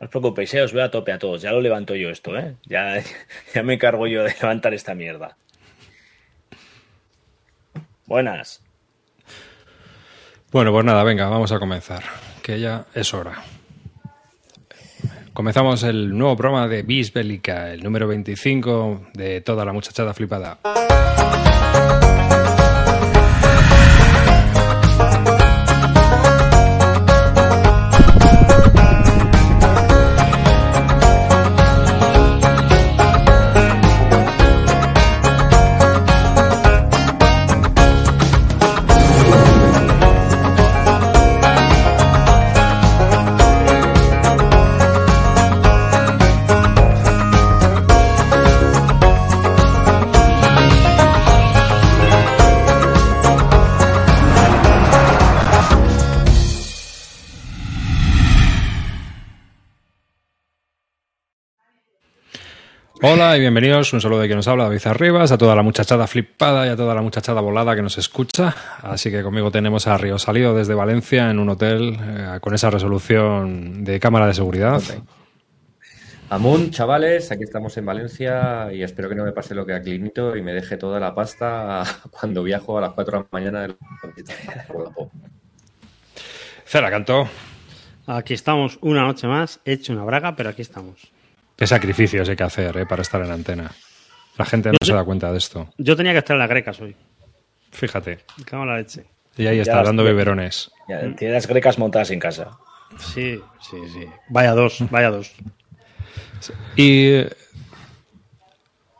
No os preocupéis, eh, os veo a tope a todos. Ya lo levanto yo esto, ¿eh? Ya, ya me encargo yo de levantar esta mierda. Buenas. Bueno, pues nada, venga, vamos a comenzar, que ya es hora. Comenzamos el nuevo programa de Bis Bélica, el número 25 de toda la muchachada flipada. Hola y bienvenidos, un saludo de quien nos habla, David Arribas, a toda la muchachada flipada y a toda la muchachada volada que nos escucha. Así que conmigo tenemos a Río Salido desde Valencia en un hotel eh, con esa resolución de cámara de seguridad. Ok. Amun, chavales, aquí estamos en Valencia y espero que no me pase lo que a Clinito y me deje toda la pasta cuando viajo a las 4 de la mañana del Cera Cantó, Aquí estamos una noche más, he hecho una braga, pero aquí estamos. Qué sacrificios hay que hacer eh, para estar en antena. La gente no Yo se da cuenta de esto. Yo tenía que estar en las grecas hoy. Fíjate. Me cago en la leche. Y ahí Ya está las- dando biberones. Ya, tiene las grecas montadas en casa. Sí, sí, sí. Vaya dos, vaya dos. Y eh,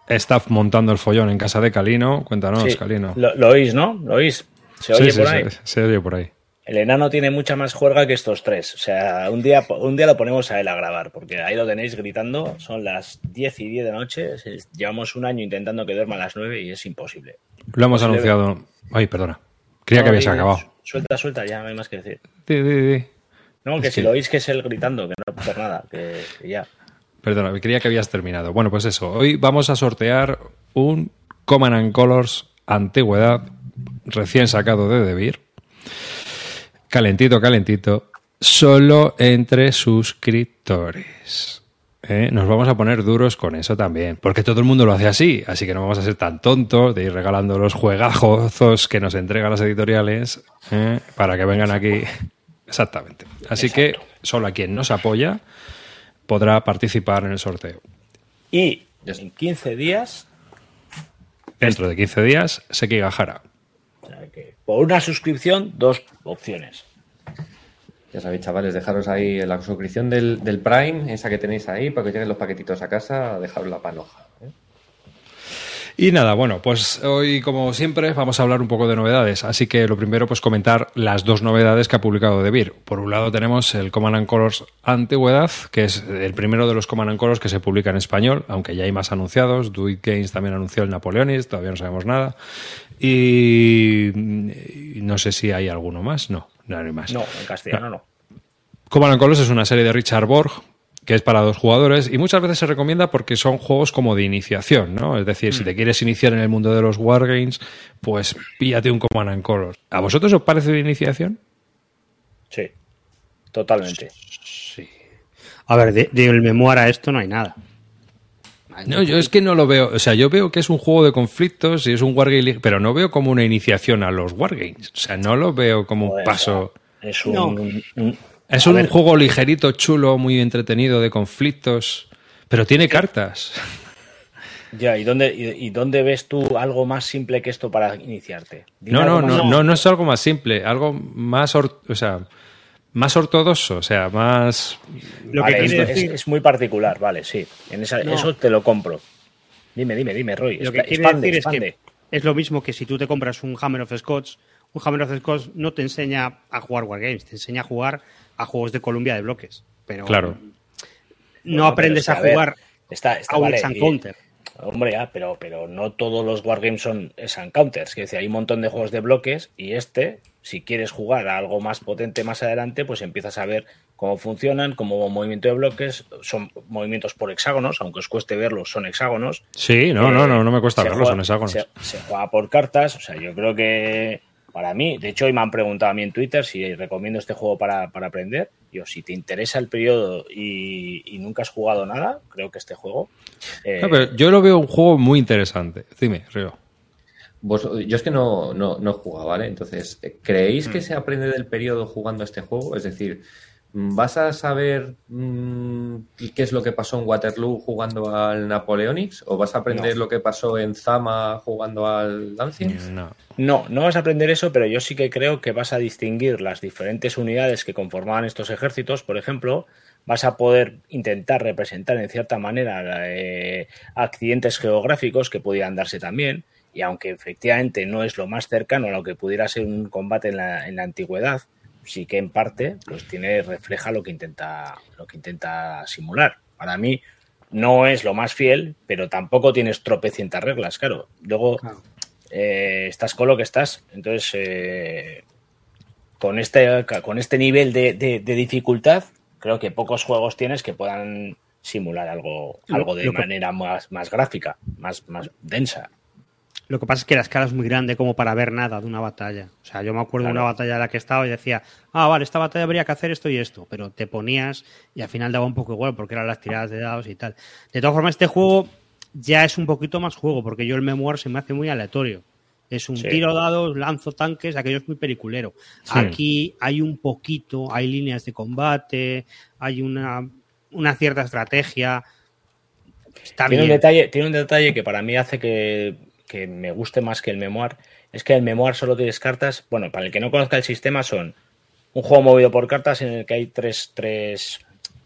está montando el follón en casa de Calino. Cuéntanos, Sí, Calino. Lo, lo oís, ¿no? ¿Lo oís? ¿Se Sí, oye sí, por se- ahí? se oye por ahí. El enano tiene mucha más juerga que estos tres. O sea, un día, un día lo ponemos a él a grabar, porque ahí lo tenéis gritando. Son las 10 y 10 de la noche. Llevamos un año intentando que duerma a las 9 y es imposible. Lo hemos Pues anunciado. Ay, perdona. Creía que habías acabado. Suelta, suelta, ya no hay más que decir. Di, di, di. No, que Es si que- lo oís que es él gritando, que no pasa nada, que, que ya. Perdona, creía que habías terminado. Bueno, pues eso. Hoy vamos a sortear un Command and Colors Antigüedad recién sacado de Debir. Calentito, calentito. Solo entre suscriptores. ¿Eh? Nos vamos a poner duros con eso también, porque todo el mundo lo hace así, así que no vamos a ser tan tontos de ir regalando los juegazos que nos entregan las editoriales ¿eh? para que vengan aquí. Exactamente. Así que solo a quien nos apoya podrá participar en el sorteo. Y en 15 días, Dentro de 15 días, Seki Gahara. O sea, que por una suscripción, dos opciones. Ya sabéis, chavales, dejaros ahí la suscripción del, del Prime, esa que tenéis ahí, para que lleguen los paquetitos a casa, dejaros la panoja. ¿eh? Y nada, bueno, pues hoy, como siempre, vamos a hablar un poco de novedades. Así que lo primero, pues comentar las dos novedades que ha publicado Debir. Por un lado tenemos el Command and Colors Antigüedad, que es el primero de los Command and Colors que se publica en español, aunque ya hay más anunciados. Do It Games también anunció el Napoleonis, todavía no sabemos nada. Y, no sé si hay alguno más. No, no hay más. No, en castellano no. Command and Colors es una serie de Richard Borg que es para dos jugadores y muchas veces se recomienda porque son juegos como de iniciación, ¿no? Es decir, si te quieres iniciar en el mundo de los wargames, pues píllate un Command and Colors. ¿A vosotros os parece de iniciación? Sí, totalmente. A ver, de, de el memoir a esto no hay nada. No, yo es que no lo veo. O sea, yo veo que es un juego de conflictos y es un wargame, pero no veo como una iniciación a los wargames. O sea, no lo veo como un paso. Es un, No. un- un- Es un juego ligerito, chulo, muy entretenido de conflictos, pero tiene cartas. Ya, ¿y dónde, y, y dónde ves tú algo más simple que esto para iniciarte? No, no, no, no, no es algo más simple, algo más, or- o sea, más ortodoxo, o sea, más. Lo Vale, que es, quiere es- decir, es muy particular, vale, sí. En esa- No. Eso te lo compro. Dime, dime, dime, Roy. lo que quiere expande, decir expande. es que es lo mismo que si tú te compras un Hammer of Scotch, un Hammer of Scotch no te enseña a jugar Wargames, te enseña a jugar a juegos de Columbia de bloques. Pero Claro. no Bueno, aprendes pero es a ver, jugar está, está, a un vale, y- Counter. Hombre, ya, pero, pero no todos los wargames son Ex Counters. Decir, hay un montón de juegos de bloques y este, si quieres jugar a algo más potente más adelante, pues empiezas a ver cómo funcionan, como movimiento de bloques, son movimientos por hexágonos, aunque os cueste verlos, son hexágonos. Sí, no, Eh, no, no, no me cuesta se verlo, juega- son hexágonos. Se, se juega por cartas, o sea, yo creo que para mí, de hecho hoy me han preguntado a mí en Twitter si recomiendo este juego para, para aprender yo, si te interesa el periodo y, nunca has jugado nada, creo que este juego. Eh, yo lo veo un juego muy interesante. Dime, Río. yo es que no, no, no he jugado, ¿vale? Entonces, ¿creéis que mm. se aprende del periodo jugando este juego? Es decir, ¿Vas a saber mm, qué es lo que pasó en Waterloo jugando al Napoleonics? ¿O vas a aprender lo que pasó en Zama jugando al Dancing? No. no, no vas a aprender eso, pero yo sí que creo que vas a distinguir las diferentes unidades que conformaban estos ejércitos. Por ejemplo, vas a poder intentar representar en cierta manera eh, accidentes geográficos que podían darse también. Y aunque efectivamente no es lo más cercano a lo que pudiera ser un combate en la, en la antigüedad, sí que en parte pues tiene refleja lo que intenta lo que intenta simular. Para mí no es lo más fiel, pero tampoco tienes tropecientas reglas, claro. Luego eh, estás con lo que estás, entonces eh, con este con este nivel de, dificultad creo que pocos juegos tienes que puedan simular algo algo de manera más, más gráfica, más más densa. Lo que pasa es que la escala es muy grande como para ver nada de una batalla. O sea, yo me acuerdo de una batalla en la que estaba y decía, ah, vale, esta batalla habría que hacer esto y esto, pero te ponías y al final daba un poco igual porque eran las tiradas de dados y tal. De todas formas, este juego ya es un poquito más juego porque yo el memoir se me hace muy aleatorio. Es un tiro dados, lanzo tanques, aquello es muy periculero. Aquí hay un poquito, hay líneas de combate, hay una, una cierta estrategia. tiene, Un detalle, tiene un detalle que para mí hace que que me guste más que el Memoir es que el Memoir solo tienes cartas. Bueno, para el que no conozca el sistema, son un juego movido por cartas en el que hay tres, tres,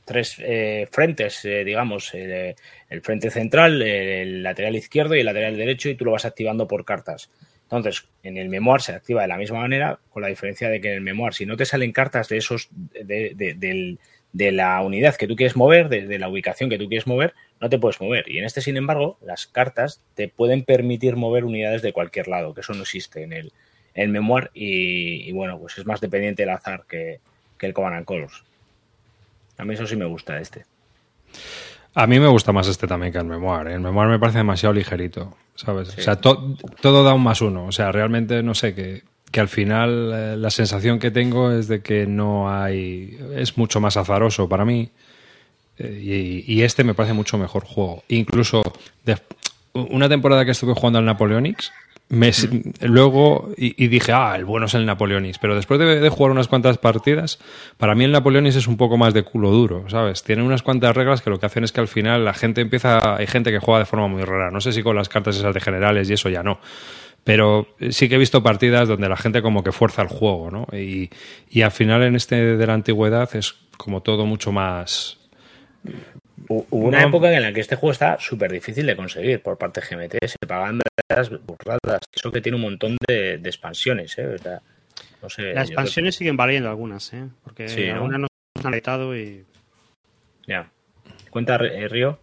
tres eh, frentes, eh, digamos, el frente central, el lateral izquierdo y el lateral derecho, y tú lo vas activando por cartas. Entonces, en el Memoir se activa de la misma manera, con la diferencia de que en el Memoir, si no te salen cartas de esos, de, del, de la unidad que tú quieres mover, de, la ubicación que tú quieres mover, no te puedes mover. Y en este, sin embargo, las cartas te pueden permitir mover unidades de cualquier lado, que eso no existe en el, en Memoir y, bueno, pues es más dependiente del azar que, el Command Colors. A mí eso sí me gusta este. A mí me gusta más este también que el Memoir. ¿eh? El Memoir me parece demasiado ligerito, ¿sabes? O sea, todo da un más uno. O sea, realmente no sé, qué que al final eh, la sensación que tengo es de que no hay. es mucho más azaroso para mí. Y, este me parece mucho mejor juego. Incluso una temporada que estuve jugando al Napoleonics, luego y, dije, ah, el bueno es el Napoleonics. Pero después de, jugar unas cuantas partidas, para mí el Napoleonics es un poco más de culo duro, ¿sabes? Tiene unas cuantas reglas que lo que hacen es que al final la gente empieza. Hay gente que juega de forma muy rara. No sé si con las cartas esas de generales y eso ya no pero sí que he visto partidas donde la gente como que fuerza el juego, ¿no? Y, al final en este de la antigüedad es como todo mucho más... Hubo una época en la que este juego está súper difícil de conseguir por parte de GMT, se pagan las burradas, eso que tiene un montón de, expansiones, ¿eh? no sé, Las expansiones siguen valiendo algunas, ¿eh? Porque algunas no se han editado y... Ya. ¿Cuenta eh, Río?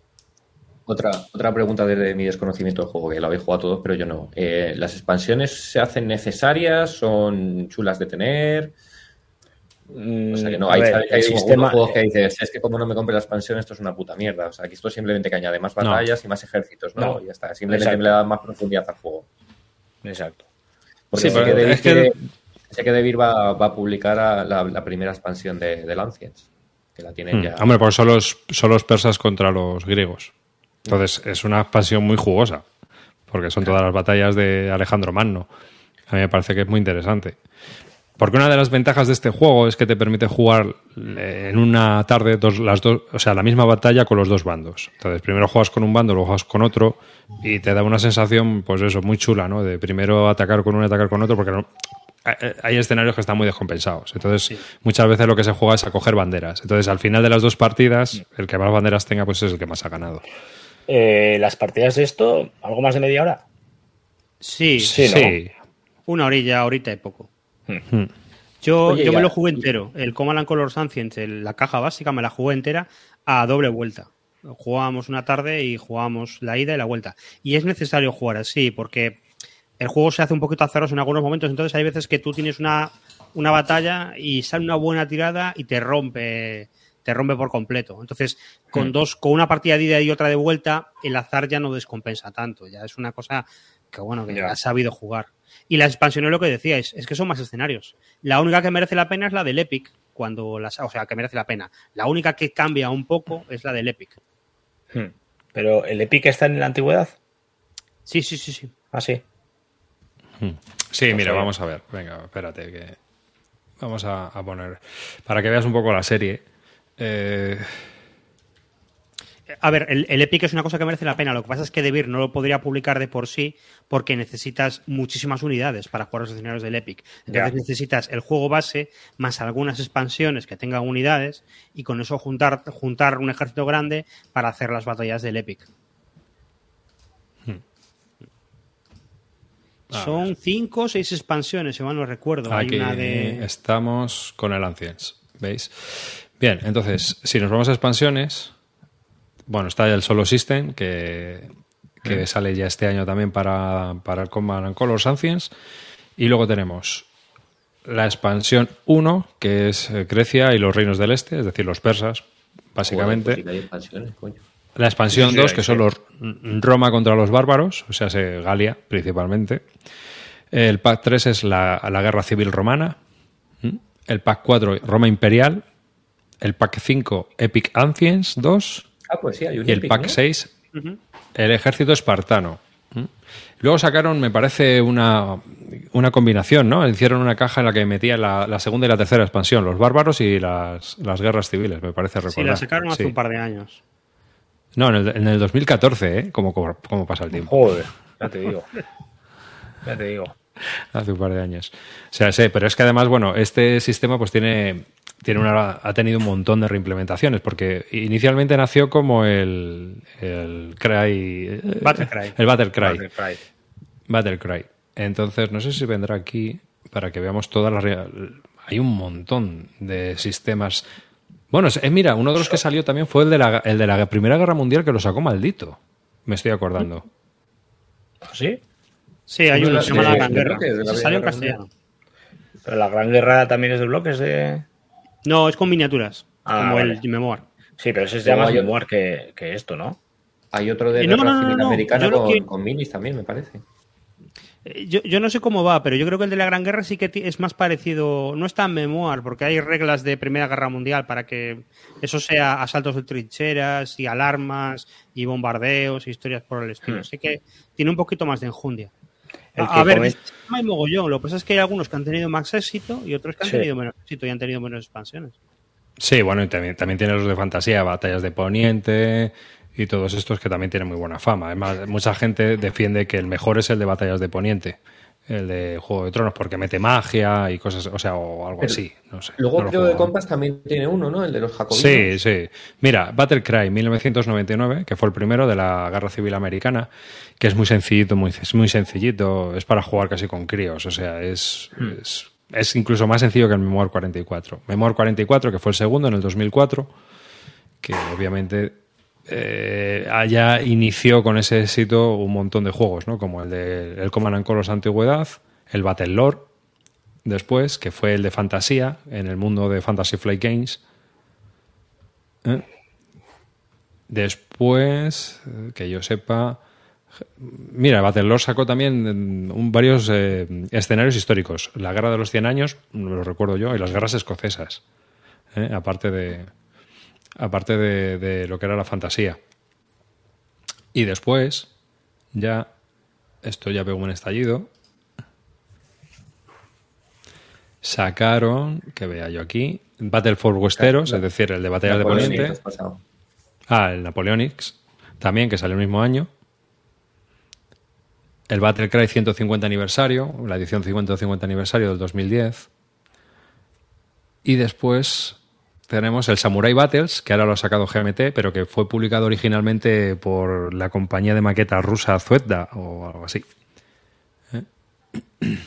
Otra, otra pregunta desde mi desconocimiento del juego, que lo habéis jugado todos, pero yo no. Eh, ¿Las expansiones se hacen necesarias? ¿Son chulas de tener? O sea que no, hay, sistema, juegos que dices, es que como no me compre la expansión, esto es una puta mierda. O sea, que esto simplemente que añade más batallas y más ejércitos, ¿no? Y ya está. Simplemente le da más profundidad al juego. Exacto. Porque sí, sé, que que... sé que Devir va, va, a publicar la, primera expansión de, de Lanciens. Que la tienen hmm. ya. Hombre, pues son los, son los persas contra los griegos. Entonces es una expansión muy jugosa, porque son todas las batallas de Alejandro Magno. A mí me parece que es muy interesante. Porque una de las ventajas de este juego es que te permite jugar en una tarde dos, las dos, o sea, la misma batalla con los dos bandos. Entonces, primero juegas con un bando, luego juegas con otro y te da una sensación, pues eso, muy chula, ¿no? De primero atacar con uno y atacar con otro, porque hay escenarios que están muy descompensados. Entonces, muchas veces lo que se juega es a coger banderas. Entonces, al final de las dos partidas, el que más banderas tenga, pues es el que más ha ganado. Eh, las partidas de esto, ¿algo más de media hora? Sí, sí. Una orilla, ahorita y poco. Hmm. Hmm. Yo, yo me lo jugué entero. El Command Color Ancients, la caja básica, me la jugué entera a doble vuelta. Jugábamos una tarde y jugábamos la ida y la vuelta. Y es necesario jugar así, porque el juego se hace un poquito azaroso en algunos momentos. Entonces hay veces que tú tienes una, una batalla y sale una buena tirada y te rompe te rompe por completo. Entonces, con mm. dos, con una partida de ida y otra de vuelta, el azar ya no descompensa tanto. Ya es una cosa que bueno, que ya has sabido jugar. Y las expansiones, lo que decíais, es que son más escenarios. La única que merece la pena es la del Epic, cuando las, o sea, que merece la pena. La única que cambia un poco es la del Epic. Hmm. Pero el Epic está en la antigüedad. Sí, sí, sí, sí. Ah, sí. Hmm. Sí, mira, vamos a ver. Venga, espérate que vamos a, poner para que veas un poco la serie. Eh, a ver, el, Epic es una cosa que merece la pena. Lo que pasa es que Debir no lo podría publicar de por sí porque necesitas muchísimas unidades para jugar los escenarios del Epic. Entonces necesitas el juego base más algunas expansiones que tengan unidades y con eso juntar, juntar un ejército grande para hacer las batallas del Epic. Hmm. Son cinco o seis expansiones, si mal no recuerdo. Aquí estamos con el Ancients, ¿veis? Bien, entonces, si nos vamos a expansiones, bueno, está el Solo System, que, que sale ya este año también para, para el Command Colors Ancients. Y luego tenemos la expansión 1, que es eh, Grecia y los reinos del este, es decir, los persas, básicamente. La expansión 2, que son los Roma contra los bárbaros, o sea, Galia principalmente. El pack 3 es la, la guerra civil romana. El pack 4, Roma imperial. El pack 5, Epic Ancients 2. Ah, pues sí, hay un Y el pack 6, el ejército espartano. ¿Mm? Luego sacaron, me parece, una, una, combinación, ¿no? Hicieron una caja en la que metían la, segunda y la tercera expansión, los bárbaros y las, guerras civiles, me parece recordar. Sí, la sacaron hace un par de años. No, en el, en el 2014, ¿eh? Como, como pasa el tiempo. Joder, ya te digo. Ya te digo. Hace un par de años. O sea, sí, pero es que además, bueno, este sistema pues tiene tiene una, ha tenido un montón de reimplementaciones, porque inicialmente nació como el, el Cry. Battlecry. El Battlecry. Battlecry. Entonces, no sé si vendrá aquí para que veamos todas las. Hay un montón de sistemas. Bueno, eh, mira, uno de los que salió también fue el de, la, el de la Primera Guerra Mundial que lo sacó maldito. Me estoy acordando. ¿Sí? Sí, hay uno que se llama La Gran Guerra. salió en castellano. Pero la Gran Guerra también es de bloques de. No, es con miniaturas, ah, como el Memoir. Sí, pero ese es ya más Memoir que, que, esto, ¿no? Hay otro de eh, no, americana con, minis también, me parece. Eh, yo, yo, no sé cómo va, pero yo creo que el de la Gran Guerra sí que es más parecido. No está en Memoir, porque hay reglas de Primera Guerra Mundial para que eso sea asaltos de trincheras y alarmas y bombardeos y historias por el estilo. Hmm. Así que tiene un poquito más de enjundia. A, ver, hay mogollón. Lo que pasa es que hay algunos que han tenido más éxito y otros que han tenido menos éxito y han tenido menos expansiones. Sí, bueno, y también, también tiene los de fantasía, batallas de Poniente y todos estos que también tienen muy buena fama. Además, mucha gente defiende que el mejor es el de batallas de Poniente el de Juego de Tronos, porque mete magia y cosas, o sea, o algo así, no sé. Luego creo que Compass también tiene uno, ¿no? El de los jacobinos. Sí, sí. Mira, Battlecry 1999, que fue el primero de la Guerra Civil Americana, que es muy sencillito, muy, muy sencillito, es para jugar casi con críos, o sea, es, hmm. es, es, incluso más sencillo que el Memoir 44. Memoir 44, que fue el segundo en el 2004, que obviamente eh, allá inició con ese éxito un montón de juegos, ¿no? Como el de el Command Colors Antigüedad, el Battle Lore, después, que fue el de fantasía, en el mundo de Fantasy Flight Games. ¿Eh? Después, eh, que yo sepa. Mira, Battle Lore sacó también varios escenarios históricos. La Guerra de los Cien Años, lo recuerdo yo, y las guerras escocesas. Aparte de, aparte de, lo que era la fantasía. Y después, ya, esto ya pegó un estallido, sacaron, que vea yo aquí, Battle for Westeros, es decir, el de Batalla de Poniente. Ah, el Napoleonics, también, que salió el mismo año. El Battlecry 150 aniversario, la edición 150 aniversario del 2010. Y después tenemos el Samurai Battles, que ahora lo ha sacado GMT, pero que fue publicado originalmente por la compañía de maqueta rusa Zuetda o algo así. ¿Eh?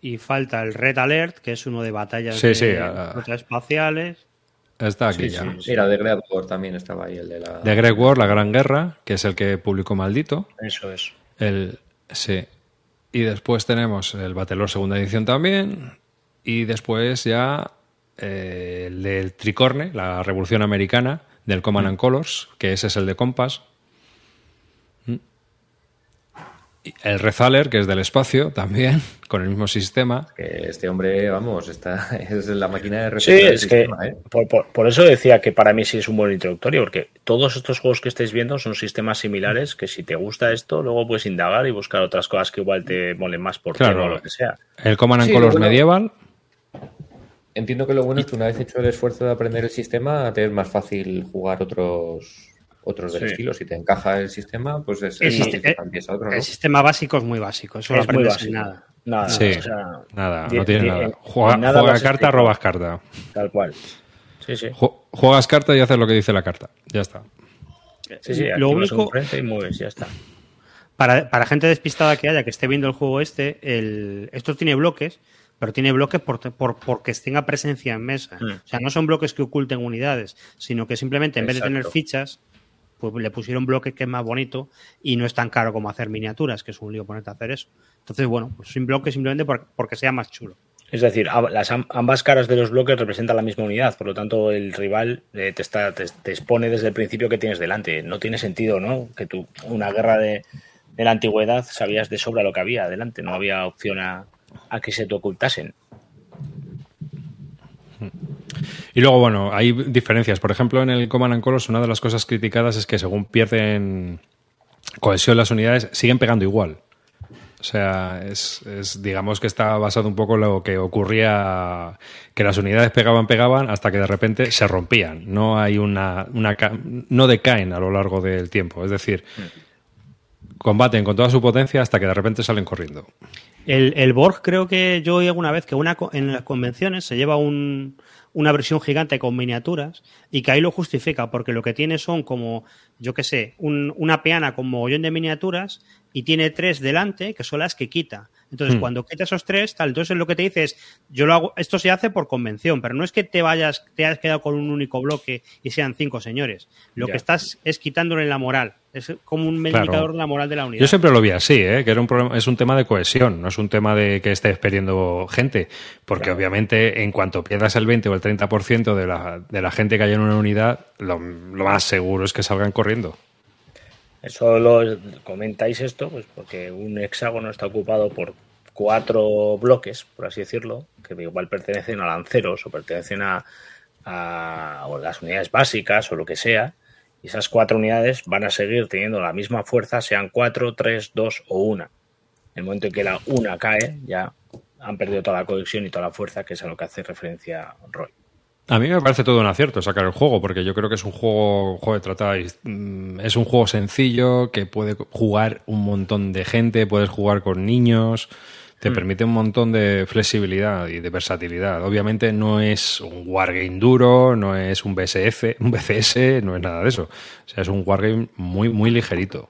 Y falta el Red Alert, que es uno de batallas de espaciales. Está aquí ya. Mira, de Great War también estaba ahí el de la. De Great War, la Gran Guerra, que es el que publicó Maldito. Eso es. El, sí. Y después tenemos el Battlelore segunda edición también. Y después ya eh, el del Tricorne, la Revolución Americana, del Command and Colors, que ese es el de Compass. Mm. el Rezaler, que es del espacio también, con el mismo sistema. Que este hombre, vamos, está, es la máquina de Sí, es que ¿eh? por, eso decía que para mí sí es un buen introductorio, porque todos estos juegos que estáis viendo son sistemas similares que si te gusta esto, luego puedes indagar y buscar otras cosas que igual te molen más por claro, o lo que sea. El Command and Colors Medieval. Entiendo que lo bueno es que una vez hecho el esfuerzo de aprender el sistema, te es más fácil jugar otros otros del estilo. Si te encaja el sistema, pues es el, el sistema básico es muy básico. Eso es muy básico. nada. Nada, nada, no tiene nada. Juega, carta, robas carta. Tal cual. Sí, sí. Juegas carta y haces lo que dice la carta. Ya está. Sí, sí, lo único y mueves, ya está. Para, para, gente despistada que haya, que esté viendo el juego este, el, esto tiene bloques, pero tiene bloques por, por, porque tenga presencia en mesa. Hmm. O sea, no son bloques que oculten unidades, sino que simplemente en vez de tener fichas, pues le pusieron bloques que es más bonito y no es tan caro como hacer miniaturas, que es un lío ponerte a hacer eso. Entonces, bueno, pues un bloque simplemente porque sea más chulo. Es decir, las, ambas caras de los bloques representan la misma unidad, por lo tanto el rival eh, te, está, te, expone desde el principio que tienes delante. No tiene sentido, ¿no? Que tú, una guerra de, la antigüedad, sabías de sobra lo que había adelante, no había opción a, a que se te ocultasen. Y luego, bueno, hay diferencias. Por ejemplo, en el Command and Colors, una de las cosas criticadas es que según pierden cohesión las unidades, siguen pegando igual. O sea, es, digamos que está basado un poco en lo que ocurría, que las unidades pegaban, pegaban, hasta que de repente se rompían. No hay una, una no decaen a lo largo del tiempo. Es decir, combaten con toda su potencia hasta que de repente salen corriendo. El, el Borg creo que yo oí alguna vez que una, en las convenciones se lleva un, una versión gigante con miniaturas y que ahí lo justifica, porque lo que tiene son como, yo qué sé, una peana con mogollón de miniaturas y tiene tres delante que son las que quita. Entonces, hmm. cuando quita esos tres, tal, entonces lo que te dice es, yo lo hago, esto se hace por convención, pero no es que te vayas, te hayas quedado con un único bloque y sean cinco señores. Lo que estás es quitándole la moral. Es como un indicador de la moral de la unidad. Yo siempre lo vi así, ¿eh? que era un problema, es un tema de cohesión, no es un tema de que estés perdiendo gente, porque obviamente en cuanto pierdas el 20 o el 30% de la, de la gente que hay en una unidad, lo, lo más seguro es que salgan corriendo. Eso lo comentáis esto, pues porque un hexágono está ocupado por cuatro bloques, por así decirlo, que igual pertenecen a lanceros o pertenecen a, las unidades básicas o lo que sea. Y esas cuatro unidades van a seguir teniendo la misma fuerza, sean cuatro, tres, dos o una. En el momento en que la una cae, ya han perdido toda la conexión y toda la fuerza, que es a lo que hace referencia Roy. A mí me parece todo un acierto sacar el juego, porque yo creo que es un juego, de tratáis, mm, es un juego sencillo que puede jugar un montón de gente, puedes jugar con niños, te mm. permite un montón de flexibilidad y de versatilidad. Obviamente no es un wargame duro, no es un BSF, un BCS, no es nada de eso. O sea, es un wargame muy, muy ligerito.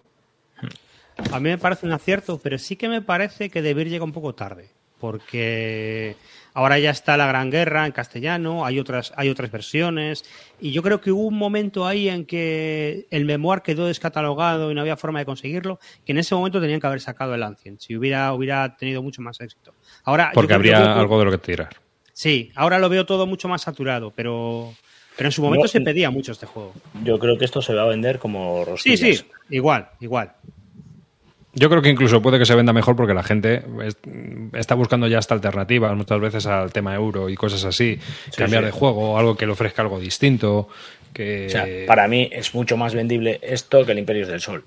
A mí me parece un acierto, pero sí que me parece que Debir llega un poco tarde, porque Ahora ya está la Gran Guerra en castellano, hay otras, hay otras versiones, y yo creo que hubo un momento ahí en que el memoir quedó descatalogado y no había forma de conseguirlo, que en ese momento tenían que haber sacado el Ancient, si hubiera, hubiera tenido mucho más éxito. Ahora, Porque habría algo de lo que tirar. Sí, ahora lo veo todo mucho más saturado, pero, pero en su momento se pedía mucho este juego. Yo creo que esto se va a vender como rosquillas. Sí, sí, igual, igual. Yo creo que incluso puede que se venda mejor porque la gente está buscando ya hasta alternativas muchas veces al tema euro y cosas así, cambiar de juego, algo que le ofrezca algo distinto. Que... O sea, para mí es mucho más vendible esto que el Imperio del Sol.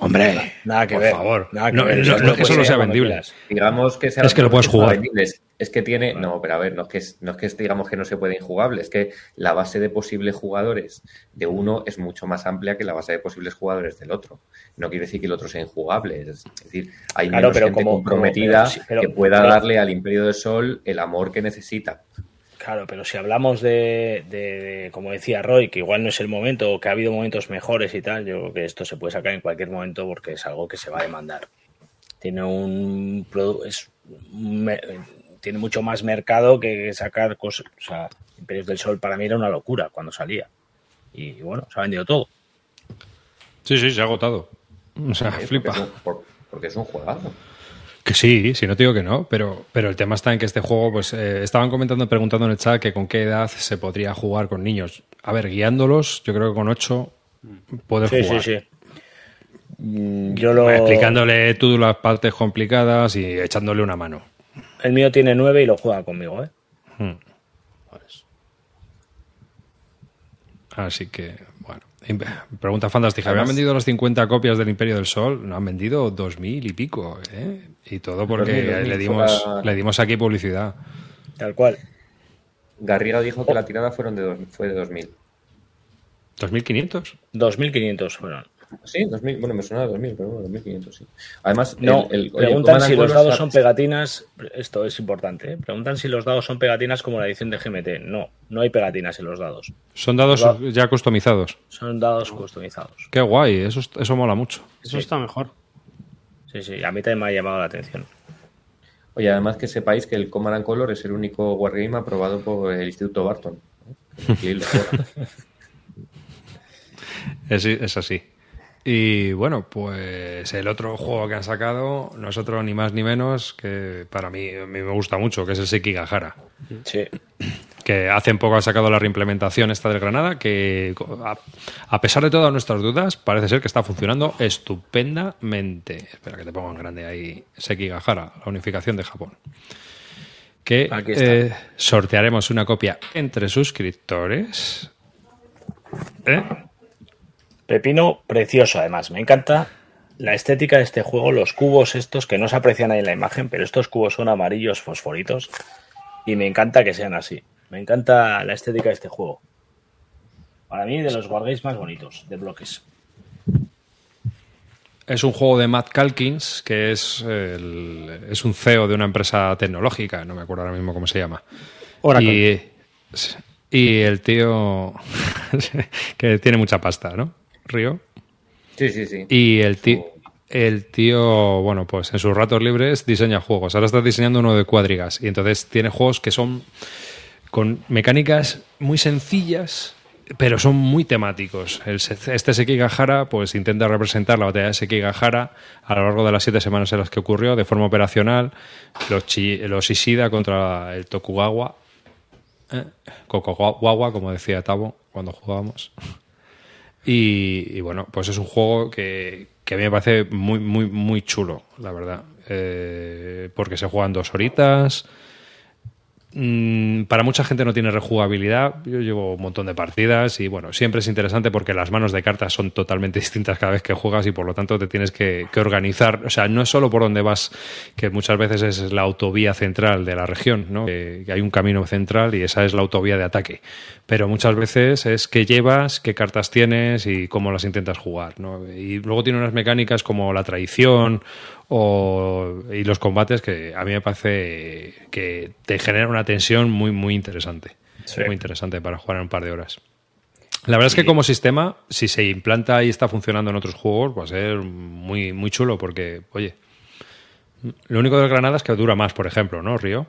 Hombre, nada que por favor. Nada que no, ver. No, que solo sea vendible. Digamos que es que lo puedes jugar. Es que tiene. No, pero a ver, no es que, no es que digamos que no se puede injugable, es que la base de posibles jugadores de uno es mucho más amplia que la base de posibles jugadores del otro. No quiere decir que el otro sea injugable. Es decir, hay menos gente comprometida que pueda darle al Imperio del Sol el amor que necesita. Claro, pero si hablamos de, como decía Roy, que igual no es el momento, o que ha habido momentos mejores y tal, yo creo que esto se puede sacar en cualquier momento porque es algo que se va a demandar. Tiene un, es, tiene mucho más mercado que sacar cosas. O sea, Imperios del Sol para mí era una locura cuando salía. Y bueno, se ha vendido todo. Sí, sí, se ha agotado. O sea, flipa. Porque es un juegazo. Que sí, si no te digo que no, pero, pero el tema está en que este juego, pues eh, estaban comentando, preguntando en el chat que con qué edad se podría jugar con niños. A ver, guiándolos, yo creo que con 8 puedes jugar. Sí, sí, sí. Mm, yo lo... Explicándole todas las partes complicadas y echándole una mano. El mío tiene 9 y lo juega conmigo, ¿eh? Hmm. Así que. Pregunta fantástica. ¿Habían vendido las 50 copias del Imperio del Sol? No, han vendido 2.000 y pico, ¿eh? Y todo porque le, dimos, le dimos aquí publicidad. Tal cual. Garriga dijo que la tirada fueron de fue de 2.000. ¿2.500? 2.500 fueron. Sí, 2000, bueno, me suena 2000, pero bueno, 2500, sí. Además, no, preguntan si los dados son pegatinas, esto es importante, ¿eh? preguntan si los dados son pegatinas como la edición de GMT. No, no hay pegatinas en los dados. Son dados ya customizados. Son dados customizados. Qué guay, eso, eso mola mucho. Eso está mejor. Sí, sí, a mí también me ha llamado la atención. Oye, además que sepáis que el Command Color es el único Wargame aprobado por el Instituto Barton. es, es así. Y bueno, pues el otro juego que han sacado no es otro ni más ni menos que para mí, a mí me gusta mucho, que es el Sekigahara. Sí. Que hace poco ha sacado la reimplementación esta del Granada, que a, pesar de todas nuestras dudas, parece ser que está funcionando estupendamente. Espera que te pongo en grande ahí Sekigahara, la unificación de Japón. Que eh, sortearemos una copia entre suscriptores. ¿Eh? Pepino precioso, además. Me encanta la estética de este juego, los cubos estos que no se aprecian ahí en la imagen, pero estos cubos son amarillos fosforitos y me encanta que sean así. Me encanta la estética de este juego. Para mí, de los wargames más bonitos, de bloques. Es un juego de Matt Calkins, que es, es un CEO de una empresa tecnológica, no me acuerdo ahora mismo cómo se llama. Oracle. Y, y el tío que tiene mucha pasta, ¿no? Río. Sí, sí, sí. Y el tío, el tío, bueno, pues en sus ratos libres diseña juegos. Ahora está diseñando uno de cuadrigas. Y entonces tiene juegos que son con mecánicas muy sencillas, pero son muy temáticos. este Sekigahara pues intenta representar la batalla de Sekigahara a lo largo de las siete semanas en las que ocurrió de forma operacional. Los, los Ishida contra el Tokugawa. ¿eh? como decía Tabo cuando jugábamos. Y, bueno, pues es un juego que, que, a mí me parece muy, muy, muy chulo, la verdad. Eh, porque se juegan dos horitas, Mm, para mucha gente no tiene rejugabilidad. Yo llevo un montón de partidas y bueno, siempre es interesante porque las manos de cartas son totalmente distintas cada vez que juegas y por lo tanto te tienes que, organizar. O sea, no es solo por donde vas, que muchas veces es la autovía central de la región, ¿no? Hay un camino central y esa es la autovía de ataque. Pero muchas veces es qué llevas, qué cartas tienes y cómo las intentas jugar, ¿no? Y luego tiene unas mecánicas como la traición o, y los combates que a mí me parece que te generan una tensión muy, muy interesante. Muy interesante para jugar en un par de horas. La verdad es que como sistema, si se implanta y está funcionando en otros juegos, va a ser muy, muy chulo porque, oye, lo único del Granada es que dura más, por ejemplo, ¿no, Río?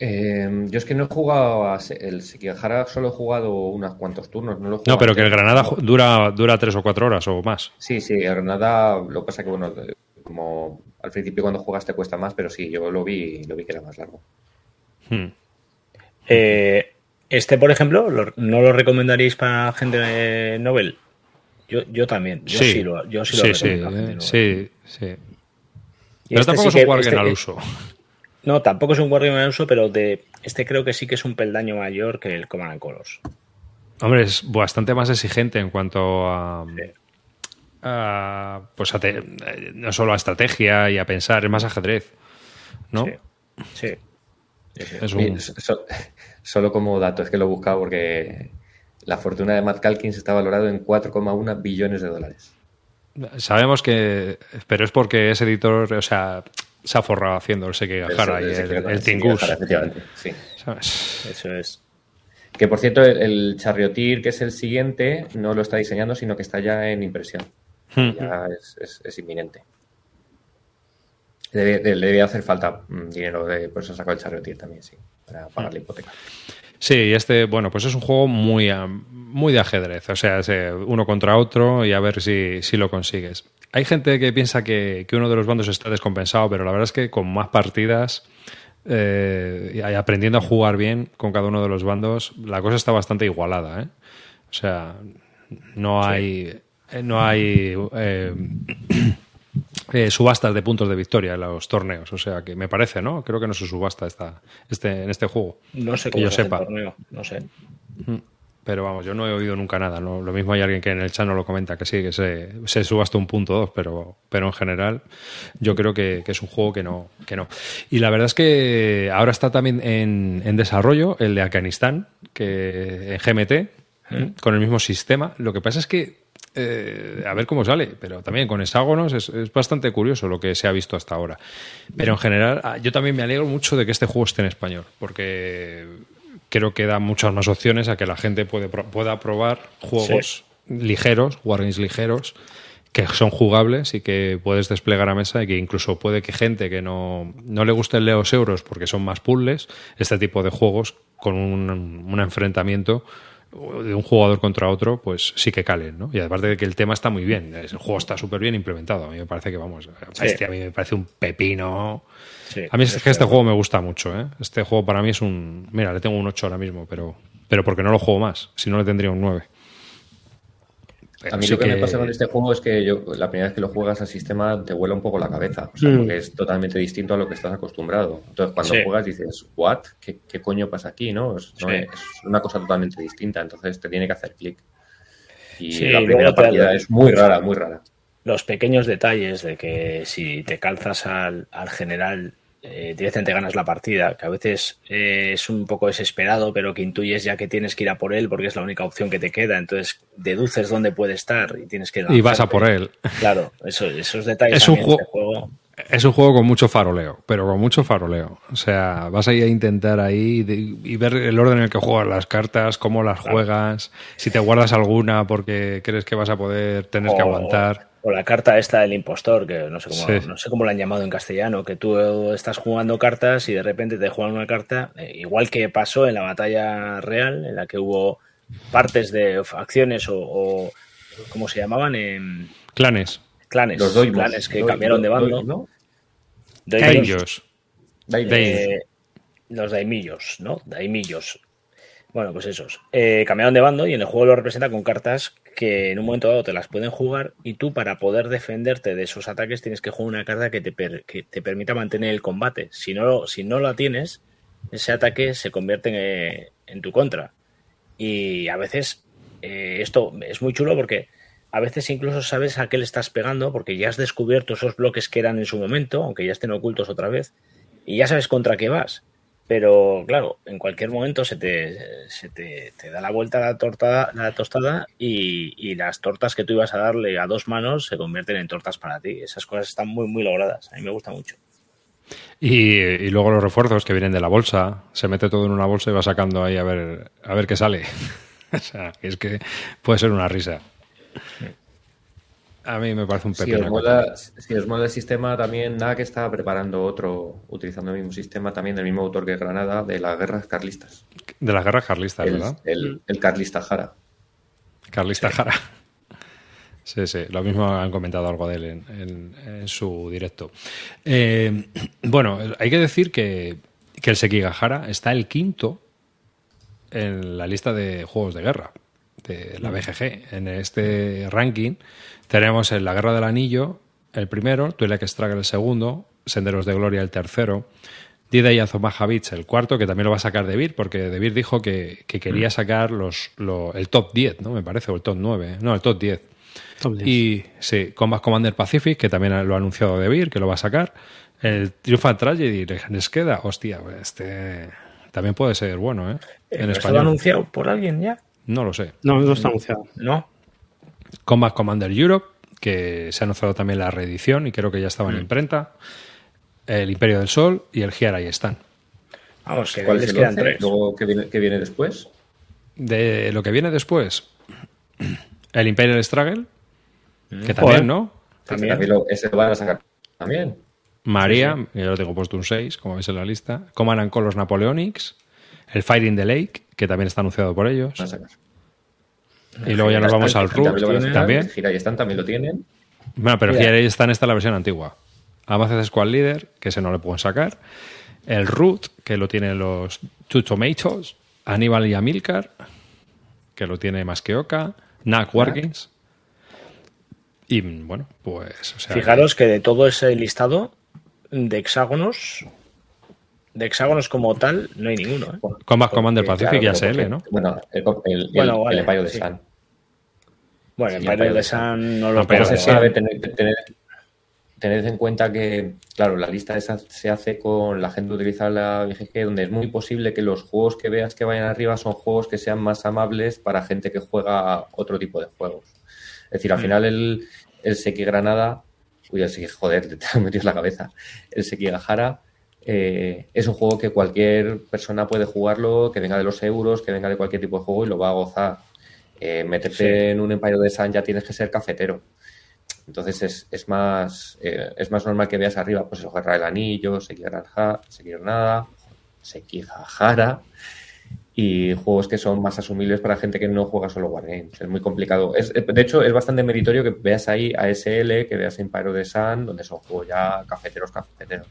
Eh, yo es que no he jugado a el Sekigahara, solo he jugado unos cuantos turnos. No, no pero que el Granada dura, dura tres o cuatro horas o más. Sí, sí, el Granada, lo que pasa que, bueno, como al principio cuando jugas te cuesta más, pero sí, yo lo vi, lo vi que era más largo. Hmm. Eh, este, por ejemplo, ¿no lo recomendaríais para gente de Nobel? Yo, yo también, yo sí, lo, yo sí lo sí, recomiendo. Sí, sí, sí. Pero este tampoco es un este, al uso. No, tampoco es un Guardian en uso, pero de este creo que sí que es un peldaño mayor que el Command Colors. Hombre, es bastante más exigente en cuanto a. pues no solo a estrategia y a pensar, es más ajedrez. ¿No? Sí. solo como dato, es que lo he buscado porque la fortuna de Matt Calkins está valorado en 4,1 billones de dólares. Sabemos que, pero es porque es editor, o sea, se ha forrado haciendo el Sekigahara y el, el, Tingus. Sí. Eso es. Que por cierto, el, Charriotir, que es el siguiente, no lo está diseñando, sino que está ya en impresión. Hmm. Ya es, inminente. Le debe, hacer falta mm, dinero, de, por eso sacado el Charriotir también, sí, para pagar la hipoteca. Sí, este, bueno, pues es un juego muy, muy de ajedrez, o sea, uno contra otro y a ver si, si lo consigues. Hay gente que piensa que, uno de los bandos está descompensado, pero la verdad es que con más partidas eh, y aprendiendo a jugar bien con cada uno de los bandos, la cosa está bastante igualada. ¿eh? O sea, no hay. eh, no hay eh, eh, subastas de puntos de victoria en los torneos. O sea que me parece, ¿no? Creo que no se subasta esta, este, en este juego. No sé cómo yo sepa. torneo, no sé. Pero vamos, yo no he oído nunca nada. ¿no? Lo mismo hay alguien que en el chat no lo comenta, que sí, que se, se subasta un punto dos, pero, pero en general yo creo que, es un juego que no, que no. Y la verdad es que ahora está también en, en desarrollo el de Afganistán, que en GMT, con el mismo sistema. Lo que pasa es que eh, a ver cómo sale, pero también con hexágonos es, bastante curioso lo que se ha visto hasta ahora. Pero en general, ah, yo también me alegro mucho de que este juego esté en español, porque creo que da muchas más opciones a que la gente puede, pueda probar juegos ligeros, wargames ligeros, que son jugables y que puedes desplegar a mesa y que incluso puede que gente que no, no le gusten Leos Euros porque son más puzzles, este tipo de juegos con un, un enfrentamiento de un jugador contra otro, pues sí que calen, ¿no? Y además de que el tema está muy bien, el juego está súper bien implementado. A mí me parece que, vamos, a mí me parece un pepino. a mí es que este juego me gusta mucho, ¿eh? Este juego para mí es un. Mira, le tengo un 8 ahora mismo, pero, pero porque no lo juego más. Si no, le tendría un 9. A mí lo que, me pasa con este juego es que yo la primera vez que lo juegas al sistema te vuela un poco la cabeza, o sea, mm. porque es totalmente distinto a lo que estás acostumbrado. Entonces, cuando juegas dices, ¿what? ¿Qué, coño pasa aquí? ¿no? Es, una cosa totalmente distinta, entonces te tiene que hacer clic. Y la primera partida es muy rara, muy rara. Los pequeños detalles de que si te calzas al, al general eh, directamente ganas la partida, que a veces eh, es un poco desesperado, pero que intuyes ya que tienes que ir a por él porque es la única opción que te queda, entonces deduces dónde puede estar y tienes que... Y vas a por él. Claro, esos detalles. Es un, juego, es un juego con mucho faroleo, pero con mucho faroleo. O sea, vas a ir a intentar ahí y ver el orden en el que juegas las cartas, cómo las juegas, si te guardas alguna porque crees que vas a poder tener que aguantar o la carta esta del impostor, que no sé cómo, no sé cómo la han llamado en castellano, que tú estás jugando cartas y de repente te juegan una carta, eh, igual que pasó en la batalla real, en la que hubo partes de facciones o, ¿cómo se llamaban? clanes. Clanes, los clanes que cambiaron de bando. ¿no? Daimillos. Eh, los daimillos, ¿no? Daimillos. Bueno, pues esos. Eh, cambiaron de bando y en el juego lo representa con cartas que en un momento dado te las pueden jugar y tú para poder defenderte de esos ataques tienes que jugar una carta que te, que te permita mantener el combate. Si no, si no la tienes, ese ataque se convierte en, tu contra. Y a veces eh, esto es muy chulo porque a veces incluso sabes a qué le estás pegando porque ya has descubierto esos bloques que eran en su momento, aunque ya estén ocultos otra vez, y ya sabes contra qué vas. Pero claro, en cualquier momento se te, se te, da la vuelta la, torta, la tostada y, las tortas que tú ibas a darle a dos manos se convierten en tortas para ti. Esas cosas están muy, muy logradas. A mí me gusta mucho. Y, luego los refuerzos que vienen de la bolsa. Se mete todo en una bolsa y va sacando ahí a ver, a ver qué sale. o sea, es que puede ser una risa. A mí me parece un pepino. Si os, mola, el sistema, también nada que está preparando otro, utilizando el mismo sistema, también del mismo autor que Granada, de las guerras carlistas. De las guerras carlistas, ¿verdad? El, el Carlista Jara. Carlista Jara. Sí, sí, lo mismo han comentado algo de él en, su directo. Eh, bueno, hay que decir que, que el Sekigahara está el quinto en la lista de juegos de guerra de la BGG. En este ranking tenemos en La Guerra del Anillo el primero, Twilight Struggle el segundo, Senderos de Gloria el tercero, Dida y Beach el cuarto, que también lo va a sacar De porque De dijo que, quería mm. sacar los, el top 10, ¿no? Me parece, o el top 9, no, el top 10. Y sí, Combat Commander Pacific, que también lo ha anunciado De que lo va a sacar. El Triumphant Tragedy les queda, hostia, pues este también puede ser bueno, ¿eh? En español. ¿Lo anunciado por alguien ya? No lo sé. No, no está anunciado. No. Combat Commander Europe, que se ha anunciado también la reedición y creo que ya estaba en mm. imprenta. El Imperio del Sol y el Here ahí están. Vamos, que ¿Cuál quedan tres. Luego, ¿qué viene, después? De lo que viene después, el Imperial Struggle, que mm. también, ¿no? También. lo, ese lo van a sacar también. María, yo lo tengo puesto un 6, como veis en la lista. Command and Colors Napoleonics. El Fighting the Lake, que también está anunciado por ellos. Y luego ya nos vamos al Root también. Gira y están también lo tienen. Bueno, pero Gira y están esta la versión antigua. Amazon Squad Leader, que se no le pueden sacar. El Root, que lo tienen los Two Tomatoes. Aníbal y Amilcar, que lo tiene más que Oka. Knack Wargames. Y bueno, pues. Fijaros que de todo ese listado de hexágonos, de hexágonos como tal, no hay ninguno. ¿eh? Combat Commander Pacific y ASL, ¿no? Bueno, el, el, bueno, el, de Sun. Bueno, el Empire de Sun no lo pero se sabe tener, tener, tened en cuenta que, claro, la lista esa se hace con la gente utiliza la BGG, donde es muy posible que los juegos que veas que vayan arriba son juegos que sean más amables para gente que juega otro tipo de juegos. Es decir, al mm. final el, el Seki Granada, uy, el joder, te metido en la cabeza, el Seki Gajara eh, es un juego que cualquier persona puede jugarlo, que venga de los euros, que venga de cualquier tipo de juego y lo va a gozar. Eh, meterte en un Empire de Sun ya tienes que ser cafetero. Entonces es, es más, eh, es más normal que veas arriba, pues el Guerra del Anillo, Seguir Nada, Jara y juegos que son más asumibles para gente que no juega solo Wargames. Es muy complicado. Es, de hecho, es bastante meritorio que veas ahí ASL, que veas Empire de Sun, donde son juegos ya cafeteros, cafeteros.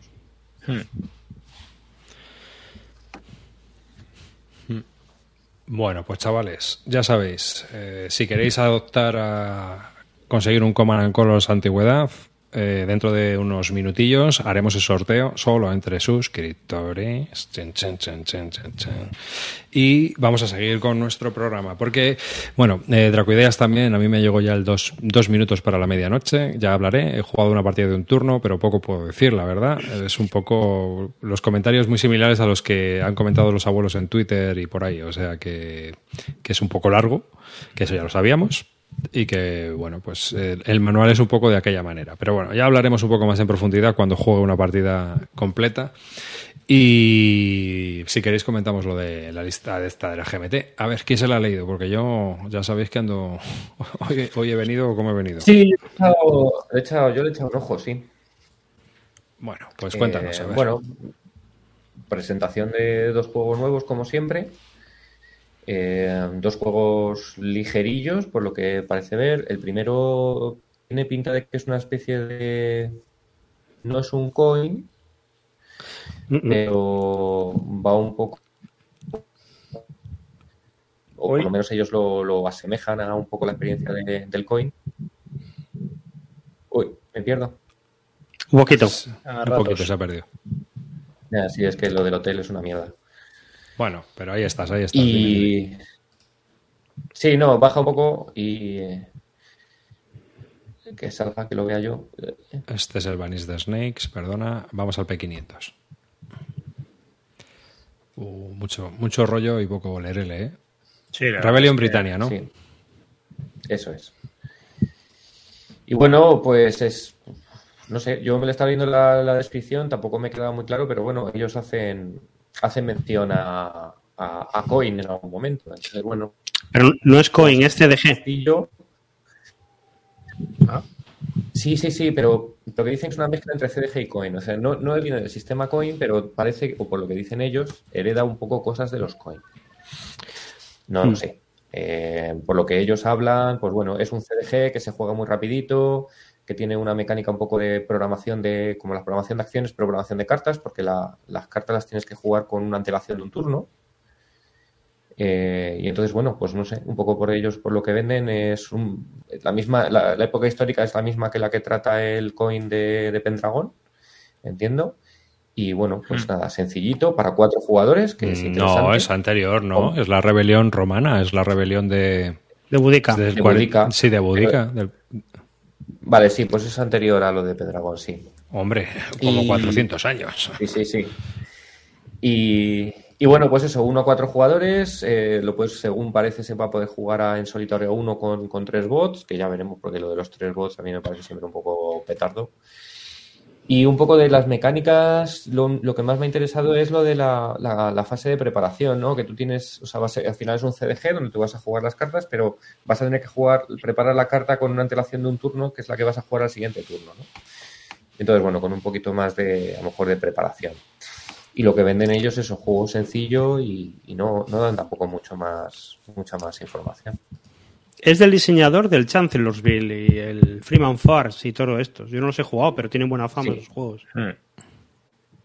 Hmm. Bueno, pues chavales, ya sabéis, eh, si queréis adoptar a, conseguir un Command Colors Antigüedad. Eh, dentro de unos minutillos haremos el sorteo solo entre suscriptores. y vamos a seguir con nuestro programa. Porque, bueno, eh, Dracoideas también, a mí me llegó ya el dos, dos, minutos para la medianoche. Ya hablaré. He jugado una partida de un turno, pero poco puedo decir, la verdad. Es un poco los comentarios muy similares a los que han comentado los abuelos en Twitter y por ahí. O sea que, que es un poco largo, que eso ya lo sabíamos y que, bueno, pues el, manual es un poco de aquella manera. Pero bueno, ya hablaremos un poco más en profundidad cuando juegue una partida completa. Y si queréis comentamos lo de la lista de esta de la GMT. A ver, ¿quién se la ha leído? Porque yo ya sabéis que ando... Hoy, he venido o cómo he venido. Sí, yo le he echado, yo le he echado un ojo, sí. Bueno, pues cuéntanos. Eh, bueno, presentación de dos juegos nuevos como siempre. Eh, dos juegos ligerillos, por lo que parece ver. El primero tiene pinta de que es una especie de. No es un coin, pero va un poco. O por lo menos ellos lo, asemejan a un poco la experiencia del coin. Uy, me pierdo. Un poquito. Un poquito se ha perdido. Sí, es que lo del hotel es una mierda. Bueno, pero ahí estás, ahí estás. Y... Sí, no, baja un poco y que salga, que lo vea yo. Este es el Vanish de Snakes, perdona. Vamos al P500. Uh, mucho, mucho rollo y poco LRL, ¿eh? Sí, Rebelión Britannia, ¿no? Sí. Eso es. Y bueno, pues es. No sé, yo me le estaba viendo la, la descripción, tampoco me quedaba muy claro, pero bueno, ellos hacen hace mención a, a, Coin en algún momento. bueno. Pero no es Coin, es CDG. Ah. Sí, sí, sí, pero lo que dicen es una mezcla entre CDG y Coin. O sea, no, no viene del sistema Coin, pero parece, o por lo que dicen ellos, hereda un poco cosas de los Coin. No lo hmm. sé. Eh, por lo que ellos hablan, pues bueno, es un CDG que se juega muy rapidito, que tiene una mecánica un poco de programación de, como la programación de acciones, programación de cartas, porque las cartas las tienes que jugar con una antelación de un turno. Eh, y entonces, bueno, pues no sé, un poco por ellos, por lo que venden, es la misma, la, época histórica es la misma que la que trata el coin de, Pendragon, entiendo. Y bueno, pues hmm. nada, sencillito para cuatro jugadores, que es No, es anterior, no, es la rebelión romana, es la rebelión de... De Budica. Sí, de Budica. del, Vale, sí, pues es anterior a lo de Pedragón, sí. Hombre, como 400 años. Sí, sí, sí. Y, bueno, pues eso, uno a cuatro jugadores, eh, lo pues según parece se va a poder jugar en solitario uno con, con, tres bots, que ya veremos porque lo de los tres bots a mí me parece siempre un poco petardo. Y un poco de las mecánicas, lo, que más me ha interesado es lo de la, fase de preparación, ¿no? Que tú tienes, o sea, al final es un CDG donde tú vas a jugar las cartas, pero vas a tener que jugar, preparar la carta con una antelación de un turno, que es la que vas a jugar al siguiente turno, ¿no? Entonces, bueno, con un poquito más de, a lo mejor, de preparación. Y lo que venden ellos es un juego sencillo y, y no, no dan tampoco mucho más, mucha más información. Es del diseñador del Chancellorsville y el Freeman Fars y todo esto. Yo no los he jugado, pero tienen buena fama esos juegos. Hmm.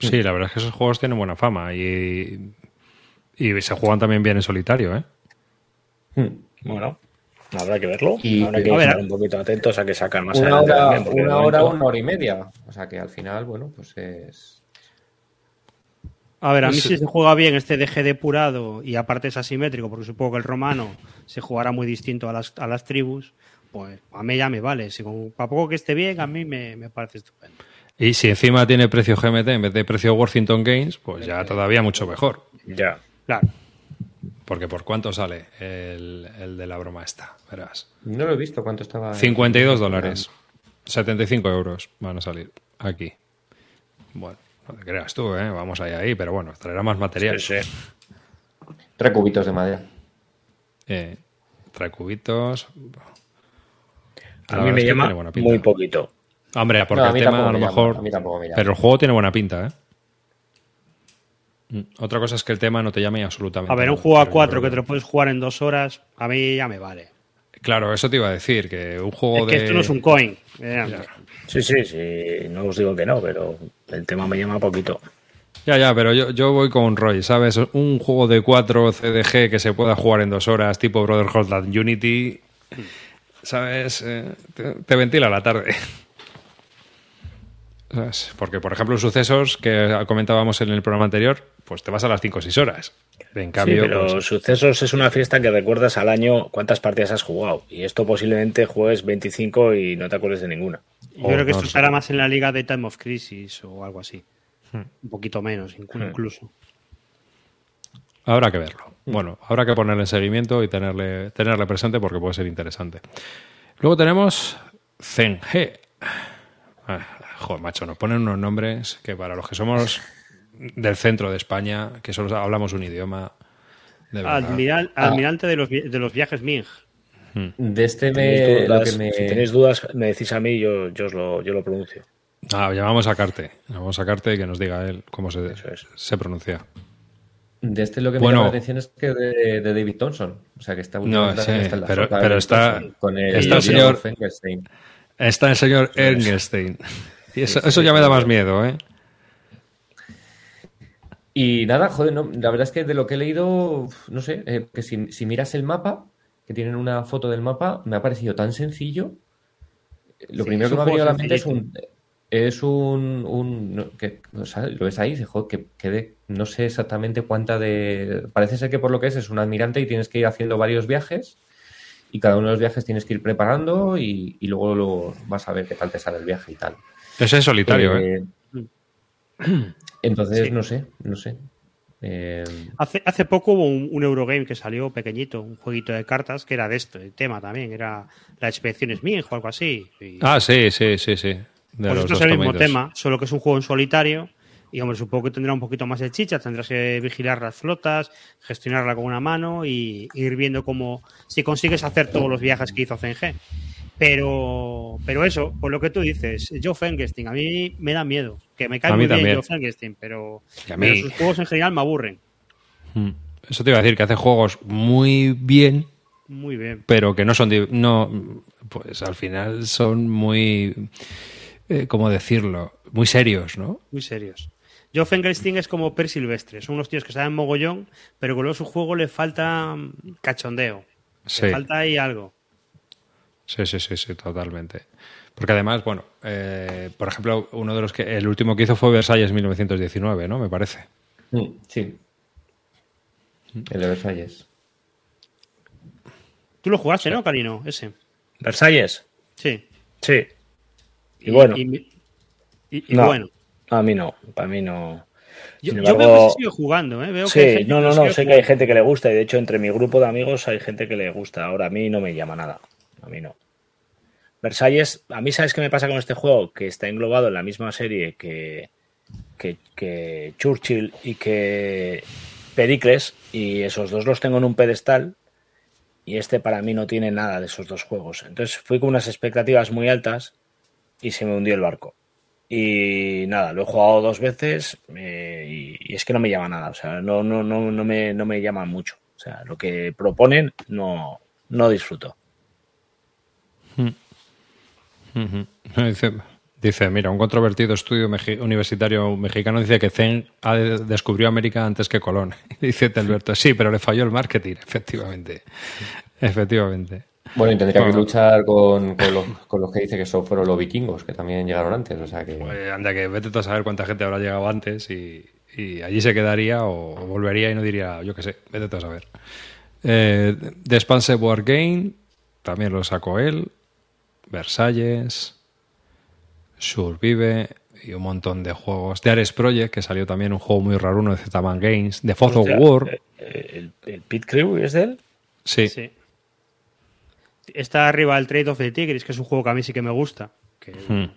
Sí, la verdad es que esos juegos tienen buena fama y, y se juegan también bien en solitario, ¿eh? Hmm. Bueno. Habrá que verlo. Y habrá que estar un poquito atentos a que sacan más una Hora, una hora, una hora y media. O sea que al final, bueno, pues es. A ver, a mí si se juega bien este DG depurado y aparte es asimétrico, porque supongo que el romano se jugará muy distinto a las, a las tribus, pues a mí ya me vale. Si para poco que esté bien, a mí me, me parece estupendo. Y si encima tiene precio GMT en vez de precio Worthington Games, pues ya todavía mucho mejor. Ya. Claro. Porque ¿por cuánto sale el, de la broma esta? Verás. No lo he visto, ¿cuánto estaba? 52 dólares. 75 euros van a salir aquí. Bueno, no te creas tú, ¿eh? Vamos ahí, ahí, pero bueno, traerá más material. Sí, sí. Trae cubitos de madera. Eh, trae cubitos. A mí me llama muy poquito. Hombre, porque el tema a lo mejor. Pero el juego tiene buena pinta, ¿eh? Mm, otra cosa es que el tema no te llame absolutamente. A ver, un juego a cuatro que te lo puedes jugar en dos horas, a mí ya me vale. Claro, eso te iba a decir, que un juego es que esto no es un coin. Sí, sí, sí, no os digo que no, pero el tema me llama poquito. Ya, ya, pero yo, yo voy con Roy, ¿sabes? Un juego de cuatro CDG que se pueda jugar en dos horas, tipo Brotherhood Unity, ¿sabes? Eh, te ventila la tarde. Porque, por ejemplo, sucesos que comentábamos en el programa anterior, pues te vas a las 5 o 6 horas. En cambio, sí, pero pues, sucesos es una fiesta que recuerdas al año cuántas partidas has jugado. Y esto posiblemente juegues 25 y no te acuerdes de ninguna. Yo creo que esto estará más en la liga de Time of Crisis o algo así. Hmm. Un poquito menos, hmm. incluso. Habrá que verlo. Hmm. Bueno, habrá que ponerle en seguimiento y tenerle, tenerle presente porque puede ser interesante. Luego tenemos Zen G. Ah, Joder, macho, nos ponen unos nombres que para los que somos del centro de España, que solo hablamos un idioma. Admiral, ah. Almirante de los, de los viajes Ming. Hmm. De este me, Si tenéis dudas, me decís a mí, yo, yo, os lo, yo lo pronuncio. Ah, llamamos a Carte. Llamamos a Carte y que nos diga él cómo se, se pronuncia. De este lo que me llama la atención es que de, de David Thompson. O sea, que está no, sí, pero, pero está, con el, está el señor Está el señor Engelstein eso, ya me da más miedo, ¿eh? Y nada, joder, la verdad es que de lo que he leído, no sé, eh, que si, miras el mapa, que tienen una foto del mapa, me ha parecido tan sencillo. Lo primero que me ha venido a la mente es un. Es un. que, lo ves ahí, que, que no sé exactamente cuánta de. Parece ser que por lo que es es un admirante y tienes que ir haciendo varios viajes y cada uno de los viajes tienes que ir preparando y, y luego lo, vas a ver qué tal te sale el viaje y tal. Es en solitario, ¿eh? ¿eh? Entonces, no sé, no sé. Eh, hace, hace poco hubo un, Eurogame que salió pequeñito, un jueguito de cartas que era de esto, el tema también, era la expedición Smith o algo así. Ah, sí, sí, sí, sí. pues esto es el mismo tema, solo que es un juego en solitario y hombre, supongo que tendrá un poquito más de chicha, tendrás que vigilar las flotas, gestionarla con una mano y ir viendo cómo si consigues hacer todos los viajes que hizo CNG. Pero, pero eso, por lo que tú dices, Joe Fengestin, a mí me da miedo. Que me cae muy bien Joe Fengestin, pero, sus juegos en general me aburren. Hmm. Eso te iba a decir, que hace juegos muy bien. Muy bien. Pero que no son. No, pues al final son muy. Eh, ¿Cómo decirlo? Muy serios, ¿no? Muy serios. Joe Fengelstein es como Per Silvestre. Son unos tíos que saben mogollón, pero que luego su juego le falta cachondeo. Le falta ahí algo. Sí, sí, sí, sí, totalmente. Porque además, bueno, eh, por ejemplo, uno de los que. El último que hizo fue Versalles 1919, ¿no? Me parece. Mm, sí. El de Versalles. Tú lo jugaste, ¿no, Carino? Ese. ¿Versalles? Sí. Sí. Y, bueno. Y, bueno. A mí no. Para mí no. Yo, veo que se sigue jugando, ¿eh? Veo sí, no, no, no. Sé que hay gente que le gusta y de hecho entre mi grupo de amigos hay gente que le gusta. Ahora a mí no me llama nada. A mí no. Versalles, a mí sabes qué me pasa con este juego, que está englobado en la misma serie que, que, Churchill y que Pericles, y esos dos los tengo en un pedestal, y este para mí no tiene nada de esos dos juegos. Entonces fui con unas expectativas muy altas y se me hundió el barco. Y nada, lo he jugado dos veces eh, y, es que no me llama nada, o sea, no, no, no, no, me, no me llama mucho. O sea, lo que proponen no, no disfruto. Dice, mira, un controvertido estudio universitario mexicano dice que Zen descubrió América antes que Colón. dice Telberto, sí, pero le falló el marketing, efectivamente. Efectivamente. Bueno, y tendría que luchar con, los, que dice que son, fueron los vikingos, que también llegaron antes. O sea que... Pues anda, que vete a saber cuánta gente habrá llegado antes y, allí se quedaría o, volvería y no diría, yo qué sé, vete a saber. Eh, The Expansive War Game, también lo sacó él. Versalles, Survive y un montón de juegos. The Ares Project, que salió también un juego muy raro, uno de Z-Man Games. The Foz of War. ¿El, el Pit Crew es de él? Sí. sí. Está arriba el Trade of the Tigris, que es un juego que a mí sí que me gusta. Que... Hmm.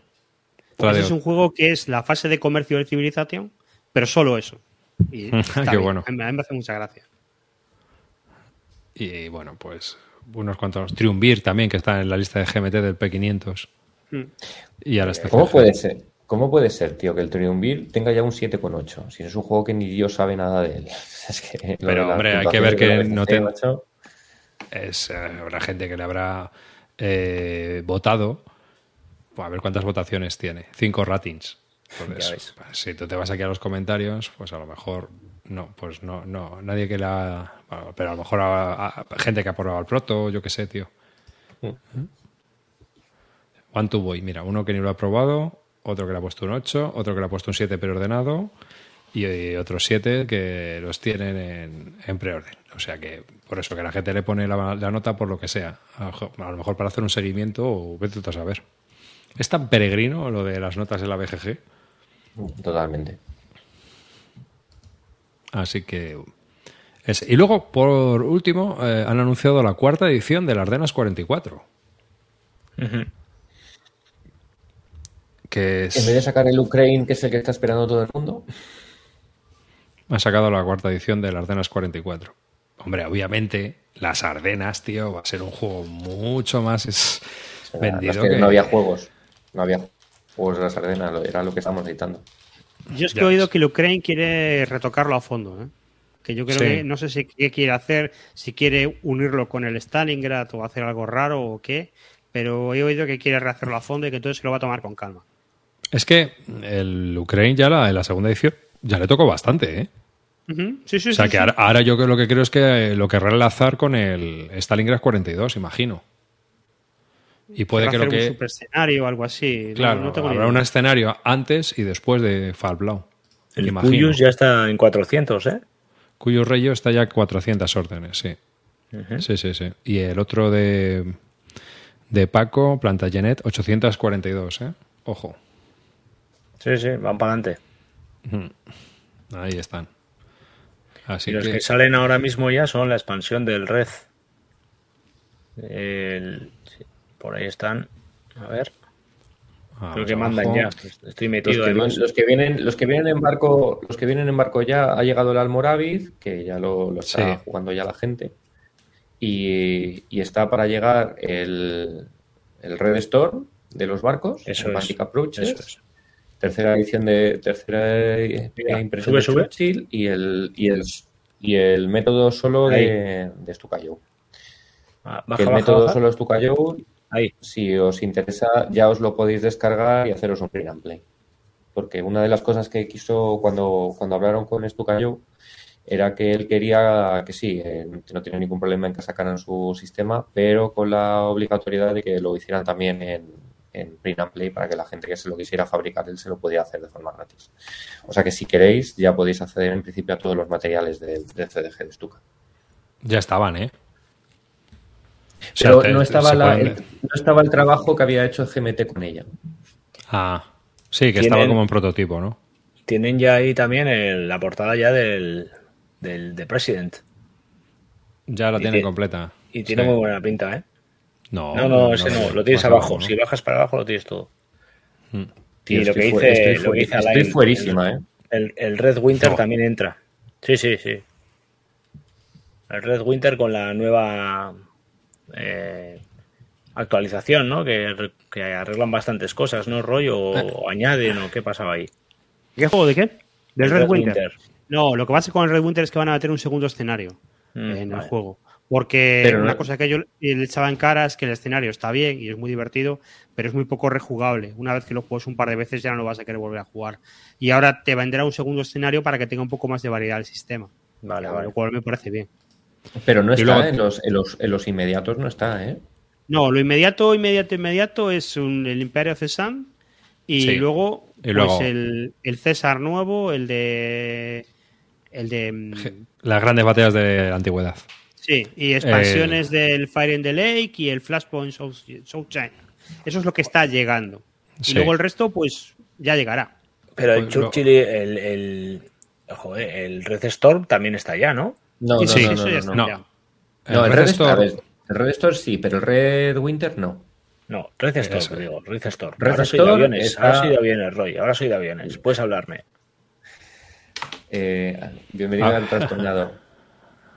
Pues es un juego que es la fase de comercio de civilización, pero solo eso. Y Qué bueno. A mí me hace mucha gracia. Y bueno, pues unos cuantos. Triumvir también, que está en la lista de GMT del P500. Hmm. Y ahora está. ¿Cómo puede ser? ¿Cómo puede ser, tío, que el Triumvir tenga ya un 7,8? Si es un juego que ni Dios sabe nada de él. Es que Pero, hombre, hay que ver que, no te es, eh, habrá gente que le habrá eh, votado. Pues a ver cuántas votaciones tiene. Cinco ratings. Pues, si tú te vas aquí a los comentarios, pues a lo mejor no, pues no, no, nadie que la. pero a lo mejor a, gente que ha probado el proto, yo qué sé, tío. Mm. ¿Eh? One to Boy, mira, uno que ni lo ha probado, otro que le ha puesto un 8, otro que le ha puesto un 7 preordenado y otros 7 que los tienen en, en preorden. O sea que por eso que la gente le pone la, nota por lo que sea. A, lo mejor para hacer un seguimiento o vete a saber. ¿Es tan peregrino lo de las notas de la BGG? Totalmente. Así que... Y luego, por último, eh, han anunciado la cuarta edición de las Ardenas 44. que es... En vez de sacar el Ukraine, que es el que está esperando todo el mundo. Ha sacado la cuarta edición de las Ardenas 44. Hombre, obviamente, las Ardenas, tío, va a ser un juego mucho más vendido. que, No había juegos. No había juegos de las Ardenas, era lo que estamos necesitando. Yo es que he oído que el Ukraine quiere retocarlo a fondo, ¿eh? Que yo creo que no sé si qué quiere hacer, si quiere unirlo con el Stalingrad o hacer algo raro o qué, pero he oído que quiere rehacerlo a fondo y que entonces se lo va a tomar con calma. Es que el Ukraine ya la, en la segunda edición ya le tocó bastante, ¿eh? sí, sí, o sea que ahora, yo lo que creo es que lo querrá enlazar con el Stalingrad 42, imagino. Y puede que lo que. un super escenario o algo así. Claro, habrá un escenario antes y después de Falblau. El Cuyus ya está en 400, ¿eh? Cuyus Rayo está ya 400 órdenes, sí. Sí, sí, sí. Y el otro de, de Paco, Plantagenet, 842, ¿eh? Ojo. Sí, sí, van para adelante. Ahí están y los que... salen ahora mismo ya son la expansión del Red. Por ahí están. A ver. Ah, Creo que mandan ya. Estoy metido. Los que, vienen, los que vienen en barco, los que vienen en barco ya ha llegado el Almoravid, que ya lo, está jugando ya la gente. Y, está para llegar el, el Red Storm de los barcos, eso es, Approaches. Eso es tercera edición de tercera impresión de Churchill y el, y el y el método solo de, de Stukayo. Ah, el método solo de Si os interesa, ya os lo podéis descargar y haceros un print and play. Porque una de las cosas que quiso cuando, cuando hablaron con Stukayo era que él quería que sí, eh, no tiene ningún problema en que sacaran su sistema, pero con la obligatoriedad de que lo hicieran también en, en Print and Play para que la gente que se lo quisiera fabricar él se lo podía hacer de forma gratis. O sea que si queréis ya podéis acceder en principio a todos los materiales del, CDG de Stuka. Ya estaban, ¿eh? Pero no, estaba el, no estaba el trabajo que había hecho GMT con ella. Ah, sí, que estaba como en prototipo, ¿no? Tienen ya ahí también la portada ya del, del de President. Ya la tienen completa. Y tiene muy buena pinta, ¿eh? No, no, ese no, lo tienes abajo. Si bajas para abajo, lo tienes todo. Hmm. y lo que dice, estoy, lo que estoy fuerísima, ¿eh? El, Red Winter también entra. Sí, sí, sí. El Red Winter con la nueva eh, actualización, ¿no? Que, arreglan bastantes cosas, ¿no? Rollo o, eh. añaden o qué pasaba ahí. ¿Qué juego de qué? Del Red, Winter. No, lo que pasa con el Red Winter es que van a meter un segundo escenario mm, en el juego. Porque una cosa que yo le echaba en cara es que el escenario está bien y es muy divertido, pero es muy poco rejugable. Una vez que lo juegas un par de veces ya no lo vas a querer volver a jugar. Y ahora te vendrá un segundo escenario para que tenga un poco más de variedad el sistema. Vale, vale. Lo cual me parece bien. Pero no está en, los, en, los, inmediatos, no está, ¿eh? No, lo inmediato, inmediato, inmediato es el Imperio César y, luego, pues, el, César nuevo, el de. El de. Mm, Las grandes batallas de la antigüedad. Sí, y expansiones eh, del Fire in the Lake y el Flashpoint South, China. Eso es lo que está llegando. Y luego el resto, pues ya llegará. Pero el pues el, el, el Red Storm también está ya, ¿no? No, no, sí, no, no, no, no, el, Red, Storm, el Red Storm sí, pero el Red Winter no. No, Red Storm, digo, Red Storm. Red ahora soy de aviones, ahora soy de aviones, Roy, ahora soy de aviones. Puedes hablarme. Eh, bienvenido ah. al trastornado.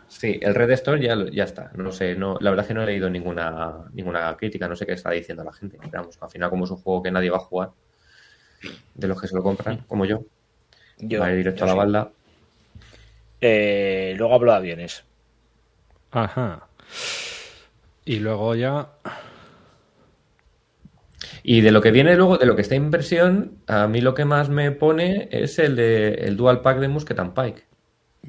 Sí, el Red Storm ya, ya está. No sé, no, la verdad es que no he leído ninguna, ninguna crítica, no sé qué está diciendo la gente. Vamos, al final, como es un juego que nadie va a jugar, de los que se lo compran, como yo, yo va a ir directo a la balda. Eh, luego hablo de aviones. Ajá. Y luego ya. Y de lo que viene luego, de lo que está en versión, a mí lo que más me pone es el de el Dual Pack de Musket and Pike.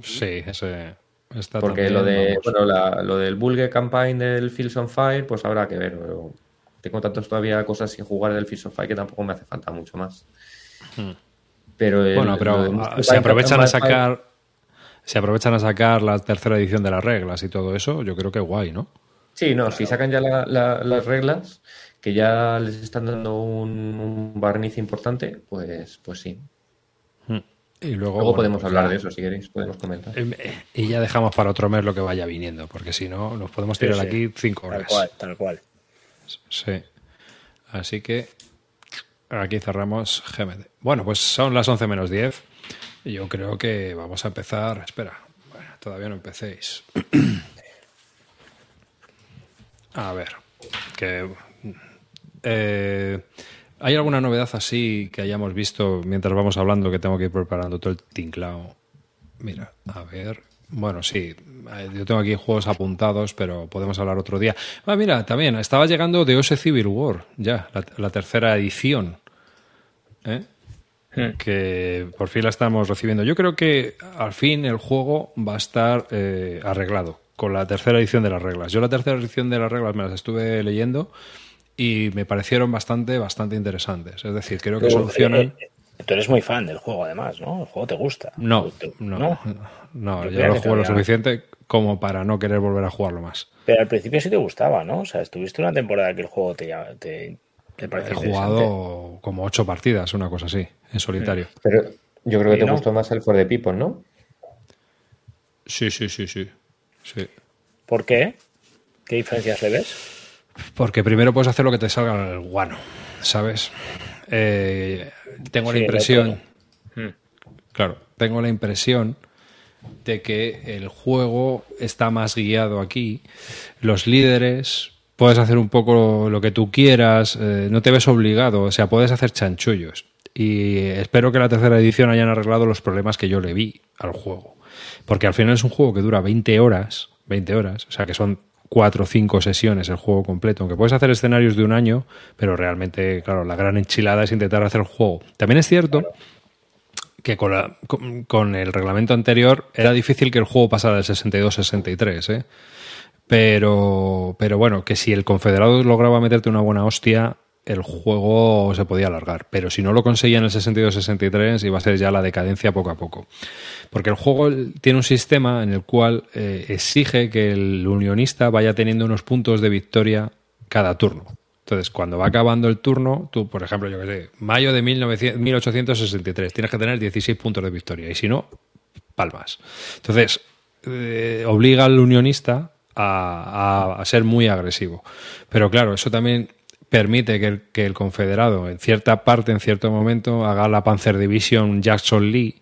Sí, ese está Porque lo de bueno, lo del Bulge Campaign del Fields on Fire, pues habrá que ver. tengo tantos todavía cosas sin jugar del Fields on Fire que tampoco me hace falta mucho más. Hmm. Pero bueno, pero se aprovechan a sacar se aprovechan a sacar la tercera edición de las reglas y todo eso, yo creo que guay, ¿no? Sí, no, si sacan ya las reglas, que ya les están dando un, barniz importante, pues, pues sí. Hmm. Y luego, podemos pues hablar de eso, si queréis, podemos comentar. Eh, y ya dejamos para otro mes lo que vaya viniendo, porque si no, nos podemos tirar aquí cinco horas. Tal cual, tal cual. Sí. Así que aquí cerramos GMD. Bueno, pues son las 11 menos 10. Yo creo que vamos a empezar. Espera, bueno, todavía no empecéis. A ver, que eh, ¿hay alguna novedad así que hayamos visto mientras vamos hablando que tengo que ir preparando todo el tinclao? Mira, a ver. Bueno, sí, eh, yo tengo aquí juegos apuntados, pero podemos hablar otro día. Ah, mira, también estaba llegando de OS Civil War, ya, la, tercera edición. ¿eh? Hmm. Que por fin la estamos recibiendo. Yo creo que al fin el juego va a estar arreglado con la tercera edición de las reglas. Yo la tercera edición de las reglas me las estuve leyendo y me parecieron bastante, bastante interesantes. Es decir, creo que solucionan... Eh, eh, tú eres muy fan del juego, además, ¿no? El juego te gusta. No, no, no, yo lo juego lo suficiente como para no querer volver a jugarlo más. Pero al principio sí te gustaba, ¿no? O sea, estuviste una temporada que el juego te, te, He jugado como ocho partidas, una cosa así, en solitario. Pero yo creo que te gustó más el For the People, ¿no? Sí, sí, sí, sí. Sí. ¿Por qué? ¿Qué diferencias le ves? Porque primero puedes hacer lo que te salga el guano, ¿sabes? Eh, tengo la impresión. Hmm. Claro, tengo la impresión de que el juego está más guiado aquí. Los líderes puedes hacer un poco lo que tú quieras, eh, no te ves obligado, o sea, puedes hacer chanchullos. Y espero que la tercera edición hayan arreglado los problemas que yo le vi al juego. Porque al final es un juego que dura 20 horas, 20 horas, o sea que son cuatro o cinco sesiones el juego completo, aunque puedes hacer escenarios de un año, pero realmente, claro, la gran enchilada es intentar hacer el juego. También es cierto que con, el reglamento anterior era difícil que el juego pasara del 62-63, ¿eh? Pero, pero bueno, que si el confederado lograba meterte una buena hostia, el juego se podía alargar. Pero si no lo conseguía en el 62-63, iba a ser ya la decadencia poco a poco. Porque el juego tiene un sistema en el cual eh, exige que el unionista vaya teniendo unos puntos de victoria cada turno. Entonces, cuando va acabando el turno, tú, por ejemplo, yo que sé, mayo de 1863, tienes que tener 16 puntos de victoria. Y si no, palmas. Entonces, eh, obliga al unionista a, a, ser muy agresivo. Pero claro, eso también permite que el, que el, confederado en cierta parte, en cierto momento, haga la Panzer Division Jackson Lee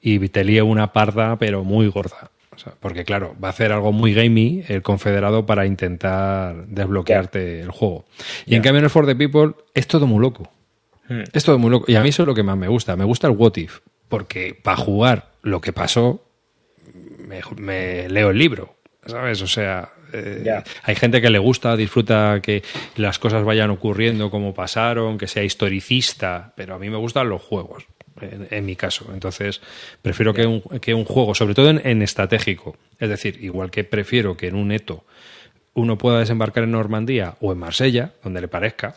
y te líe una parda, pero muy gorda. porque claro, va a hacer algo muy gamey el confederado para intentar desbloquearte el juego. Y en cambio en el For the People es todo muy loco. Hmm. Es todo muy loco. Y a mí eso es lo que más me gusta. Me gusta el What If. Porque para jugar lo que pasó, me leo el libro. ¿Sabes? O sea, eh, hay gente que le gusta, disfruta que las cosas vayan ocurriendo como pasaron, que sea historicista, pero a mí me gustan los juegos, en, mi caso. Entonces, prefiero que un, que un, juego, sobre todo en, estratégico, es decir, igual que prefiero que en un eto uno pueda desembarcar en Normandía o en Marsella, donde le parezca,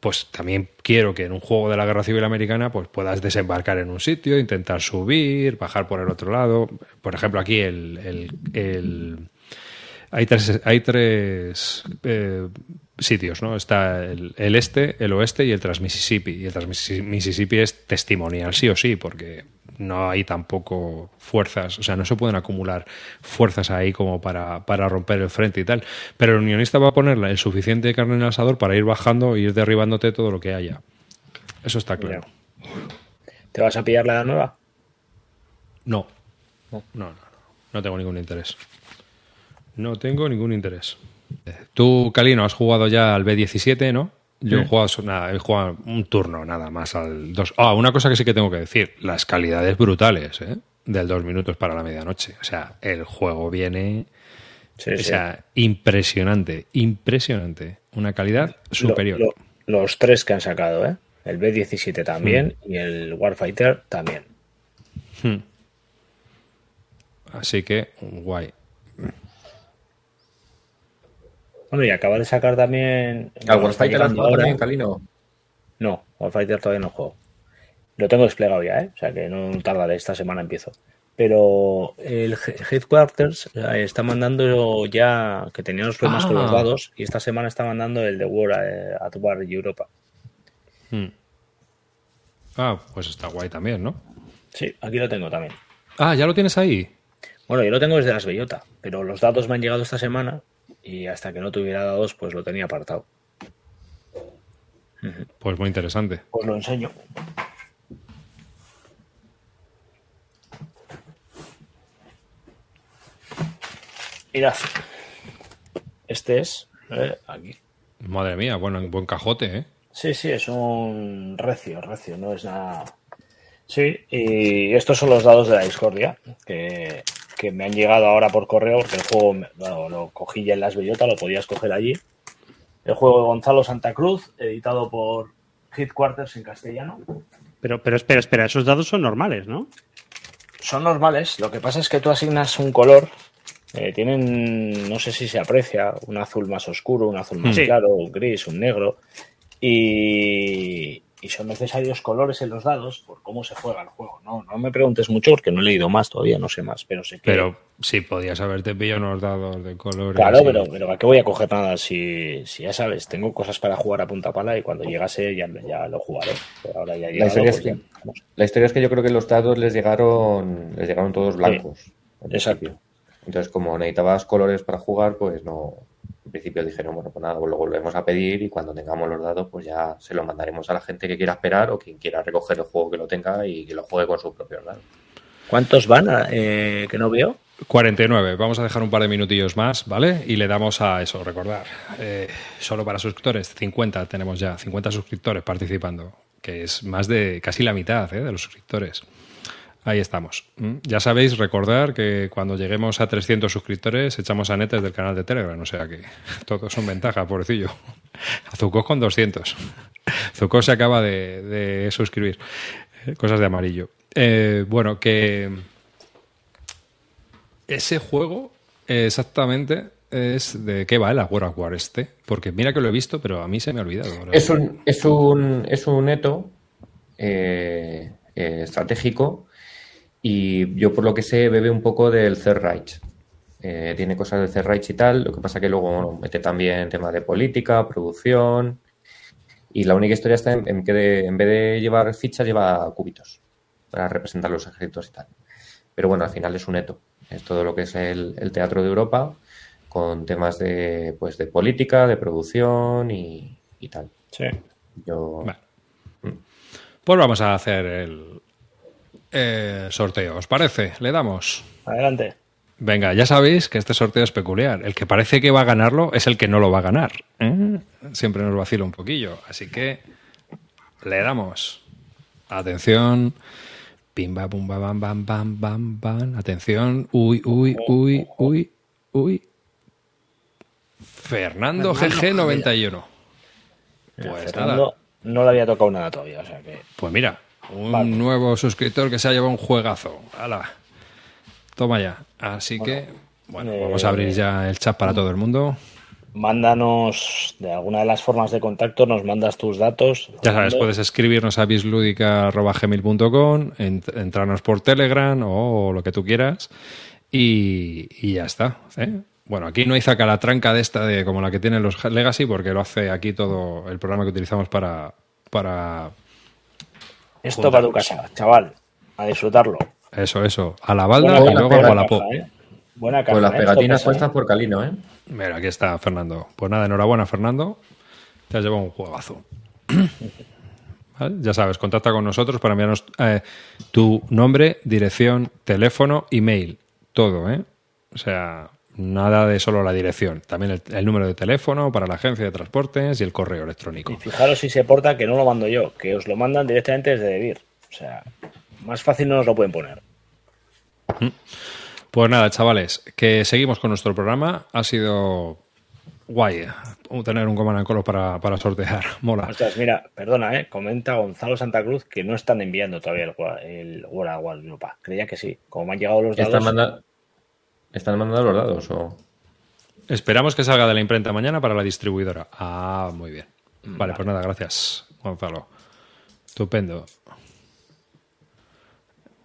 pues también quiero que en un juego de la Guerra Civil Americana pues puedas desembarcar en un sitio, intentar subir, bajar por el otro lado. Por ejemplo, aquí el, hay tres, hay tres eh, sitios, ¿no? Está el, este, el oeste y el Transmississippi. Y el Transmississippi es testimonial, sí o sí, porque no hay tampoco fuerzas, o sea, no se pueden acumular fuerzas ahí como para, romper el frente y tal. Pero el unionista va a poner el suficiente carne en el asador para ir bajando e ir derribándote todo lo que haya. Eso está claro. ¿Te vas a pillar la nueva? No. No, no, no. No tengo ningún interés. No tengo ningún interés. Tú, Calino, has jugado ya al B17, ¿no? Yo he, jugado, nada, he jugado un turno nada más al 2. Ah, una cosa que sí que tengo que decir, las calidades brutales, ¿eh? Del dos minutos para la medianoche. O sea, el juego viene... o sea, impresionante, impresionante. Una calidad superior. los tres que han sacado, ¿eh? El B-17 también hmm. y el Warfighter también. Hmm. Así que, guay. Bueno, y acaba de sacar también. ¿Al Warfighter has también, Calino? No, Warfighter todavía no juego. Lo tengo desplegado ya, ¿eh? O sea que no tardaré, esta semana empiezo. Pero el Headquarters eh, está mandando ya, que teníamos problemas con los ah. dados, y esta semana está mandando el de War eh, at War Europa. Hmm. Ah, pues está guay también, ¿no? Sí, aquí lo tengo también. Ah, ¿ya lo tienes ahí? Bueno, yo lo tengo desde las Bellota, pero los datos me han llegado esta semana y hasta que no tuviera dados, pues lo tenía apartado. Pues muy interesante. Pues lo enseño. Mirad. Este es. Eh, aquí. Madre mía, bueno, en buen cajote, ¿eh? Sí, sí, es un recio, recio, no es nada. Sí, y estos son los dados de la discordia, que que me han llegado ahora por correo, porque el juego lo cogí ya en las bellotas, lo podías coger allí. El juego de Gonzalo Santa Cruz, editado por Headquarters en castellano. Pero, pero espera, espera, esos dados son normales, ¿no? Son normales, lo que pasa es que tú asignas un color, eh, tienen, no sé si se aprecia, un azul más oscuro, un azul más claro, un gris, un negro, y, y son necesarios colores en los dados por cómo se juega el juego. No, no me preguntes mucho porque no he leído más todavía, no sé más, pero sé que... Pero sí, podías haberte pillado unos dados de colores. Claro, pero, pero ¿a qué voy a coger nada? Si, si ya sabes, tengo cosas para jugar a punta pala y cuando llegase ya, ya lo jugaré. ahora ya la, historia es pues que, la historia es que yo creo que los dados les llegaron, les llegaron todos blancos. exacto. Entonces, como necesitabas colores para jugar, pues no, en principio dijeron, bueno, pues nada, pues lo volvemos a pedir y cuando tengamos los dados, pues ya se lo mandaremos a la gente que quiera esperar o quien quiera recoger el juego que lo tenga y que lo juegue con sus propios dados. ¿Cuántos van eh, que no veo? 49. Vamos a dejar un par de minutillos más, ¿vale? Y le damos a eso, recordar. Eh, solo para suscriptores, 50 tenemos ya, 50 suscriptores participando, que es más de casi la mitad ¿eh? de los suscriptores. Ahí estamos. Mm. Ya sabéis, recordar que cuando lleguemos a 300 suscriptores echamos a netes del canal de Telegram, o sea que todos son ventaja, pobrecillo. Azucó con 200. Zucó se acaba de, suscribir. Cosas de amarillo. Eh, bueno, que ese juego exactamente es de qué va el of War este, porque mira que lo he visto, pero a mí se me ha olvidado. Es un, es un, es un neto eh, eh, estratégico y yo, por lo que sé, bebe un poco del Third Reich. Eh, tiene cosas del Third Reich y tal. Lo que pasa que luego mete también temas de política, producción. Y la única historia está en, que en vez de llevar fichas, lleva cubitos para representar los ejércitos y tal. Pero bueno, al final es un neto. Es todo lo que es el, teatro de Europa con temas de, pues, de política, de producción y, tal. Sí. Yo... Mm. Pues vamos a hacer el, eh, sorteo. ¿Os parece? ¿Le damos? Adelante. Venga, ya sabéis que este sorteo es peculiar. El que parece que va a ganarlo es el que no lo va a ganar. ¿eh? Siempre nos vacila un poquillo. Así que le damos. Atención. Pimba, pumba, bam, bam, bam, bam, bam. Atención. Uy, uy, uy, uy, uy. Fernando GG91. Pues nada. No le había tocado nada todavía. O sea que... Pues mira, un nuevo suscriptor que se ha llevado un juegazo. ¡Hala! Toma ya. Así que, Bueno, vamos a abrir eh, ya el chat para todo el mundo. Mándanos de alguna de las formas de contacto, nos mandas tus datos. Ya sabes, puedes escribirnos a bisludica.gmail.com, entrarnos por Telegram o lo que tú quieras y, ya está. ¿eh? Bueno, aquí no hay tranca de esta de como la que tienen los Legacy porque lo hace aquí todo el programa que utilizamos para... para Esto para tu casa, chaval. A disfrutarlo. Eso, eso. A la balda y luego a la ¿eh? Buena Con las ¿eh? pegatinas puestas por Calino, ¿eh? Mira, aquí está Fernando. Pues nada, enhorabuena, Fernando. Te has llevado un juegazo. Ya sabes, contacta con nosotros para enviarnos eh, tu nombre, dirección, teléfono, email. Todo, ¿eh? O sea, nada de solo la dirección. También el, número de teléfono para la agencia de transportes y el correo electrónico. Y fijaros si se porta que no lo mando yo, que os lo mandan directamente desde Debir. O sea, más fácil no nos lo pueden poner. Pues nada, chavales, que seguimos con nuestro programa. Ha sido guay eh, tener un Command Color para, para sortear. Mola. Ostras, mira, perdona, ¿eh? comenta Gonzalo Santa Cruz que no están enviando todavía el, el World Europa. Creía que sí. Como me han llegado los datos. ¿Están, ¿Están mandando los datos o...? Esperamos que salga de la imprenta mañana para la distribuidora. Ah, muy bien. Vale, pues nada, gracias, Gonzalo. Estupendo.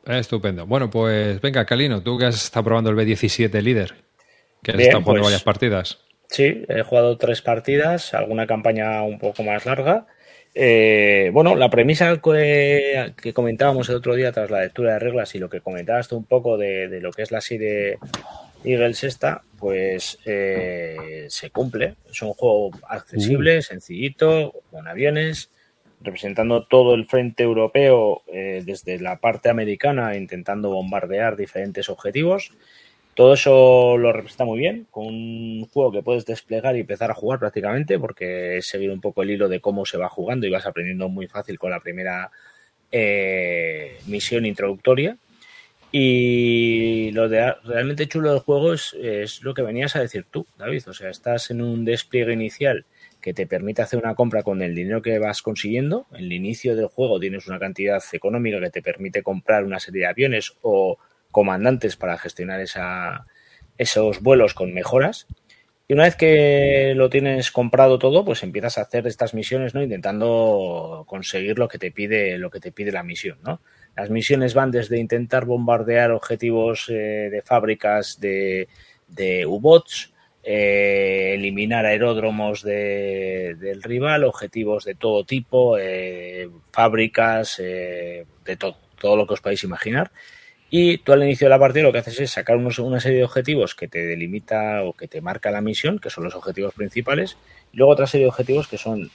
Estupendo. Bueno, pues venga, Calino, tú que has estado probando el B17 líder, que has estado jugando pues varias partidas. Sí, he jugado tres partidas, alguna campaña un poco más larga. Eh, bueno, la premisa que, comentábamos el otro día tras la lectura de reglas y lo que comentabas tú un poco de, lo que es la serie Eagles esta, pues eh, se cumple. Es un juego accesible, sencillito, con aviones, representando todo el frente europeo eh, desde la parte americana, intentando bombardear diferentes objetivos. Todo eso lo representa muy bien, con un juego que puedes desplegar y empezar a jugar prácticamente, porque es seguir un poco el hilo de cómo se va jugando y vas aprendiendo muy fácil con la primera eh, misión introductoria. Y lo de realmente chulo del juego es, es, lo que venías a decir tú, David. O sea, estás en un despliegue inicial que te permite hacer una compra con el dinero que vas consiguiendo. En el inicio del juego tienes una cantidad económica que te permite comprar una serie de aviones o comandantes para gestionar esa, esos vuelos con mejoras. Y una vez que lo tienes comprado todo, pues empiezas a hacer estas misiones, ¿no? Intentando conseguir lo que te pide, lo que te pide la misión, ¿no? Las misiones van desde intentar bombardear objetivos eh, de fábricas de, de U-bots, eh, eliminar aeródromos del rival, objetivos de todo tipo, eh, fábricas, de todo, todo lo que os podáis imaginar. Y tú al inicio de la partida lo que haces es sacar una serie de objetivos que te delimita o que te marca la misión, que son los objetivos principales, y luego otra serie de objetivos que son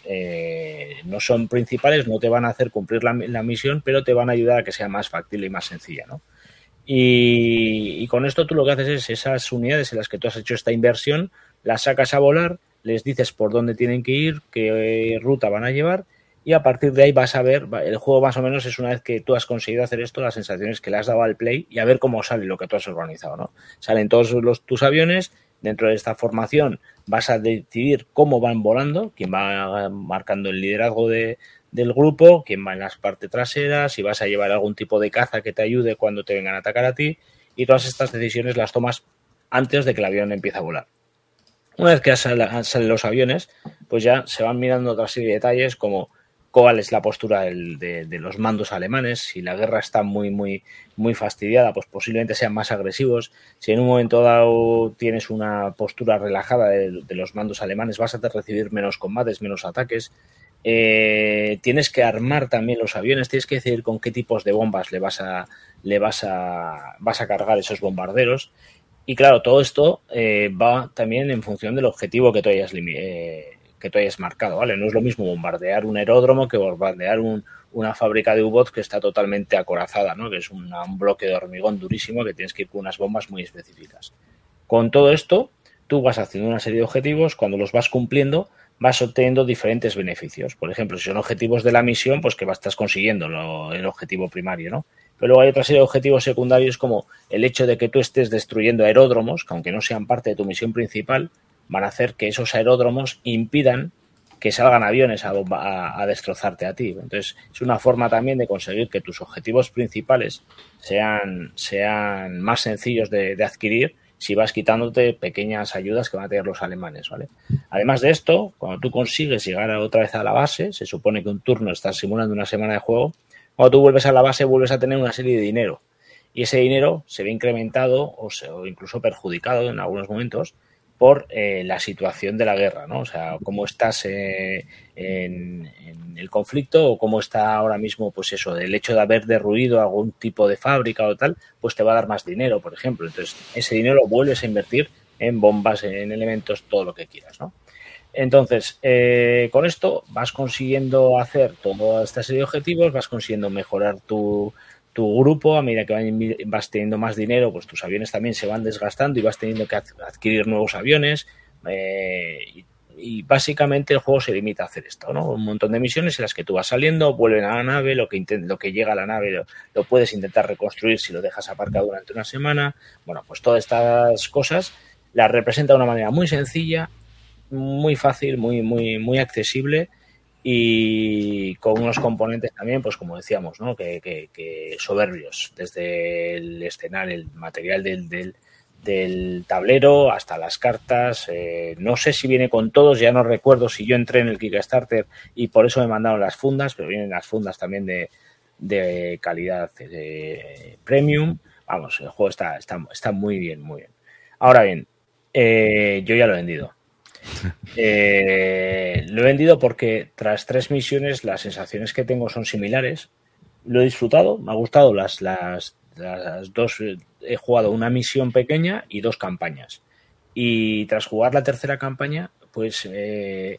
no son principales, no te van a hacer cumplir la, misión, pero te van a ayudar a que sea más factible y más sencilla, ¿no? Y, con esto tú lo que haces es esas unidades en las que tú has hecho esta inversión, las sacas a volar, les dices por dónde tienen que ir, qué ruta van a llevar y a partir de ahí vas a ver, el juego más o menos es una vez que tú has conseguido hacer esto, las sensaciones que le has dado al play y a ver cómo sale lo que tú has organizado, ¿no? Salen todos los, tus aviones, dentro de esta formación vas a decidir cómo van volando, quién va marcando el liderazgo de, del grupo, quién va en las partes traseras, si vas a llevar algún tipo de caza que te ayude cuando te vengan a atacar a ti, y todas estas decisiones las tomas antes de que el avión empiece a volar. Una vez que salen los aviones, pues ya se van mirando otra serie de detalles como cuál es la postura de, los mandos alemanes, si la guerra está muy, muy, muy fastidiada, pues posiblemente sean más agresivos. Si en un momento dado tienes una postura relajada de, los mandos alemanes, vas a recibir menos combates, menos ataques. Eh, tienes que armar también los aviones, tienes que decidir con qué tipos de bombas le vas a, le vas a, vas a cargar esos bombarderos. Y claro, todo esto eh, va también en función del objetivo que tú hayas, eh, que tú hayas marcado, ¿vale? No es lo mismo bombardear un aeródromo que bombardear una fábrica de U-Bots que está totalmente acorazada, ¿no? Que es un bloque de hormigón durísimo que tienes que ir con unas bombas muy específicas. Con todo esto, tú vas haciendo una serie de objetivos, cuando los vas cumpliendo, vas obteniendo diferentes beneficios. Por ejemplo, si son objetivos de la misión, pues que estás consiguiendo el objetivo primario, ¿no? Pero luego hay otra serie de objetivos secundarios como el hecho de que tú estés destruyendo aeródromos, que aunque no sean parte de tu misión principal, van a hacer que esos aeródromos impidan que salgan aviones a, destrozarte a ti. Entonces, es una forma también de conseguir que tus objetivos principales sean, sean más sencillos de adquirir si vas quitándote pequeñas ayudas que van a tener los alemanes, ¿vale? Además de esto, cuando tú consigues llegar otra vez a la base, se supone que un turno estás simulando una semana de juego, cuando tú vuelves a la base vuelves a tener una serie de dinero. Y ese dinero se ve incrementado o, o incluso perjudicado en algunos momentos por eh, la situación de la guerra, ¿no? O sea, cómo estás eh, en, el conflicto o cómo está ahora mismo, pues eso, el hecho de haber derruido algún tipo de fábrica o tal, pues te va a dar más dinero, por ejemplo. Entonces, ese dinero lo vuelves a invertir en bombas, en elementos, todo lo que quieras, ¿no? Entonces, eh, con esto vas consiguiendo hacer toda esta serie de objetivos, vas consiguiendo mejorar tu, tu grupo, a medida que vas teniendo más dinero, pues tus aviones también se van desgastando y vas teniendo que adquirir nuevos aviones. Eh, y, básicamente el juego se limita a hacer esto, ¿no? Un montón de misiones en las que tú vas saliendo, vuelven a la nave, lo que, lo que llega a la nave lo, lo, puedes intentar reconstruir si lo dejas aparcado durante una semana. Bueno, pues todas estas cosas las representa de una manera muy sencilla, muy fácil, muy, muy, muy accesible y con unos componentes también, pues como decíamos, ¿no? que, soberbios, desde el escenario, el material del, del, tablero hasta las cartas. Eh, no sé si viene con todos, ya no recuerdo si yo entré en el Kickstarter y por eso me mandaron las fundas, pero vienen las fundas también de, de calidad de premium. Vamos, el juego está, está, está muy bien, muy bien. Ahora bien, eh, yo ya lo he vendido. Eh, lo he vendido porque tras tres misiones las sensaciones que tengo son similares. Lo he disfrutado, me ha gustado las, las, dos. He jugado una misión pequeña y dos campañas. Y tras jugar la tercera campaña, pues eh,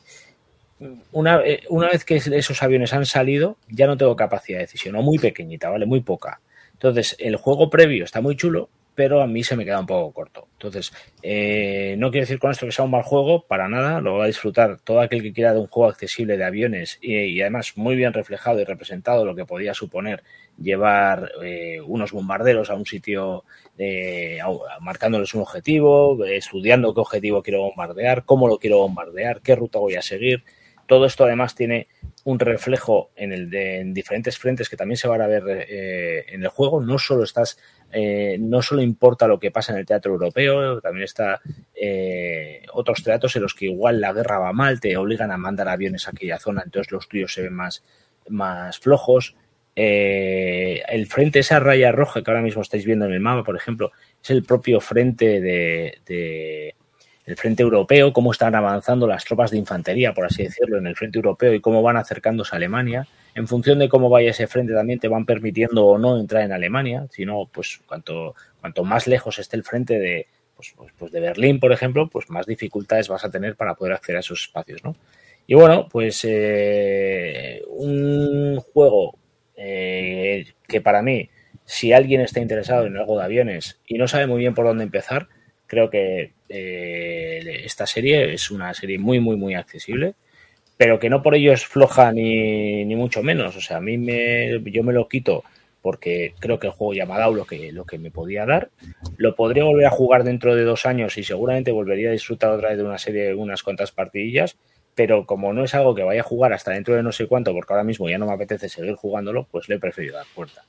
una, eh, una vez que esos aviones han salido, ya no tengo capacidad de decisión, o muy pequeñita, ¿vale? Muy poca. Entonces, el juego previo está muy chulo, pero a mí se me queda un poco corto. Entonces, eh, no quiero decir con esto que sea un mal juego, para nada, lo va a disfrutar todo aquel que quiera de un juego accesible de aviones y, además muy bien reflejado y representado lo que podía suponer llevar eh, unos bombarderos a un sitio eh, marcándoles un objetivo, estudiando qué objetivo quiero bombardear, cómo lo quiero bombardear, qué ruta voy a seguir. Todo esto además tiene un reflejo en, el de, en diferentes frentes que también se van a ver en el juego. No solo estás eh, no solo importa lo que pasa en el teatro europeo, también está eh, otros teatros en los que igual la guerra va mal, te obligan a mandar aviones a aquella zona, entonces los tuyos se ven más, más flojos. Eh, el frente, esa raya roja que ahora mismo estáis viendo en el mapa, por ejemplo, es el propio frente de, el frente europeo, cómo están avanzando las tropas de infantería, por así decirlo, en el frente europeo y cómo van acercándose a Alemania en función de cómo vaya ese frente también te van permitiendo o no entrar en Alemania, sino pues cuanto, cuanto más lejos esté el frente de, pues, pues, pues, de Berlín, por ejemplo, pues más dificultades vas a tener para poder acceder a esos espacios, ¿no? Y bueno, pues eh, un juego eh, que para mí, si alguien está interesado en algo de aviones y no sabe muy bien por dónde empezar, creo que eh, esta serie es una serie muy, muy, muy accesible pero que no por ello es floja ni, ni mucho menos. O sea, a mí me, yo me lo quito porque creo que el juego ya me ha dado lo que, lo que me podía dar. Lo podría volver a jugar dentro de dos años y seguramente volvería a disfrutar otra vez de una serie de unas cuantas partidillas, pero como no es algo que vaya a jugar hasta dentro de no sé cuánto, porque ahora mismo ya no me apetece seguir jugándolo, pues le he preferido dar puerta.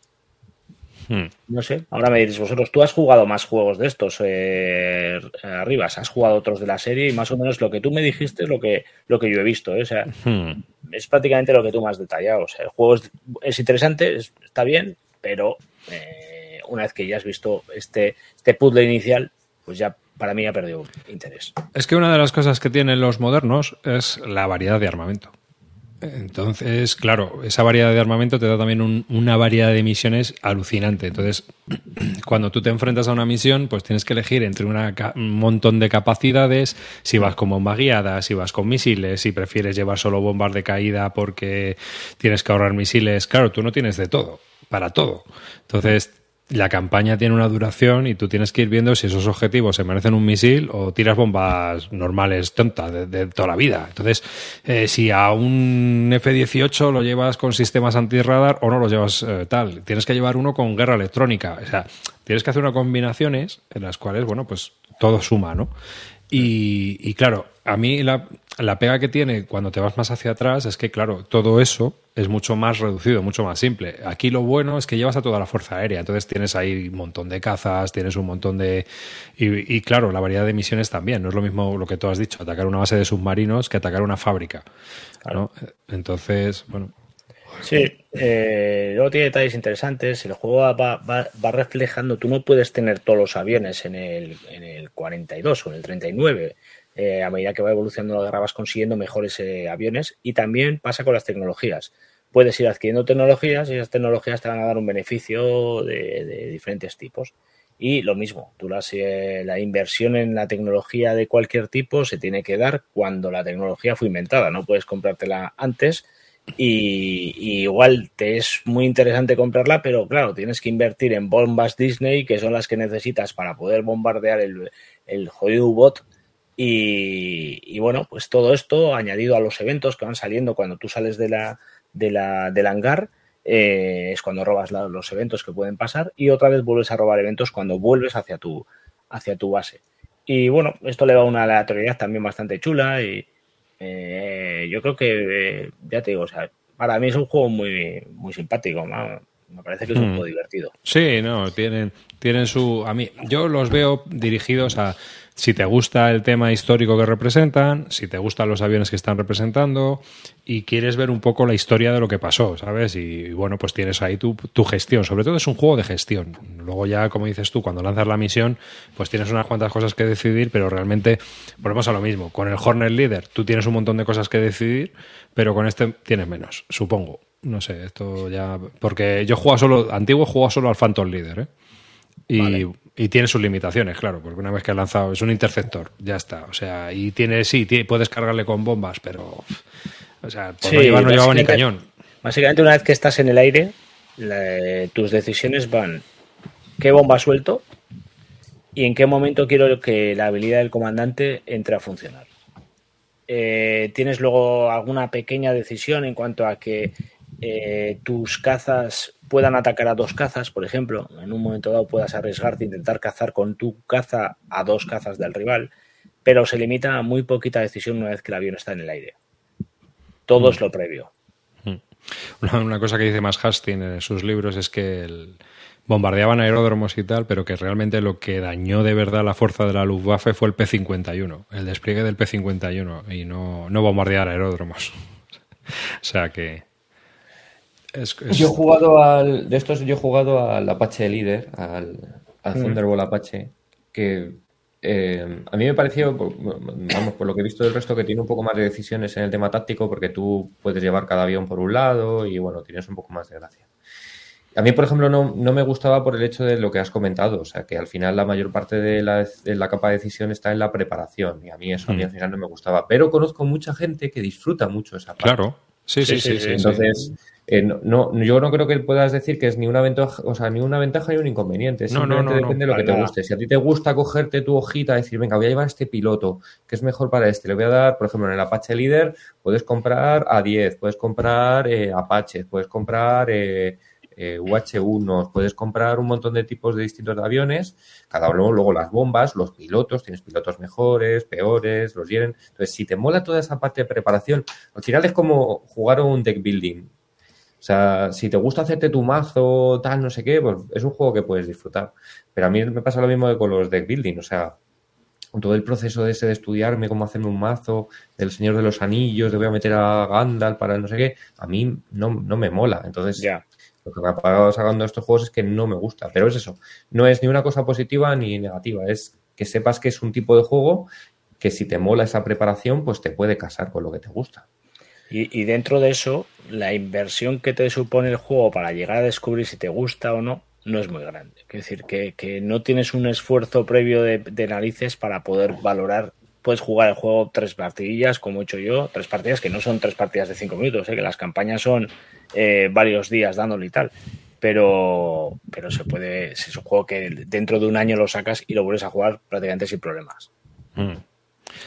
Hmm. No sé, ahora me diréis vosotros, tú has jugado más juegos de estos eh, arribas, has jugado otros de la serie y más o menos lo que tú me dijiste es lo que, lo que yo he visto, ¿eh? o sea, hmm. es prácticamente lo que tú me has detallado, o sea, el juego es, interesante, está bien, pero eh, una vez que ya has visto este, este puzzle inicial, pues ya para mí ha perdido interés. Es que una de las cosas que tienen los modernos es la variedad de armamento. Entonces, claro, esa variedad de armamento te da también una variedad de misiones alucinante. Entonces, cuando tú te enfrentas a una misión, pues tienes que elegir entre un montón de capacidades, si vas con bomba guiada, si vas con misiles, si prefieres llevar solo bombas de caída porque tienes que ahorrar misiles. Claro, tú no tienes de todo, para todo. Entonces, la campaña tiene una duración y tú tienes que ir viendo si esos objetivos se merecen un misil o tiras bombas normales tontas de, toda la vida. Entonces, eh, si a un F-18 lo llevas con sistemas antirradar o no lo llevas eh, tal, tienes que llevar uno con guerra electrónica. O sea, tienes que hacer unas combinaciones en las cuales, bueno, pues todo suma, ¿no? Y, claro, a mí la, pega que tiene cuando te vas más hacia atrás es que, claro, todo eso es mucho más reducido, mucho más simple. Aquí lo bueno es que llevas a toda la Fuerza Aérea, entonces tienes ahí un montón de cazas, tienes un montón de... Y, claro, la variedad de misiones también, no es lo mismo lo que tú has dicho, atacar una base de submarinos que atacar una fábrica. Entonces, bueno, Sí, eh, luego tiene detalles interesantes. El juego va, va, reflejando, tú no puedes tener todos los aviones en el, en el 42 o en el 39. Eh, a medida que va evolucionando la guerra vas consiguiendo mejores eh, aviones y también pasa con las tecnologías. Puedes ir adquiriendo tecnologías y esas tecnologías te van a dar un beneficio de, diferentes tipos. Y lo mismo, tú las, la inversión en la tecnología de cualquier tipo se tiene que dar cuando la tecnología fue inventada. No puedes comprártela antes y, igual te es muy interesante comprarla, pero claro, tienes que invertir en bombas Disney, que son las que necesitas para poder bombardear el, el jodido bot. Y, bueno, pues todo esto añadido a los eventos que van saliendo cuando tú sales de la, de la, del hangar, eh, es cuando robas los eventos que pueden pasar y otra vez vuelves a robar eventos cuando vuelves hacia tu, hacia tu base. Y bueno, esto le va a una aleatoriedad también bastante chula y, eh, yo creo que, eh, ya te digo, o sea, para mí es un juego muy, muy simpático. Me parece que es un hmm. juego divertido. Sí, no, tienen, tienen su. A mí, yo los veo dirigidos a si te gusta el tema histórico que representan, si te gustan los aviones que están representando y quieres ver un poco la historia de lo que pasó, ¿sabes? Y, bueno, pues tienes ahí tu, gestión. Sobre todo es un juego de gestión. Luego ya, como dices tú, cuando lanzas la misión, pues tienes unas cuantas cosas que decidir, pero realmente volvemos a lo mismo. Con el Hornet Leader tú tienes un montón de cosas que decidir, pero con este tienes menos, supongo. No sé, esto ya... Porque yo juego solo, antiguo juego solo al Phantom Leader, ¿eh? Y, tiene sus limitaciones, claro, porque una vez que ha lanzado es un interceptor, ya está. O sea, y tiene, sí, puedes cargarle con bombas, pero. O sea, por no llevar no llevaba ni cañón. Básicamente, una vez que estás en el aire, tus decisiones van: ¿qué bomba suelto? ¿Y en qué momento quiero que la habilidad del comandante entre a funcionar? Eh, tienes luego alguna pequeña decisión en cuanto a que eh, tus cazas puedan atacar a dos cazas, por ejemplo, en un momento dado puedas arriesgarte e intentar cazar con tu caza a dos cazas del rival, pero se limita a muy poquita decisión una vez que el avión está en el aire. Todo es mm. lo previo. Mm. Una, cosa que dice más Hastings en sus libros es que el, bombardeaban aeródromos y tal, pero que realmente lo que dañó de verdad la fuerza de la Luftwaffe fue el P-51, el despliegue del P-51 y no, no bombardear aeródromos. o sea que yo he jugado al. De estos, yo he jugado al Apache Líder, al, al mm. Thunderbolt Apache, que eh, a mí me pareció, vamos, por lo que he visto del resto, que tiene un poco más de decisiones en el tema táctico, porque tú puedes llevar cada avión por un lado y bueno, tienes un poco más de gracia. A mí, por ejemplo, no, no, me gustaba por el hecho de lo que has comentado, o sea, que al final la mayor parte de la, de la capa de decisión está en la preparación y a mí eso a mí mm. al final no me gustaba. Pero conozco mucha gente que disfruta mucho esa parte. Claro, sí, sí, sí. sí, Entonces, eh, no, yo no creo que puedas decir que es ni una ventaja, o sea, ni una ventaja ni un inconveniente. Simplemente no, depende de lo que te guste. Si a ti te gusta cogerte tu hojita y decir, venga, voy a llevar este piloto, que es mejor para este, le voy a dar, por ejemplo, en el Apache Leader, puedes comprar A10, puedes comprar eh, Apache, puedes comprar eh, eh UH1, puedes comprar un montón de tipos de distintos de aviones, cada uno, luego las bombas, los pilotos, tienes pilotos mejores, peores, los hieren. Entonces, si te mola toda esa parte de preparación, al final es como jugar un deck building o sea, si te gusta hacerte tu mazo, tal, no sé qué, pues es un juego que puedes disfrutar. Pero a mí me pasa lo mismo que con los deck building, o sea, todo el proceso de ese de estudiarme cómo hacerme un mazo, del Señor de los Anillos, de voy a meter a Gandalf para no sé qué, a mí no, me mola. Entonces, lo que me ha pagado sacando estos juegos es que no me gusta. Pero es eso, no es ni una cosa positiva ni negativa, es que sepas que es un tipo de juego que si te mola esa preparación, pues te puede casar con lo que te gusta. Y, dentro de eso, la inversión que te supone el juego para llegar a descubrir si te gusta o no, no es muy grande. Es decir, que, no tienes un esfuerzo previo de, narices para poder valorar. Puedes jugar el juego tres partidillas, como he hecho yo, tres partidas que no son tres partidas de cinco minutos, ¿eh? que las campañas son eh, varios días dándole y tal. Pero, pero se puede, es un juego que dentro de un año lo sacas y lo vuelves a jugar prácticamente sin problemas. Mm.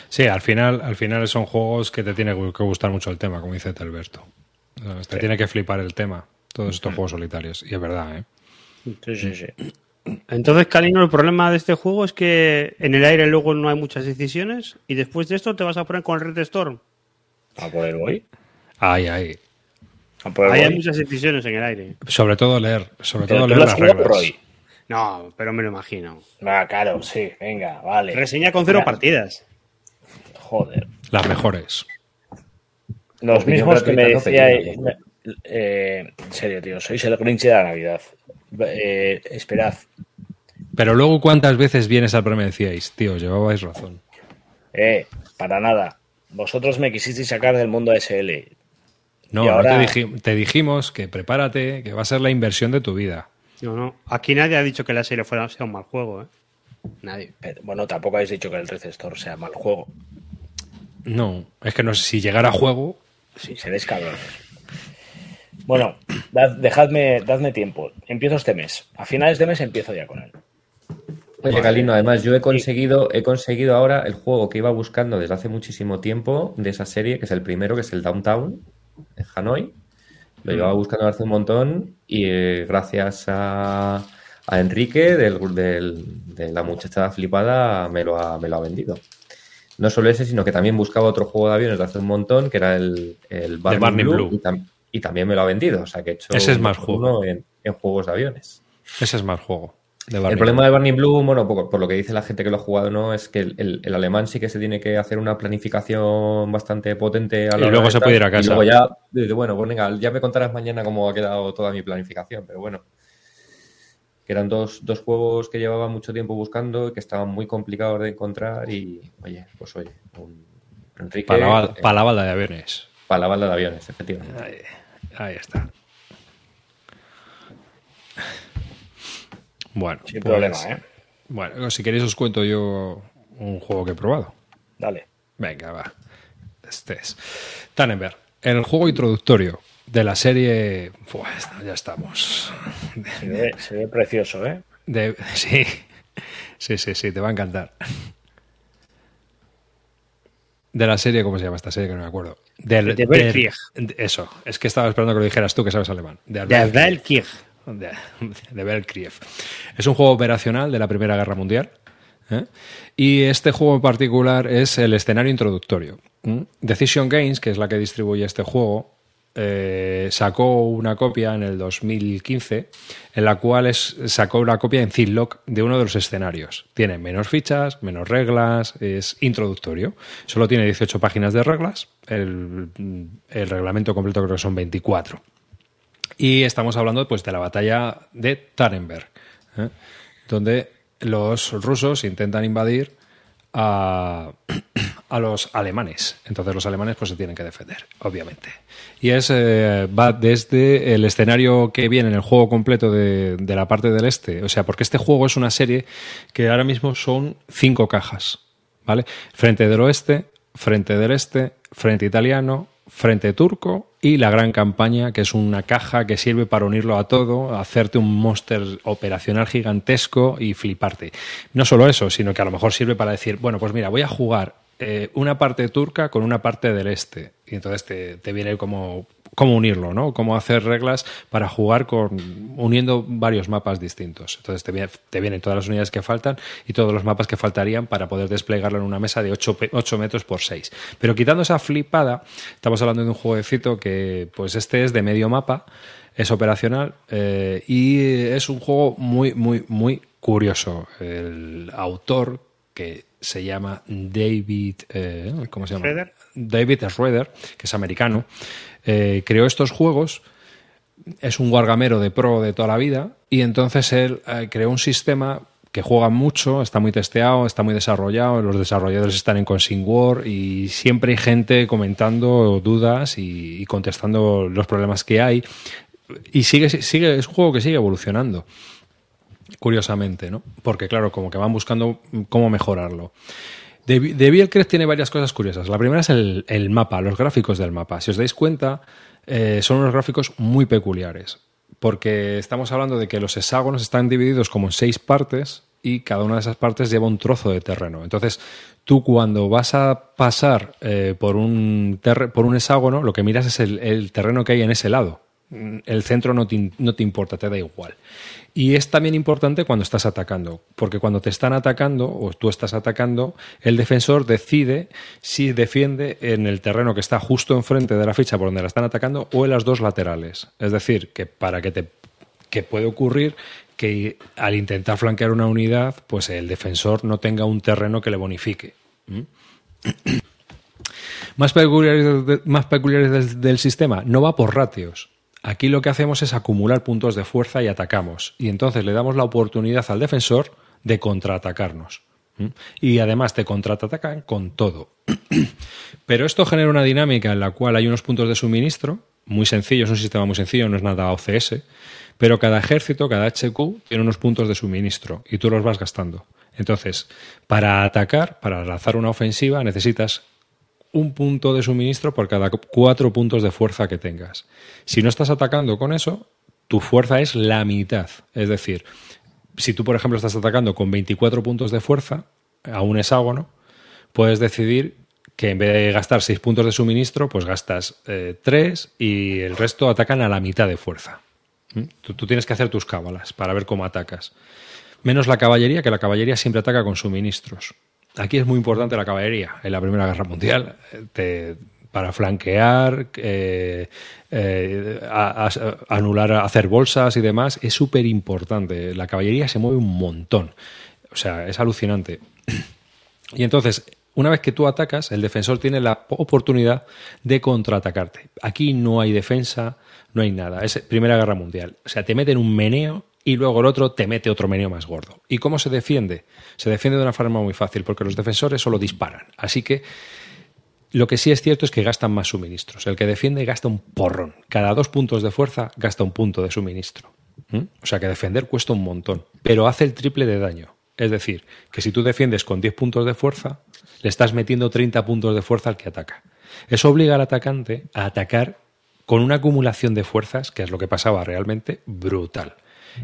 Sí, al final, al final son juegos que te tiene que gustar mucho el tema, como dice Telberto. te tiene que flipar el tema, todos estos juegos solitarios. Y es verdad, ¿eh? Sí, sí, sí. Entonces, Calino, el problema de este juego es que en el aire luego no hay muchas decisiones y después de esto te vas a poner con el Red Storm. ¿A poder voy? Ay, ay. Ahí hay muchas decisiones en el aire. Sobre todo leer, sobre todo leer las reglas. No, pero me lo imagino. Ah, claro, sí, venga, vale. Reseña con cero partidas. Joder. Las mejores. Los mismos que me decía. Eh, en serio, tío, sois el Grinch de la Navidad. Eh, esperad. Pero luego, ¿cuántas veces vienes al programa y decíais, tío, llevabais razón? Eh, para nada. Vosotros me quisisteis sacar del mundo SL. No, ahora... te, dijimos que prepárate, que va a ser la inversión de tu vida. No, no. Aquí nadie ha dicho que la serie fuera, sea un mal juego, ¿eh? Nadie. bueno, tampoco habéis dicho que el Red Store sea mal juego. No, es que no sé si llegara a juego. Sí, seréis cabrones. Bueno, dejadme, dadme tiempo. Empiezo este mes. A finales de mes empiezo ya con él. Oye, Galino, además yo he conseguido, he conseguido ahora el juego que iba buscando desde hace muchísimo tiempo de esa serie, que es el primero, que es el Downtown, en Hanoi. Lo llevaba mm. buscando hace un montón y eh, gracias a, Enrique del, de la muchacha flipada me lo, ha, me lo ha vendido. No solo ese, sino que también buscaba otro juego de aviones de hace un montón, que era el, el Barney, Blue, Y, también me lo ha vendido. O sea que he hecho ese es más juego. En, en juegos de aviones. Ese es más juego el problema de Barney Blue, bueno, por, lo que dice la gente que lo ha jugado, ¿no? Es que el, alemán sí que se tiene que hacer una planificación bastante potente. A la y luego se puede ir a casa. Y luego ya, bueno, pues venga, ya me contarás mañana cómo ha quedado toda mi planificación, pero bueno. Que eran dos, juegos que llevaba mucho tiempo buscando y que estaban muy complicados de encontrar y, oye, pues oye, un, Enrique... Para la, balda de aviones. Para la balda de aviones, efectivamente. ahí está. Bueno, sin problema, pues, ¿eh? Bueno, si queréis os cuento yo un juego que he probado. Dale. Venga, va. Este es Tannenberg, el juego introductorio de la serie. Pues ya estamos. Se ve, precioso, ¿eh? sí, sí, sí, sí, te va a encantar. De la serie, ¿cómo se llama esta serie? Que no me acuerdo. de Belkrieg. Eso, es que estaba esperando que lo dijeras tú, que sabes alemán. De Belkrieg de, de Es un juego operacional de la Primera Guerra Mundial. ¿eh? Y este juego en particular es el escenario introductorio. Decision Games, que es la que distribuye este juego, eh, sacó una copia en el 2015 en la cual es, sacó una copia en Ziploc de uno de los escenarios. Tiene menos fichas, menos reglas, es introductorio. Solo tiene 18 páginas de reglas, el, reglamento completo creo que son 24. Y estamos hablando pues, de la batalla de Tannenberg, ¿eh? donde los rusos intentan invadir a, los alemanes. Entonces los alemanes pues, se tienen que defender, obviamente. Y es eh, va desde el escenario que viene en el juego completo de, de, la parte del este. O sea, porque este juego es una serie que ahora mismo son cinco cajas. ¿Vale? Frente del oeste, frente del este, frente italiano, frente turco y la gran campaña, que es una caja que sirve para unirlo a todo, hacerte un monster operacional gigantesco y fliparte. No solo eso, sino que a lo mejor sirve para decir, bueno, pues mira, voy a jugar eh, una parte turca con una parte del este. Y entonces te, te viene como cómo unirlo, ¿no? Cómo hacer reglas para jugar con uniendo varios mapas distintos. Entonces te, vienen todas las unidades que faltan y todos los mapas que faltarían para poder desplegarlo en una mesa de 8, metros por 6. Pero quitando esa flipada, estamos hablando de un jueguecito que, pues este es de medio mapa, es operacional eh, y es un juego muy, muy, muy curioso. El autor que se llama David, eh, ¿cómo se llama? David Schroeder, que es americano, eh, creó estos juegos, es un guargamero de pro de toda la vida, y entonces él eh, creó un sistema que juega mucho, está muy testeado, está muy desarrollado, los desarrolladores están en Consing War y siempre hay gente comentando dudas y, contestando los problemas que hay. Y sigue, sigue, es un juego que sigue evolucionando, curiosamente, ¿no? Porque claro, como que van buscando cómo mejorarlo. De, de tiene varias cosas curiosas. La primera es el, mapa, los gráficos del mapa. Si os dais cuenta, eh, son unos gráficos muy peculiares, porque estamos hablando de que los hexágonos están divididos como en seis partes y cada una de esas partes lleva un trozo de terreno. Entonces, tú cuando vas a pasar eh, por, un por un hexágono, lo que miras es el, terreno que hay en ese lado. El centro no te, no te, importa, te da igual. Y es también importante cuando estás atacando, porque cuando te están atacando o tú estás atacando, el defensor decide si defiende en el terreno que está justo enfrente de la ficha por donde la están atacando o en las dos laterales. Es decir, que para que te que puede ocurrir que al intentar flanquear una unidad, pues el defensor no tenga un terreno que le bonifique. más peculiares, más peculiares del sistema, no va por ratios. Aquí lo que hacemos es acumular puntos de fuerza y atacamos. Y entonces le damos la oportunidad al defensor de contraatacarnos. Y además te contraatacan con todo. Pero esto genera una dinámica en la cual hay unos puntos de suministro, muy sencillo, es un sistema muy sencillo, no es nada OCS, pero cada ejército, cada HQ, tiene unos puntos de suministro y tú los vas gastando. Entonces, para atacar, para lanzar una ofensiva, necesitas un punto de suministro por cada cuatro puntos de fuerza que tengas. Si no estás atacando con eso, tu fuerza es la mitad. Es decir, si tú, por ejemplo, estás atacando con 24 puntos de fuerza a un hexágono, puedes decidir que en vez de gastar 6 puntos de suministro, pues gastas 3 eh, y el resto atacan a la mitad de fuerza. ¿Mm? Tú, tú, tienes que hacer tus cábalas para ver cómo atacas. Menos la caballería, que la caballería siempre ataca con suministros. Aquí es muy importante la caballería. En la Primera Guerra Mundial, te, para flanquear, eh, eh, anular, hacer bolsas y demás, es súper importante. La caballería se mueve un montón. O sea, es alucinante. Y entonces, una vez que tú atacas, el defensor tiene la oportunidad de contraatacarte. Aquí no hay defensa, no hay nada. Es Primera Guerra Mundial. O sea, te meten un meneo y luego el otro te mete otro meneo más gordo. ¿Y cómo se defiende? Se defiende de una forma muy fácil, porque los defensores solo disparan. Así que lo que sí es cierto es que gastan más suministros. El que defiende gasta un porrón. Cada dos puntos de fuerza gasta un punto de suministro. ¿Mm? O sea que defender cuesta un montón, pero hace el triple de daño. Es decir, que si tú defiendes con 10 puntos de fuerza, le estás metiendo 30 puntos de fuerza al que ataca. Eso obliga al atacante a atacar con una acumulación de fuerzas, que es lo que pasaba realmente, brutal.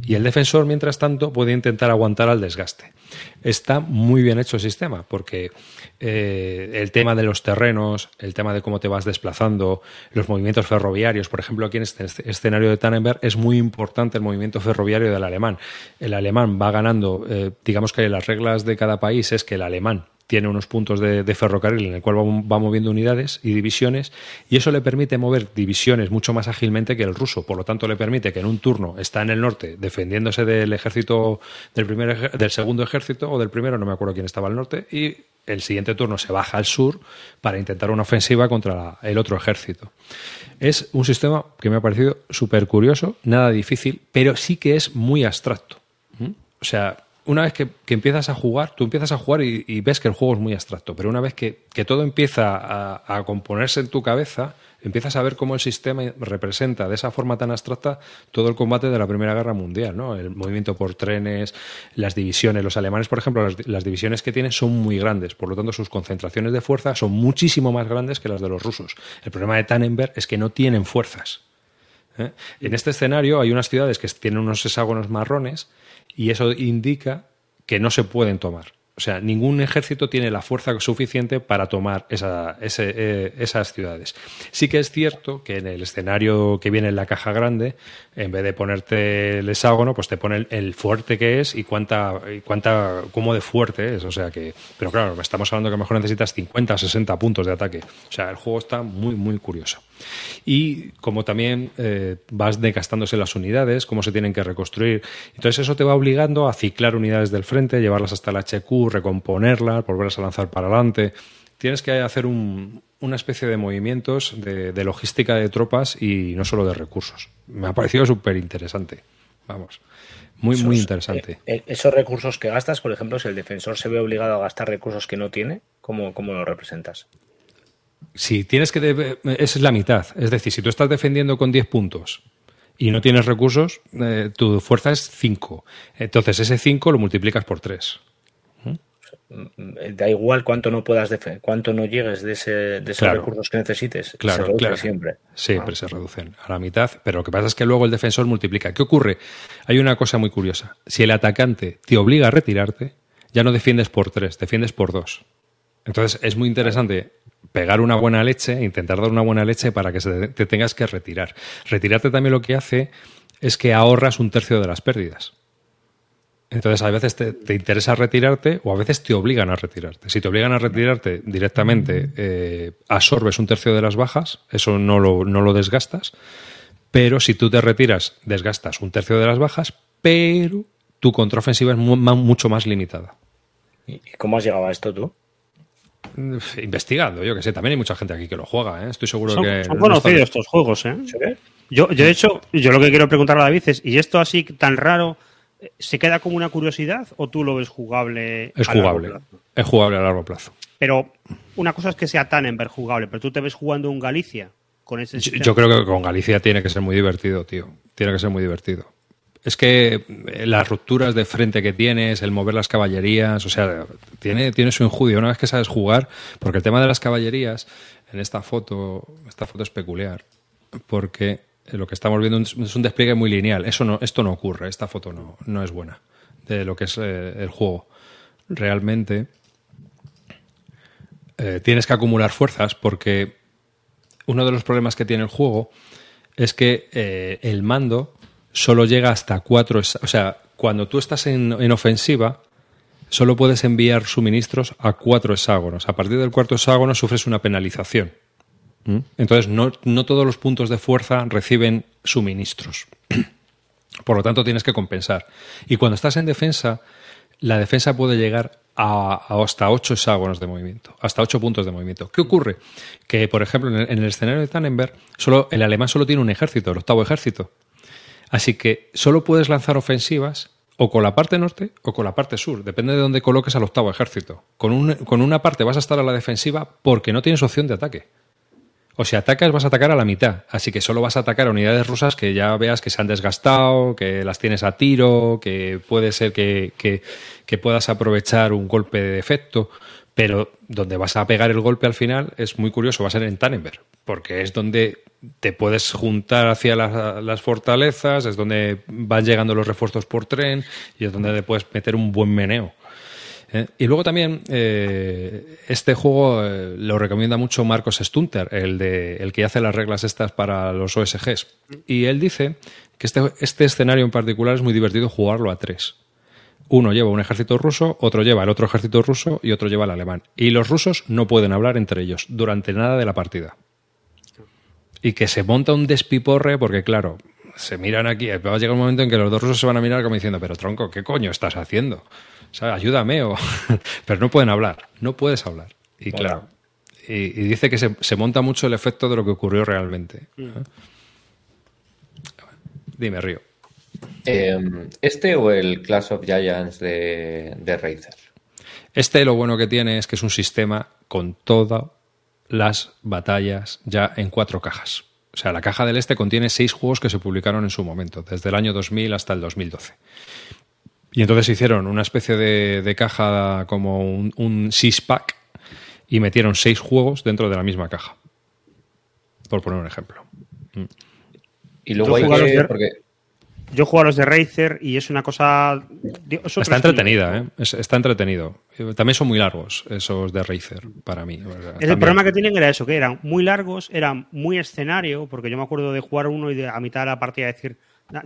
Y el defensor, mientras tanto, puede intentar aguantar al desgaste. Está muy bien hecho el sistema, porque eh, el tema de los terrenos, el tema de cómo te vas desplazando, los movimientos ferroviarios, por ejemplo, aquí en este escenario de Tannenberg es muy importante el movimiento ferroviario del alemán. El alemán va ganando, eh, digamos que las reglas de cada país es que el alemán tiene unos puntos de, ferrocarril en el cual va, moviendo unidades y divisiones y eso le permite mover divisiones mucho más ágilmente que el ruso. Por lo tanto, le permite que en un turno está en el norte defendiéndose del ejército del primer del segundo ejército o del primero, no me acuerdo quién estaba al norte y el siguiente turno se baja al sur para intentar una ofensiva contra el otro ejército. Es un sistema que me ha parecido súper curioso, nada difícil, pero sí que es muy abstracto. ¿Mm? O sea, una vez que, empiezas a jugar, tú empiezas a jugar y, ves que el juego es muy abstracto, pero una vez que, todo empieza a, componerse en tu cabeza, empiezas a ver cómo el sistema representa de esa forma tan abstracta todo el combate de la Primera Guerra Mundial, ¿no? El movimiento por trenes, las divisiones. Los alemanes, por ejemplo, las, divisiones que tienen son muy grandes, por lo tanto sus concentraciones de fuerza son muchísimo más grandes que las de los rusos. El problema de Tannenberg es que no tienen fuerzas. ¿eh? En este escenario hay unas ciudades que tienen unos hexágonos marrones y eso indica que no se pueden tomar. O sea, ningún ejército tiene la fuerza suficiente para tomar eh, esas ciudades. Sí que es cierto que en el escenario que viene en la caja grande, en vez de ponerte el hexágono, pues te pone el, fuerte que es y cuánta, y cuánta, cómo de fuerte es. O sea que, pero claro, estamos hablando que a lo mejor necesitas 50, 60 puntos de ataque. O sea, el juego está muy, muy curioso. Y como también eh, vas desgastándose las unidades, cómo se tienen que reconstruir. Entonces eso te va obligando a ciclar unidades del frente, llevarlas hasta el HQ, recomponerlas, volverlas a lanzar para adelante. Tienes que hacer una especie de movimientos de, logística de tropas y no solo de recursos. Me ha parecido súper interesante. Vamos. Muy, muy interesante. Eh, eh, esos recursos que gastas, por ejemplo, si el defensor se ve obligado a gastar recursos que no tiene, ¿cómo, cómo lo representas? Si tienes que. Esa es la mitad. Es decir, si tú estás defendiendo con 10 puntos y no tienes recursos, eh, tu fuerza es 5. Entonces ese 5 lo multiplicas por 3. Da igual cuánto no puedas cuánto no llegues de, ese, de esos recursos que necesites. Claro, se claro. siempre. Siempre se reducen a la mitad, pero lo que pasa es que luego el defensor multiplica. ¿Qué ocurre? Hay una cosa muy curiosa. Si el atacante te obliga a retirarte, ya no defiendes por 3, defiendes por 2. Entonces es muy interesante pegar una buena leche, intentar dar una buena leche para que te tengas que retirar. Retirarte también lo que hace es que ahorras un tercio de las pérdidas. Entonces, a veces te, interesa retirarte o a veces te obligan a retirarte. Si te obligan a retirarte directamente, eh, absorbes un tercio de las bajas, eso no lo, no lo desgastas. Pero si tú te retiras, desgastas un tercio de las bajas, pero tu contraofensiva es mucho más limitada. ¿Y cómo has llegado a esto tú? Investigando, yo que sé, también hay mucha gente aquí que lo juega, ¿eh? estoy seguro que... Son conocidos estos juegos, ¿eh? Yo, yo, de hecho, yo lo que quiero preguntar a David es, ¿y esto así tan raro se queda como una curiosidad o tú lo ves jugable? Es jugable, es jugable a largo plazo. Pero una cosa es que sea tan ver jugable, pero tú te ves jugando en Galicia con ese... yo creo que con Galicia tiene que ser muy divertido, tío. Tiene que ser muy divertido es que eh, las rupturas de frente que tienes, el mover las caballerías, o sea, tiene, tiene su enjudio una vez que sabes jugar, porque el tema de las caballerías, en esta foto, esta foto es peculiar, porque lo que estamos viendo es un despliegue muy lineal. Eso no, esto no ocurre, esta foto no, no es buena de lo que es eh, el juego. Realmente eh, tienes que acumular fuerzas porque uno de los problemas que tiene el juego es que el mando solo llega hasta cuatro. O sea, cuando tú estás en, ofensiva, solo puedes enviar suministros a cuatro hexágonos. A partir del cuarto hexágono sufres una penalización. ¿Mm? Entonces, no, todos los puntos de fuerza reciben suministros. Por lo tanto, tienes que compensar. Y cuando estás en defensa, la defensa puede llegar a, hasta ocho hexágonos de movimiento, hasta ocho puntos de movimiento. ¿Qué ocurre? Que, por ejemplo, en el, en el escenario de Tannenberg, solo, el alemán solo tiene un ejército, el octavo ejército. Así que solo puedes lanzar ofensivas o con la parte norte o con la parte sur, depende de dónde coloques al octavo ejército. Con, con una parte vas a estar a la defensiva porque no tienes opción de ataque. O si atacas, vas a atacar a la mitad. Así que solo vas a atacar a unidades rusas que ya veas que se han desgastado, que las tienes a tiro, que puede ser que, que puedas aprovechar un golpe de efecto. Pero donde vas a pegar el golpe al final es muy curioso, va a ser en Tannenberg, porque es donde te puedes juntar hacia las, fortalezas, es donde van llegando los refuerzos por tren y es donde te puedes meter un buen meneo. ¿Eh? Y luego también eh, este juego eh, lo recomienda mucho Marcos Stunter, el, de, el que hace las reglas estas para los OSGs. Y él dice que este, este escenario en particular es muy divertido jugarlo a tres. Uno lleva un ejército ruso, otro lleva el otro ejército ruso y otro lleva el alemán. Y los rusos no pueden hablar entre ellos durante nada de la partida y que se monta un despiporre porque, claro, se miran aquí, va a llegar un momento en que los dos rusos se van a mirar como diciendo, pero tronco, ¿qué coño estás haciendo? O sea, ayúdame, o... pero no pueden hablar, no puedes hablar. Y claro, y, dice que se, monta mucho el efecto de lo que ocurrió realmente. Mm. Dime, Río. Em, ¿Este o el Clash of Giants de, de Razer? Este lo bueno que tiene es que es un sistema con toda las batallas ya en cuatro cajas. O sea, la caja del Este contiene seis juegos que se publicaron en su momento, desde el año 2000 hasta el 2012. Y entonces hicieron una especie de, caja como un, un six-pack y metieron seis juegos dentro de la misma caja. Por poner un ejemplo. Y luego hay que, porque yo juego a los de Razer y es una cosa. está entretenida, ¿eh? está entretenido. También son muy largos esos de Razer para mí. El problema que tienen era eso, que eran muy largos, eran muy escenario, porque yo me acuerdo de jugar uno y de, a mitad de la partida decir,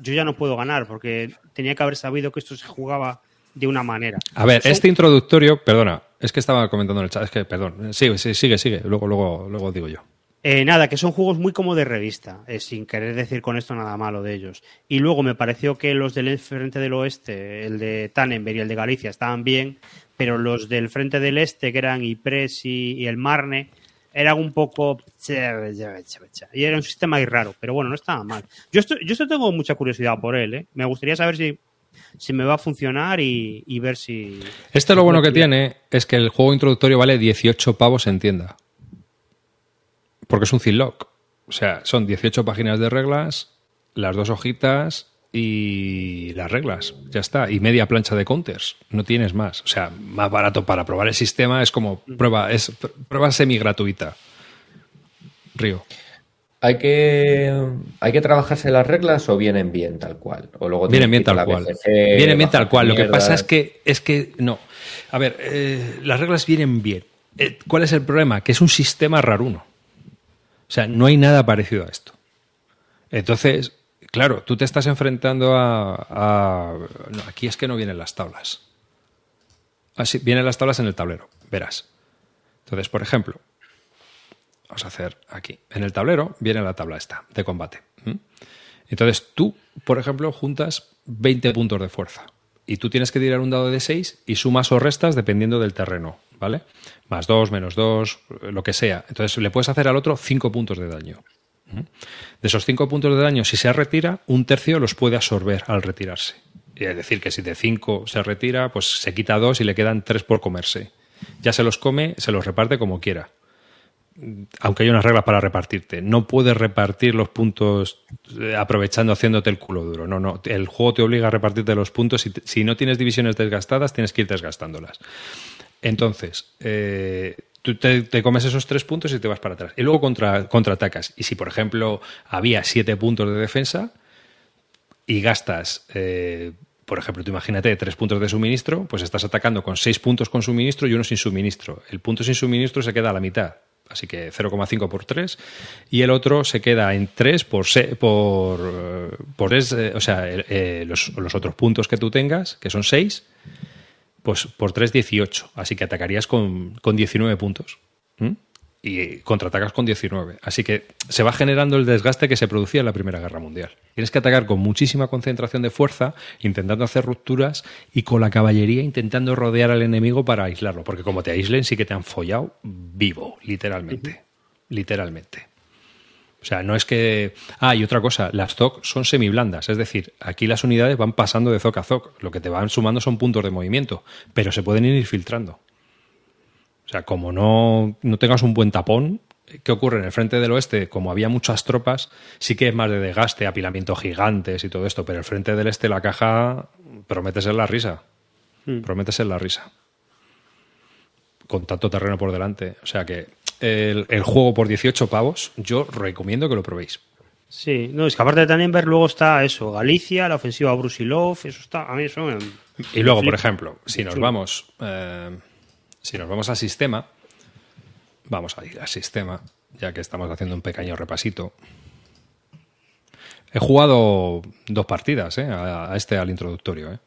yo ya no puedo ganar, porque tenía que haber sabido que esto se jugaba de una manera. A ver, este introductorio, perdona, es que estaba comentando en el chat, es que, perdón, sigue, sigue, sigue, luego, luego, luego digo yo. Eh, nada, que son juegos muy como de revista, eh, sin querer decir con esto nada malo de ellos. Y luego me pareció que los del Frente del Oeste, el de Tannenberg y el de Galicia, estaban bien, pero los del Frente del Este, que eran Ypres y, el Marne, eran un poco... Y era un sistema ahí raro, pero bueno, no estaba mal. Yo esto, yo esto tengo mucha curiosidad por él, ¿eh? Me gustaría saber si, si me va a funcionar y, y ver si... Este lo bueno que tiene es que el juego introductorio vale 18 pavos en tienda porque es un ziploc. O sea, son 18 páginas de reglas, las dos hojitas y las reglas. Ya está. Y media plancha de counters. No tienes más. O sea, más barato para probar el sistema es como prueba, es prueba semi gratuita. Río. ¿Hay que, ¿Hay que trabajarse las reglas o vienen bien tal cual? O luego vienen bien tal cual. vienen bien tal cual. Lo que pasa es que, es que no. A ver, eh, las reglas vienen bien eh, ¿cuál es el problema? Que es un sistema raruno. O sea, no hay nada parecido a esto. Entonces, claro, tú te estás enfrentando a... aquí es que no vienen las tablas. Así, vienen las tablas en el tablero, verás. Entonces, por ejemplo, vamos a hacer aquí. En el tablero viene la tabla esta, de combate. Entonces tú, por ejemplo, juntas 20 puntos de fuerza. Y tú tienes que tirar un dado de 6 y sumas o restas dependiendo del terreno, ¿vale? Más 2, menos 2, lo que sea. Entonces le puedes hacer al otro 5 puntos de daño. De esos 5 puntos de daño, si se retira, un tercio los puede absorber al retirarse. Es decir, que si de 5 se retira, pues se quita 2 y le quedan 3 por comerse. Ya se los come, se los reparte como quiera aunque hay unas reglas para repartirte, no puedes repartir los puntos eh, aprovechando haciéndote el culo duro. No, no. El juego te obliga a repartirte los puntos. Si, si no tienes divisiones desgastadas, tienes que ir desgastándolas. Entonces, eh, tú te, comes esos tres puntos y te vas para atrás. Y luego contra, contraatacas. Y si, por ejemplo, había siete puntos de defensa y gastas. Eh, por ejemplo, tú imagínate tres puntos de suministro, pues estás atacando con seis puntos con suministro y uno sin suministro. El punto sin suministro se queda a la mitad así que 0,5 por 3, y el otro se queda en 3 por, por, por es, eh, o sea, eh, los, otros puntos que tú tengas, que son 6, pues por 3, 18, así que atacarías con, con 19 puntos y contraatacas con 19. Así que se va generando el desgaste que se producía en la Primera Guerra Mundial. Tienes que atacar con muchísima concentración de fuerza, intentando hacer rupturas y con la caballería intentando rodear al enemigo para aislarlo, porque como te aíslen sí que te han follado vivo, literalmente. Literalmente. O sea, no es que... Ah, y otra cosa, las ZOC son semiblandas, es decir, aquí las unidades van pasando de ZOC a ZOC, lo que te van sumando son puntos de movimiento, pero se pueden ir filtrando. O sea, como no, tengas un buen tapón, ¿qué ocurre? En el frente del oeste, como había muchas tropas, sí que es más de desgaste, apilamiento gigantes y todo esto, pero el frente del este, la caja, promete ser la risa. Hmm. Promete ser la risa. Con tanto terreno por delante. O sea que el, juego por 18 pavos, yo recomiendo que lo probéis. Sí, no, es que aparte de Tannenberg luego está eso, Galicia, la ofensiva Brusilov, eso está, a mí eso me... Y luego, por ejemplo, si nos vamos... Eh, si nos vamos al sistema, vamos a ir al sistema, ya que estamos haciendo un pequeño repasito. He jugado dos partidas ¿eh? a, este, al introductorio, ¿eh?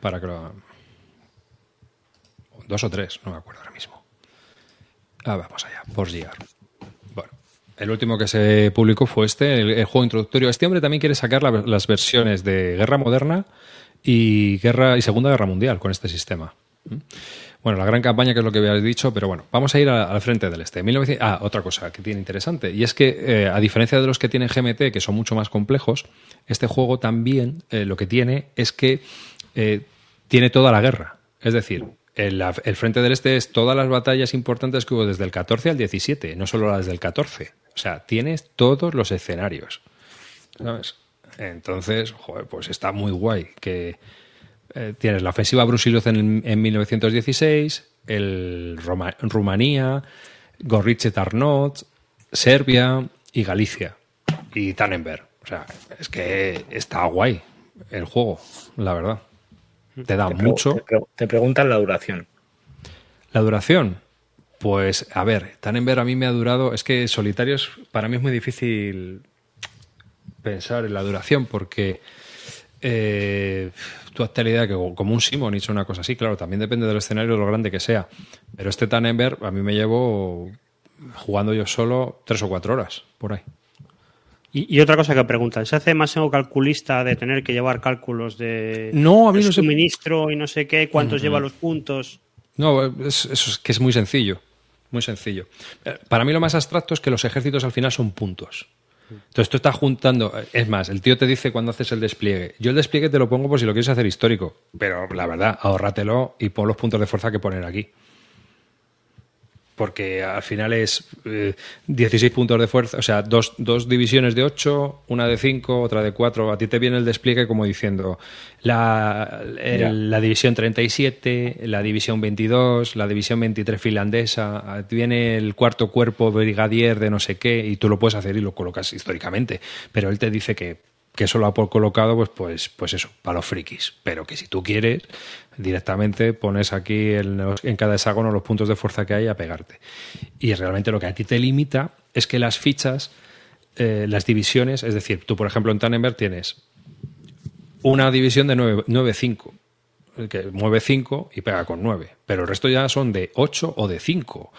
para que lo... Dos o tres, no me acuerdo ahora mismo. Ah, vamos allá, por llegar. Bueno, el último que se publicó fue este, el, juego introductorio. Este hombre también quiere sacar las versiones de Guerra Moderna y, Guerra, y Segunda Guerra Mundial con este sistema. Bueno, la gran campaña, que es lo que habías dicho, pero bueno, vamos a ir al frente del este. ah, otra cosa que tiene interesante, y es que eh, a diferencia de los que tienen GMT, que son mucho más complejos, este juego también eh, lo que tiene es que eh, tiene toda la guerra. Es decir, el, frente del este es todas las batallas importantes que hubo desde el 14 al 17, no solo las del 14. O sea, tienes todos los escenarios. ¿Sabes? Entonces, joder, pues está muy guay que eh, tienes la ofensiva Brusilov en, en 1916, el Rumanía, Gorriche Tarnot, Serbia y Galicia y Tannenberg. O sea, es que está guay el juego, la verdad. Te da mucho. Te, preguntan la duración. La duración. Pues, a ver, Tannenberg a mí me ha durado. Es que solitarios, para mí es muy difícil pensar en la duración porque eh, la idea que como un Simon hizo una cosa así, claro, también depende del escenario de lo grande que sea. Pero este Tannenberg a mí me llevo jugando yo solo tres o cuatro horas, por ahí. Y, otra cosa que preguntan, ¿se hace más en calculista de tener que llevar cálculos de, no, a mí suministro y no sé qué, cuántos lleva los puntos? No, eso es que es muy sencillo, muy sencillo. Eh, para mí lo más abstracto es que los ejércitos al final son puntos. Entonces tú estás juntando, es más, el tío te dice cuando haces el despliegue, yo el despliegue te lo pongo por si lo quieres hacer histórico, pero la verdad, ahórratelo y pon los puntos de fuerza que poner aquí porque al final es 16 eh, puntos de fuerza, o sea, dos, dos, divisiones de 8, una de 5, otra de 4. A ti te viene el despliegue como diciendo la, la división 37, la división 22, la división 23 finlandesa, viene el cuarto cuerpo brigadier de no sé qué y tú lo puedes hacer y lo colocas históricamente, pero él te dice que que eso lo ha colocado, pues, pues, pues eso, para los frikis. Pero que si tú quieres, directamente pones aquí en, cada hexágono los puntos de fuerza que hay a pegarte. Y realmente lo que a ti te limita es que las fichas, eh, las divisiones, es decir, tú por ejemplo en Tannenberg tienes una división de 9-5, que mueve 5 y pega con 9, pero el resto ya son de 8 o de 5.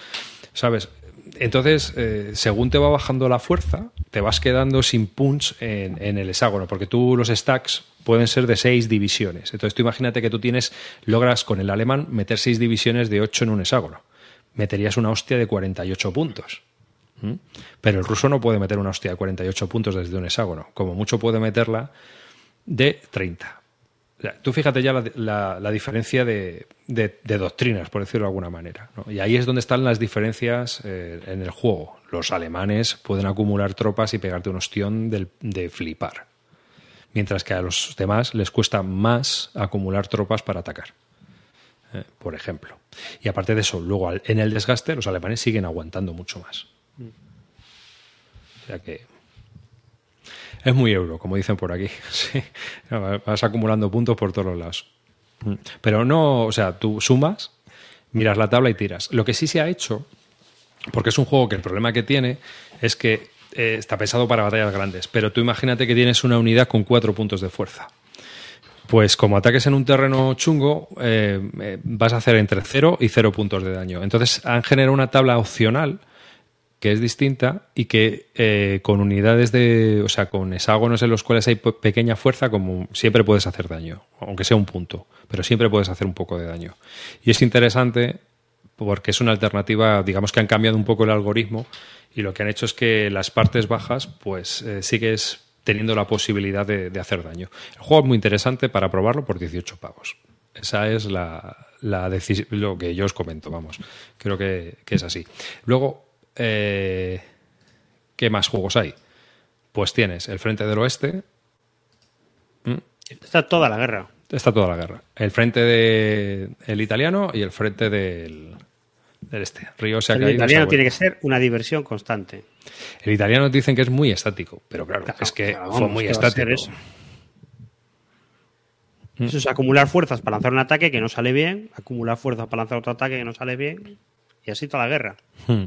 ¿Sabes? Entonces, eh, según te va bajando la fuerza, te vas quedando sin punch en, el hexágono, porque tú los stacks pueden ser de seis divisiones. Entonces, tú imagínate que tú tienes, logras con el alemán meter seis divisiones de ocho en un hexágono. Meterías una hostia de 48 puntos. ¿Mm? Pero el ruso no puede meter una hostia de 48 puntos desde un hexágono. Como mucho puede meterla de 30 tú fíjate ya la, diferencia de, doctrinas, por decirlo de alguna manera. Y ahí es donde están las diferencias eh, en el juego. Los alemanes pueden acumular tropas y pegarte un ostión de, flipar. Mientras que a los demás les cuesta más acumular tropas para atacar. Eh, por ejemplo. Y aparte de eso, luego en el desgaste los alemanes siguen aguantando mucho más. O sea que es muy euro, como dicen por aquí. Sí. Vas acumulando puntos por todos los lados. Mm. Pero no, o sea, tú sumas, miras la tabla y tiras. Lo que sí se ha hecho, porque es un juego que el problema que tiene es que eh, está pensado para batallas grandes, pero tú imagínate que tienes una unidad con cuatro puntos de fuerza. Pues como ataques en un terreno chungo, eh, eh, vas a hacer entre cero y cero puntos de daño. Entonces han generado una tabla opcional que es distinta y que eh, con unidades de, o sea, con hexágonos en los cuales hay pequeña fuerza, como siempre puedes hacer daño, aunque sea un punto, pero siempre puedes hacer un poco de daño. Y es interesante porque es una alternativa, digamos que han cambiado un poco el algoritmo y lo que han hecho es que las partes bajas, pues eh, sigues teniendo la posibilidad de, hacer daño. El juego es muy interesante para probarlo por 18 pavos. Esa es la, la lo que yo os comento, vamos. Creo que, que es así. Luego, eh, ¿Qué más juegos hay? Pues tienes el frente del oeste. ¿Mm? Está toda la guerra. Está toda la guerra. El frente del italiano y el frente del, este. Río se El italiano tiene que ser una diversión constante. El italiano dicen que es muy estático, pero claro, es que fue muy estático. Eso. ¿Mm? eso. es acumular fuerzas para lanzar un ataque que no sale bien, acumular fuerzas para lanzar otro ataque que no sale bien, y así toda la guerra. Hmm.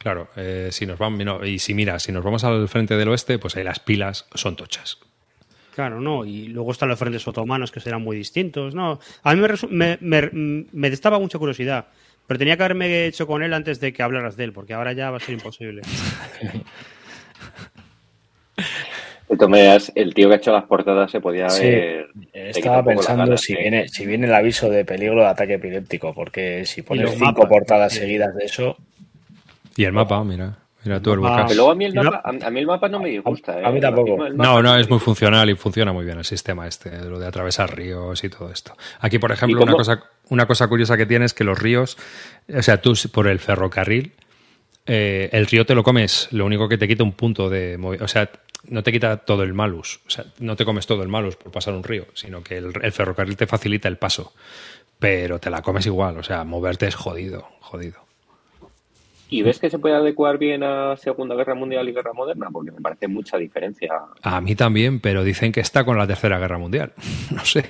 Claro, eh, si nos vamos, y si mira, si nos vamos al frente del oeste, pues ahí las pilas son tochas. Claro, no, y luego están los frentes otomanos que serán muy distintos, no. A mí me, me, me, destaba mucha curiosidad, pero tenía que haberme hecho con él antes de que hablaras de él, porque ahora ya va a ser imposible. De todas el tío que ha hecho las portadas se podía ver. Estaba pensando si viene, si viene el aviso de peligro de ataque epiléptico, porque si pones cinco portadas seguidas de eso. Y el mapa, mira. Mira tú el ah, Pero luego a mí el mapa, a mí el mapa no me gusta. A mí ¿eh? tampoco. No, no, es muy funcional y funciona muy bien el sistema este, lo de atravesar ríos y todo esto. Aquí, por ejemplo, una cosa, una cosa curiosa que tienes es que los ríos, o sea, tú por el ferrocarril, eh, el río te lo comes, lo único que te quita un punto de o sea, no te quita todo el malus, o sea, no te comes todo el malus por pasar un río, sino que el ferrocarril te facilita el paso, pero te la comes igual, o sea, moverte es jodido, jodido. ¿Y ves que se puede adecuar bien a Segunda Guerra Mundial y Guerra Moderna? Porque me parece mucha diferencia. A mí también, pero dicen que está con la Tercera Guerra Mundial. no sé.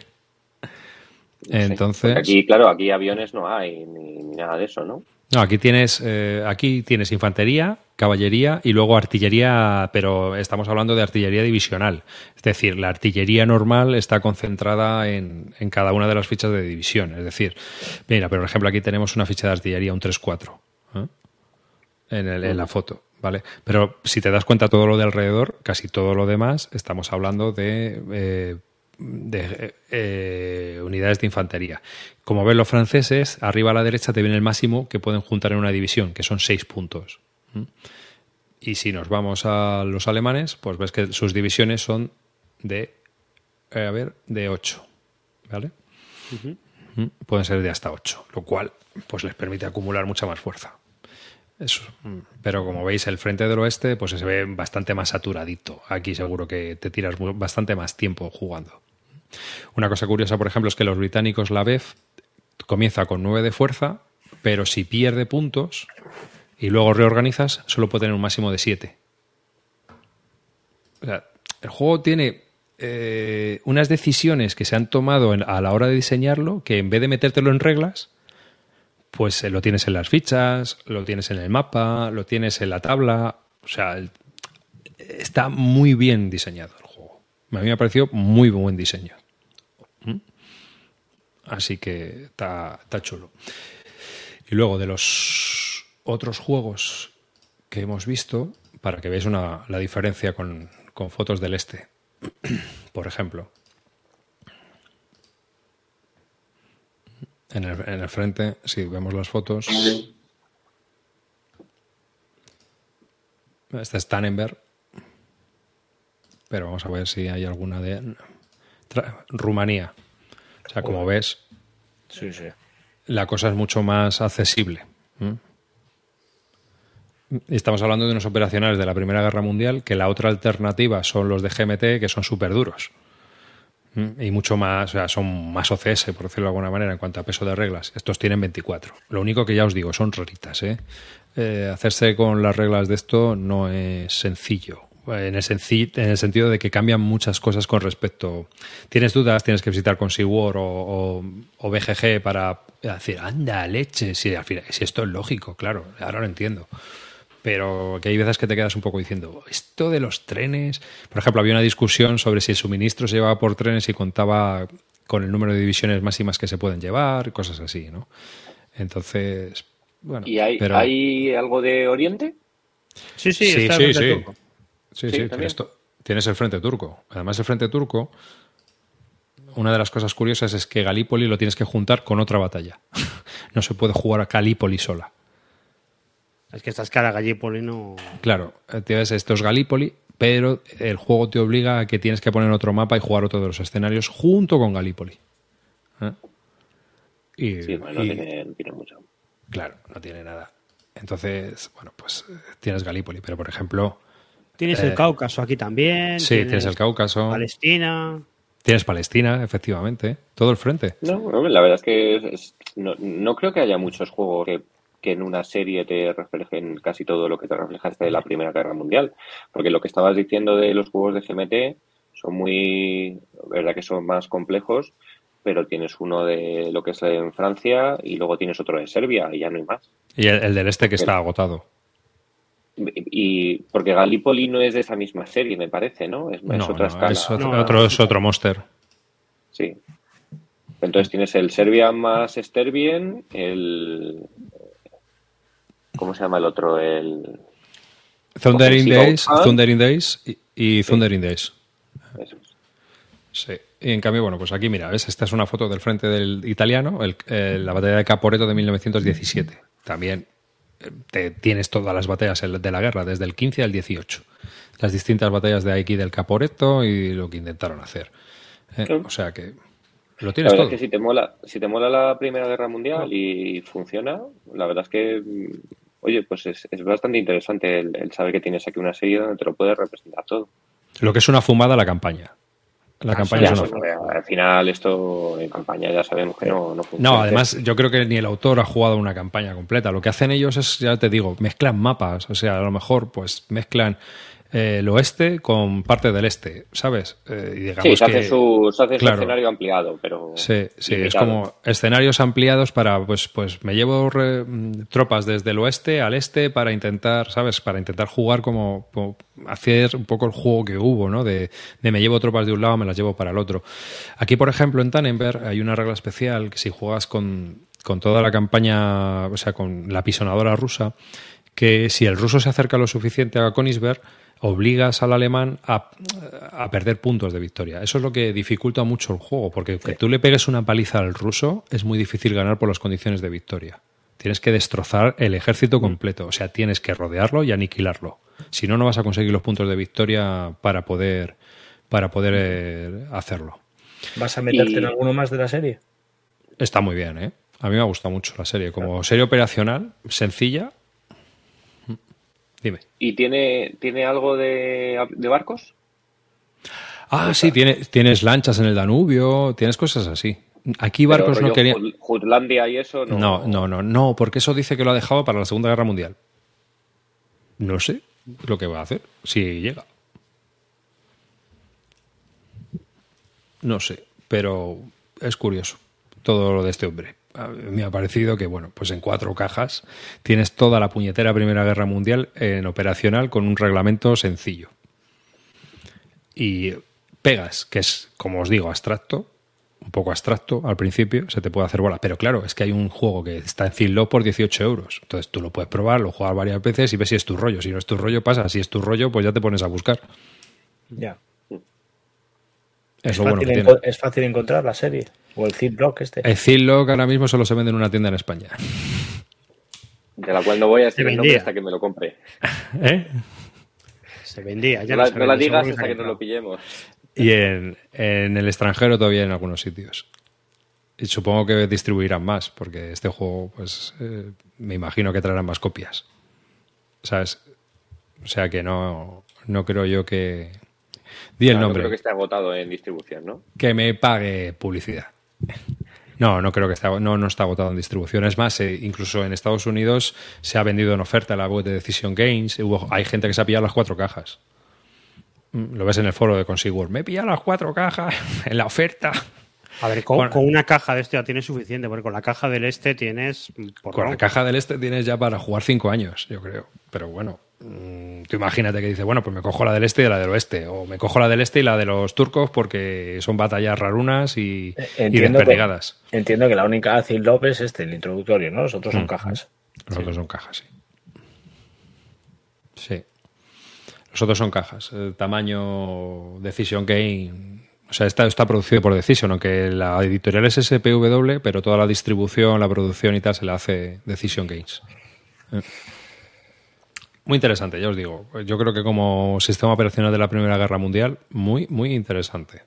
Entonces. Aquí, claro, aquí aviones no hay ni, nada de eso, ¿no? No, aquí tienes, eh, aquí tienes infantería, caballería y luego artillería, pero estamos hablando de artillería divisional. Es decir, la artillería normal está concentrada en, en cada una de las fichas de división. Es decir, mira, por ejemplo, aquí tenemos una ficha de artillería, un 3-4 en, la foto, ¿vale? Pero si te das cuenta todo lo de alrededor, casi todo lo demás, estamos hablando de, eh, de eh, unidades de infantería. Como ven los franceses, arriba a la derecha te viene el máximo que pueden juntar en una división, que son seis puntos. Y si nos vamos a los alemanes, pues ves que sus divisiones son de, eh, a ver, de ocho, ¿vale? Pueden ser de hasta ocho, lo cual pues les permite acumular mucha más fuerza. Eso. Pero como veis, el frente del oeste pues se ve bastante más saturadito. Aquí seguro que te tiras bastante más tiempo jugando. Una cosa curiosa, por ejemplo, es que los británicos, la BEF, comienza con 9 de fuerza, pero si pierde puntos y luego reorganizas, solo puede tener un máximo de 7. O sea, El juego tiene eh, unas decisiones que se han tomado a la hora de diseñarlo que en vez de metértelo en reglas, pues eh, lo tienes en las fichas, lo tienes en el mapa, lo tienes en la tabla. O sea, está muy bien diseñado el juego. A mí me ha parecido muy buen diseño. ¿Mm? Así que está, chulo. Y luego de los otros juegos que hemos visto, para que veáis una, la diferencia con fotos del este, por ejemplo. En el, en el frente, si vemos las fotos. Este es Tannenberg. Pero vamos a ver si hay alguna de. Rumanía. O sea, como ves. Sí, sí. La cosa es mucho más accesible. Estamos hablando de unos operacionales de la Primera Guerra Mundial, que la otra alternativa son los de GMT, que son súper duros. Y mucho más, o sea, son más OCS, por decirlo de alguna manera, en cuanto a peso de reglas. Estos tienen 24. Lo único que ya os digo, son raritas. ¿eh? Eh, hacerse con las reglas de esto no es sencillo. En el, en el, sentido de que cambian muchas cosas con respecto. Tienes dudas, tienes que visitar con SeaWorld o, o, BGG para decir, anda, leche, si, si esto es lógico, claro, ahora lo entiendo pero que hay veces que te quedas un poco diciendo, esto de los trenes, por ejemplo, había una discusión sobre si el suministro se llevaba por trenes y contaba con el número de divisiones máximas que se pueden llevar, cosas así, ¿no? Entonces, bueno. ¿Y hay, ¿hay algo de Oriente? Sí, sí, sí, sí, sí. Sí, sí, tienes, el frente turco. Además, el frente turco, una de las cosas curiosas es que Galípoli lo tienes que juntar con otra batalla. no se puede jugar a Galípoli sola. Es que estás cara Gallipoli no. Claro, tienes esto es Galípoli, pero el juego te obliga a que tienes que poner otro mapa y jugar otro de los escenarios junto con Galípoli. ¿Eh? Y, sí, no, tiene, mucho. Claro, no tiene nada. Entonces, bueno, pues tienes Galípoli, pero por ejemplo. Tienes el eh, Cáucaso aquí también. Sí, tienes, el Cáucaso. Palestina. Tienes Palestina, efectivamente. Todo el frente. No, la verdad es que no, no, creo que haya muchos juegos que que en una serie te reflejen casi todo lo que te reflejaste de la Primera Guerra Mundial. Porque lo que estabas diciendo de los juegos de GMT son muy, verdad que son más complejos, pero tienes uno de lo que es en Francia y luego tienes otro de Serbia y ya no hay más. Y el, del este que está agotado. Y porque Gallipoli no es de esa misma serie, me parece, ¿no? Es, otra escala. Es otro, es otro monster. Sí. Entonces tienes el Serbia más Sterbien, el, ¿Cómo se llama el otro? El. Thunder in Days, Thunder in Days y, Thunder in Days. Sí. Y en cambio, bueno, pues aquí mira, ¿ves? Esta es una foto del frente del italiano, la batalla de Caporeto de 1917. También eh, te, tienes todas las batallas de la guerra, desde el 15 al 18. Las distintas batallas de aquí del Caporeto y lo que intentaron hacer. Eh, o sea que lo tienes la todo. Es que si te mola, si te mola la Primera Guerra Mundial y funciona, la verdad es que oye, pues es, bastante interesante el, saber que tienes aquí una serie donde te lo puedes representar todo. Lo que es una fumada la campaña. La ah, campaña es una... Al final esto en campaña ya sabemos que no, no funciona. No, además yo creo que ni el autor ha jugado una campaña completa. Lo que hacen ellos es, ya te digo, mezclan mapas. O sea, a lo mejor pues mezclan eh, el oeste con parte del este, ¿sabes? Eh, y digamos sí, se hace, su, escenario ampliado, pero. Sí, sí, es como escenarios ampliados para, pues, pues me llevo mm, tropas desde el oeste al este para intentar, ¿sabes? Para intentar jugar como, hacer un poco el juego que hubo, ¿no? De, de, me llevo tropas de un lado, me las llevo para el otro. Aquí, por ejemplo, en Tannenberg hay una regla especial que si juegas con, con toda la campaña, o sea, con la pisonadora rusa, que si el ruso se acerca lo suficiente a Königsberg, obligas al alemán a, perder puntos de victoria. Eso es lo que dificulta mucho el juego, porque que tú le pegues una paliza al ruso es muy difícil ganar por las condiciones de victoria. Tienes que destrozar el ejército mm. completo, o sea, tienes que rodearlo y aniquilarlo. Si no, no vas a conseguir los puntos de victoria para poder, para poder eh, hacerlo. ¿Vas a meterte en alguno más de la serie? Está muy bien, ¿eh? A mí me ha gustado mucho la serie. Como serie operacional, sencilla, Dime. ¿Y tiene, tiene algo de, barcos? Ah, sí, tienes lanchas en el Danubio, tienes cosas así. Aquí barcos no querían. Jutlandia y eso no. No, no, no, no, porque eso dice que lo ha dejado para la Segunda Guerra Mundial. No sé lo que va a hacer, si llega. no sé, pero es curioso todo lo de este hombre. Me ha parecido que, bueno, pues en cuatro cajas tienes toda la puñetera Primera Guerra Mundial en operacional con un reglamento sencillo. Y pegas, que es, como os digo, abstracto, un poco abstracto al principio, se te puede hacer bola. Pero claro, es que hay un juego que está en Zillow por 18 euros. Entonces tú lo puedes probar, lo juegas varias veces y ves si es tu rollo. Si no es tu rollo, pasa. Si es tu rollo, pues ya te pones a buscar. Ya. Es, fácil es fácil encontrar la serie. O el Zillow este. El Zillow ahora mismo solo se vende en una tienda en España. De la cual no voy a decir el nombre hasta que me lo compre. ¿Eh? Se vendía. Ya no, la, no la digas hasta que nos lo pillemos. Y en, el extranjero todavía en algunos sitios. Y supongo que distribuirán más, porque este juego, pues, eh, me imagino que traerán más copias. ¿Sabes? O sea que no, no creo yo que... Di el nombre. No creo que esté agotado en distribución, ¿no? Que me pague publicidad. No, no creo que esté, no, no está agotado en distribución. Es más, eh, incluso en Estados Unidos se ha vendido en oferta la web de Decision Games. hay gente que se ha pillado las cuatro cajas. Mm, lo ves en el foro de Consigur. Me he pillado las cuatro cajas en la oferta. A ver, con, una caja de este ya tienes suficiente, porque con la caja del este tienes. con la caja del este tienes ya para jugar cinco años, yo creo. Pero bueno, mm, tú imagínate que dices, bueno, pues me cojo la del este y la del oeste. O me cojo la del este y la de los turcos porque son batallas rarunas y, eh, entiendo y entiendo que la única Acid López es este, el introductorio, ¿no? Los otros son mm, cajas. Los otros son cajas, sí. Sí. Los otros son cajas. El tamaño Decision Game. O sea, está, está producido por Decision, aunque la editorial es SPW, pero toda la distribución, la producción y tal se la hace Decision Games. Eh. Muy interesante, ya os digo. Yo creo que como sistema operacional de la Primera Guerra Mundial, muy, muy interesante.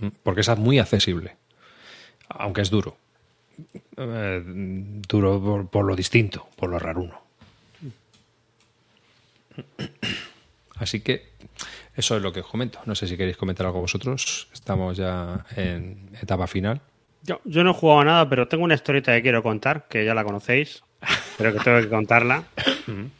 Mm, porque es muy accesible. Aunque es duro. Eh, duro por, por, lo distinto, por lo raruno. Así que eso es lo que os comento. No sé si queréis comentar algo vosotros. Estamos ya en etapa final. Yo, yo no he jugado nada, pero tengo una historieta que quiero contar, que ya la conocéis, pero que tengo que contarla.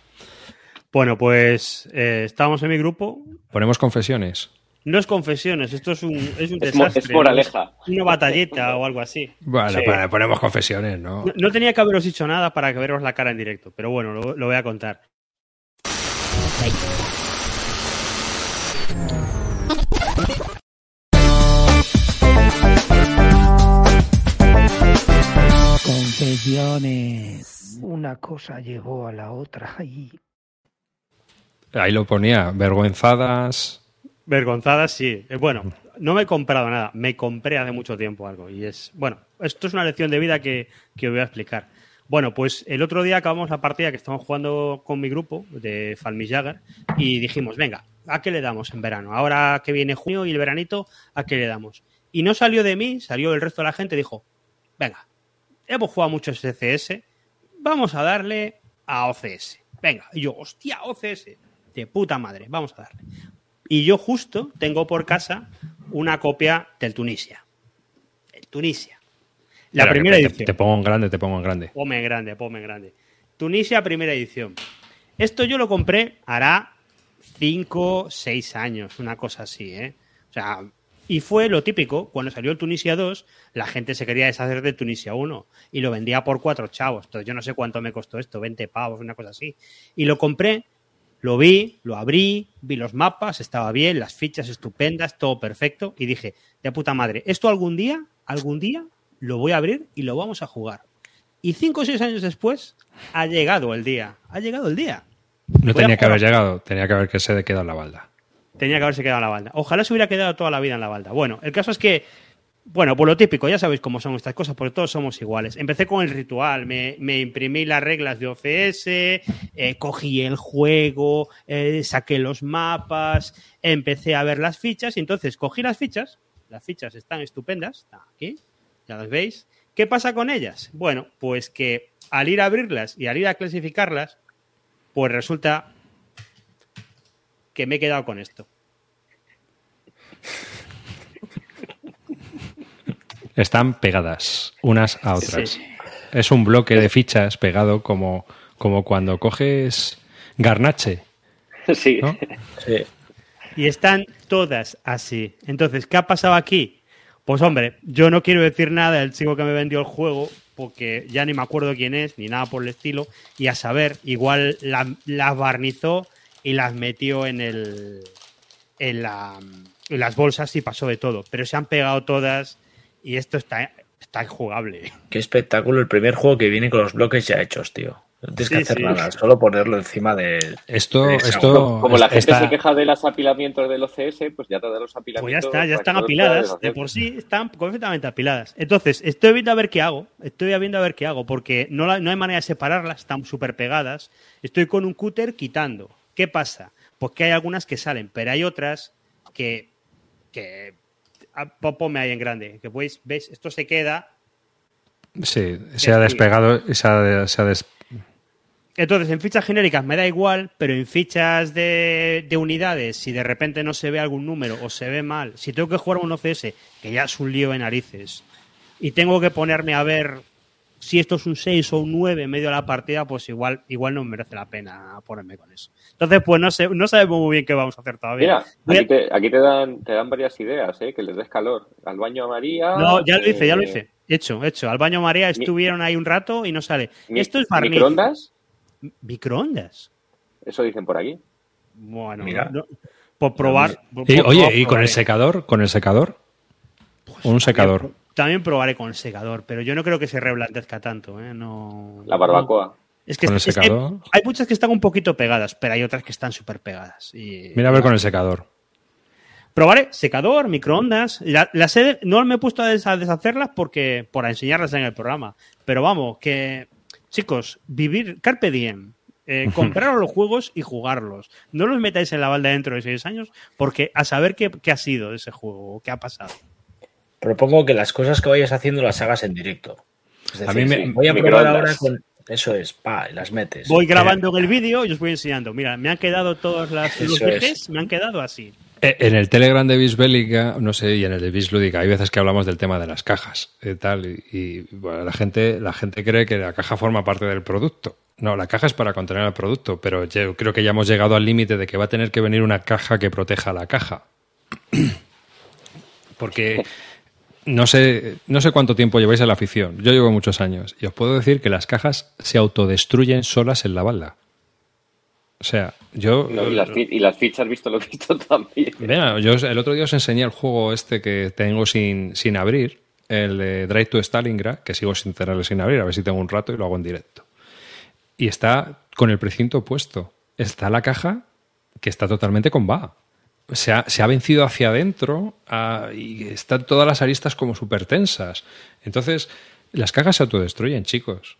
bueno, pues eh, estábamos en mi grupo. ¿Ponemos confesiones? No es confesiones, esto es un, es un desastre. Es moraleja. Una batalleta o algo así. Bueno, ponemos confesiones, ¿no? ¿no? tenía que haberos dicho nada para que veros la cara en directo, pero bueno, lo, lo voy a contar. Confesiones. Una cosa llegó a la otra. Ahí, Ahí lo ponía, vergonzadas. Vergonzadas, sí. Eh, bueno, no me he comprado nada. Me compré hace mucho tiempo algo. Y es, bueno, esto es una lección de vida que, que voy a explicar. Bueno, pues el otro día acabamos la partida que estamos jugando con mi grupo de Falmi Jagger y dijimos, venga, ¿a qué le damos en verano? Ahora que viene junio y el veranito, ¿a qué le damos? Y no salió de mí, salió el resto de la gente, dijo, venga, hemos jugado mucho SCS, vamos a darle a OCS. Venga, y yo, hostia, OCS, de puta madre, vamos a darle. Y yo justo tengo por casa una copia del Tunisia. El Tunisia. La primera edición. Te, pongo en grande, te pongo en grande. Ponme en grande, ponme en grande. Tunisia, primera edición. Esto yo lo compré hará 5, 6 años, una cosa así, ¿eh? O sea, y fue lo típico, cuando salió el Tunisia 2, la gente se quería deshacer del Tunisia 1 y lo vendía por cuatro chavos. Entonces yo no sé cuánto me costó esto, 20 pavos, una cosa así. Y lo compré, lo vi, lo abrí, vi los mapas, estaba bien, las fichas estupendas, todo perfecto y dije, de puta madre, esto algún día, algún día lo voy a abrir y lo vamos a jugar. Y cinco o seis años después ha llegado el día. Ha llegado el día. No tenía que haber llegado, tenía que haber que se quedado en la balda. Tenía que haberse quedado en la balda. Ojalá se hubiera quedado toda la vida en la balda. Bueno, el caso es que, bueno, por lo típico, ya sabéis cómo son estas cosas, porque todos somos iguales. Empecé con el ritual, me, imprimí las reglas de OCS, eh, cogí el juego, eh, saqué los mapas, empecé a ver las fichas y entonces cogí las fichas. Las fichas están estupendas, están aquí, ya las veis. ¿Qué pasa con ellas? Bueno, pues que al ir a abrirlas y al ir a clasificarlas, pues resulta que me he quedado con esto. Están pegadas unas a otras. Es un bloque de fichas pegado como, como cuando coges garnache. Sí. sí. Y están todas así. Entonces, ¿qué ha pasado aquí? Pues hombre, yo no quiero decir nada del chico que me vendió el juego, porque ya ni me acuerdo quién es, ni nada por el estilo, y a saber, igual las barnizó y las metió en el en, las bolsas y pasó de todo, pero se han pegado todas y esto está, está injugable. Qué espectáculo el primer juego que viene con los bloques ya hechos, tío. No tienes que hacer nada, solo ponerlo encima de. Esto, esto. Como, la gente se queja de los apilamientos del OCS, pues ya te da los apilamientos. Pues ya está, ya están apiladas. De por sí están completamente apiladas. Entonces, estoy viendo a ver qué hago. Estoy viendo a ver qué hago, porque no, no hay manera de separarlas, están súper pegadas. Estoy con un cúter quitando. ¿Qué pasa? Pues que hay algunas que salen, pero hay otras que. que ponme ahí en grande. Que pues, ¿ves? Esto se queda. Sí, se ha despegado, se ha, se ha des entonces, en fichas genéricas me da igual, pero en fichas de, unidades, si de repente no se ve algún número o se ve mal, si tengo que jugar un OCS, que ya es un lío de narices, y tengo que ponerme a ver si esto es un 6 o un 9 en medio de la partida, pues igual, igual no merece la pena ponerme con eso. Entonces, pues no sé, no sabemos muy bien qué vamos a hacer todavía. Mira, aquí, te, dan, te dan varias ideas, ¿eh? que les des calor. Al baño María. No, ya lo hice, ya lo eh, hice. Hecho, hecho. Al baño María estuvieron ahí un rato y no sale. Esto es barniz. ¿Microondas? ¿Microondas? Eso dicen por aquí. Bueno, Mira. por probar. oye, ¿y con el secador? ¿Con el secador? Pues un secador. También, probaré con el secador, pero yo no creo que se reblandezca tanto. ¿eh? No, La barbacoa. Es que, el secador? hay muchas que están un poquito pegadas, pero hay otras que están súper pegadas. Mira a ver con el secador. Probaré secador, microondas. La, la sede, no me he puesto a deshacerlas porque por enseñarlas en el programa. Pero vamos, que chicos, vivir Carpe Diem. Eh, comprar los juegos y jugarlos. No los metáis en la balda dentro de seis años porque a saber qué, ha sido ese juego, qué ha pasado. Propongo que las cosas que vayas haciendo las hagas en directo. a mí me, voy a probar ahora con... Eso es, pa, las metes. Voy grabando el vídeo y os voy enseñando. Mira, me han quedado todas las luces, me han quedado así. Eh, en el Telegram de Bisbélica, no sé, y en el de Bislúdica, hay veces que hablamos del tema de las cajas y tal, y, la, gente, la gente cree que la caja forma parte del producto. No, la caja es para contener el producto, pero yo creo que ya hemos llegado al límite de que va a tener que venir una caja que proteja la caja. Porque no sé, no sé cuánto tiempo lleváis en la afición. Yo llevo muchos años y os puedo decir que las cajas se autodestruyen solas en la balda. O sea, yo. y, las, fichas, visto lo visto también. Mira, yo el otro día os enseñé el juego este que tengo sin, sin abrir, el de Drive to Stalingrad, que sigo sin tenerle sin abrir, a ver si tengo un rato y lo hago en directo. Y está con el precinto puesto. Está la caja que está totalmente con va. Se ha, se ha vencido hacia adentro ah, y están todas las aristas como súper tensas. Entonces, las cajas se autodestruyen, chicos,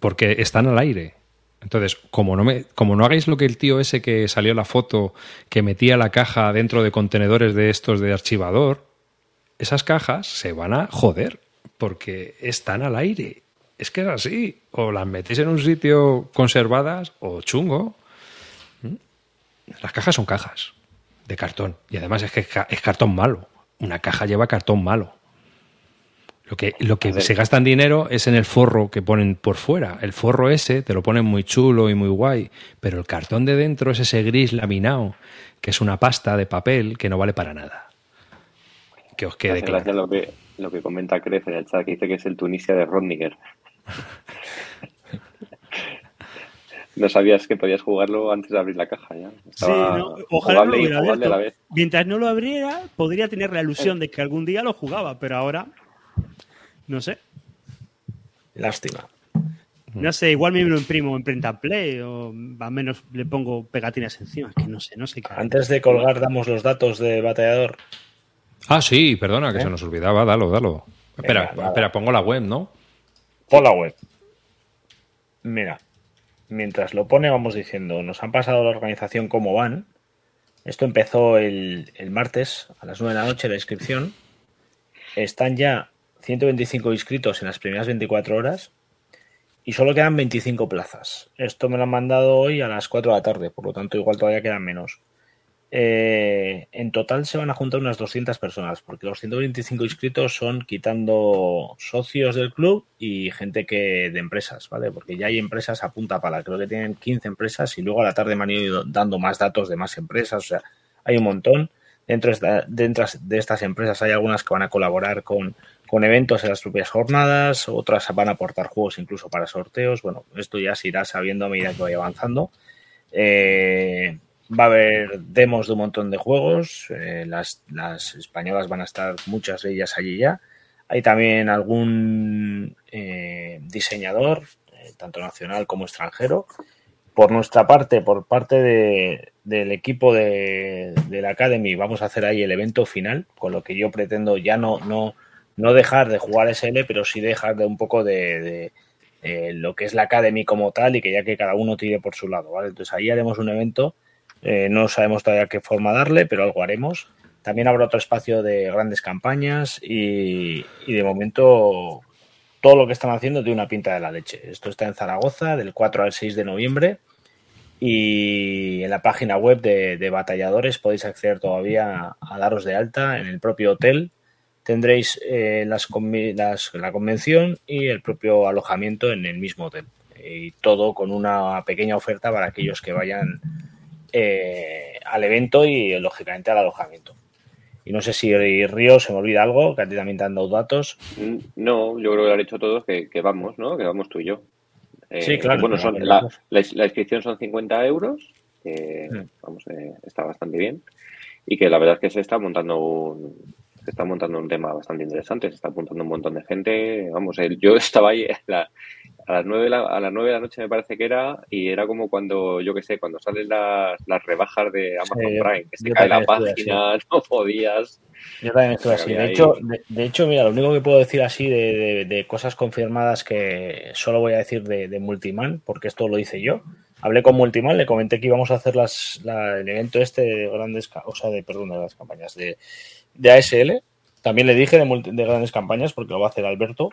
porque están al aire entonces, como no, me, como no hagáis lo que el tío ese que salió la foto, que metía la caja dentro de contenedores de estos de archivador, esas cajas se van a joder porque están al aire. Es que es así. O las metéis en un sitio conservadas o chungo. ¿Mm? Las cajas son cajas de cartón. Y además es que es cartón malo. Una caja lleva cartón malo. Lo que, lo que se gastan dinero es en el forro que ponen por fuera. El forro ese te lo ponen muy chulo y muy guay, pero el cartón de dentro es ese gris laminado, que es una pasta de papel que no vale para nada. Que os quede claro. Lo que, lo que comenta Crece en el chat, que dice que es el Tunisia de Rodniger. no sabías que podías jugarlo antes de abrir la caja ya. sí, ojalá lo hubiera abierto. Mientras no lo abriera, podría tener la ilusión de que algún día lo jugaba, pero ahora no sé. Lástima. No sé, igual me lo imprimo en print and play o al menos le pongo pegatinas encima, que no sé, no sé qué. Antes de colgar damos los datos de bateador. Ah, sí, perdona, que ¿Eh? se nos olvidaba, dalo, dalo. espera, espera, pongo la web, ¿no? Pon la web. Mira, mientras lo pone vamos diciendo, nos han pasado la organización cómo van. Esto empezó el, el martes a las 9 de la noche la inscripción. Están ya 125 inscritos en las primeras 24 horas y solo quedan 25 plazas. Esto me lo han mandado hoy a las 4 de la tarde, por lo tanto igual todavía quedan menos. Eh, en total se van a juntar unas 200 personas, porque los 125 inscritos son quitando socios del club y gente que de empresas, ¿vale? Porque ya hay empresas a punta pala, creo que tienen 15 empresas y luego a la tarde me han ido dando más datos de más empresas, o sea, hay un montón. Dentro de, estas empresas hay algunas que van a colaborar con, con eventos en las propias jornadas, otras van a aportar juegos incluso para sorteos. Bueno, esto ya se irá sabiendo a medida que vaya avanzando. Eh, va a haber demos de un montón de juegos. Eh, las, las, españolas van a estar muchas de ellas allí ya. Hay también algún eh, diseñador, tanto nacional como extranjero. Por nuestra parte, por parte de, del equipo de, de, la Academy, vamos a hacer ahí el evento final, con lo que yo pretendo ya no, no, no dejar de jugar SL, pero sí dejar de un poco de, eh, lo que es la Academy como tal y que ya que cada uno tire por su lado. Entonces ahí haremos un evento, eh, no sabemos todavía qué forma darle, pero algo haremos. También habrá otro espacio de grandes campañas y, de momento todo lo que están haciendo tiene una pinta de la leche. Esto está en Zaragoza del 4 al 6 de noviembre y en la página web de, batalladores podéis acceder todavía a daros de alta en el propio hotel tendréis eh, las, la convención y el propio alojamiento en el mismo hotel. Y todo con una pequeña oferta para aquellos que vayan eh, al evento y lógicamente al alojamiento. Y no sé si Río se me olvida algo, que a ti también te han dado datos. Mm, no, yo creo que lo han dicho todos que, vamos, ¿no? Que vamos tú y yo. Eh, sí, claro. Bueno, son, la, inscripción son 50 euros, que mm. vamos, está bastante bien. Y que la verdad es que se está montando un, se está montando un tema bastante interesante, se está apuntando un montón de gente. Vamos, yo estaba ahí a las nueve de la, a las nueve de la noche me parece que era y era como cuando yo qué sé cuando salen las, las rebajas de Amazon Prime que se cae la página no podías. Yo también estoy así. de hecho de, hecho mira lo único que puedo decir así de, de, cosas confirmadas que solo voy a decir de, Multiman porque esto lo hice yo. Hablé con Multiman le comenté que íbamos a hacer las el evento este de grandes o sea de perdón de las campañas de de ASL. También le dije de, grandes campañas porque lo va a hacer Alberto.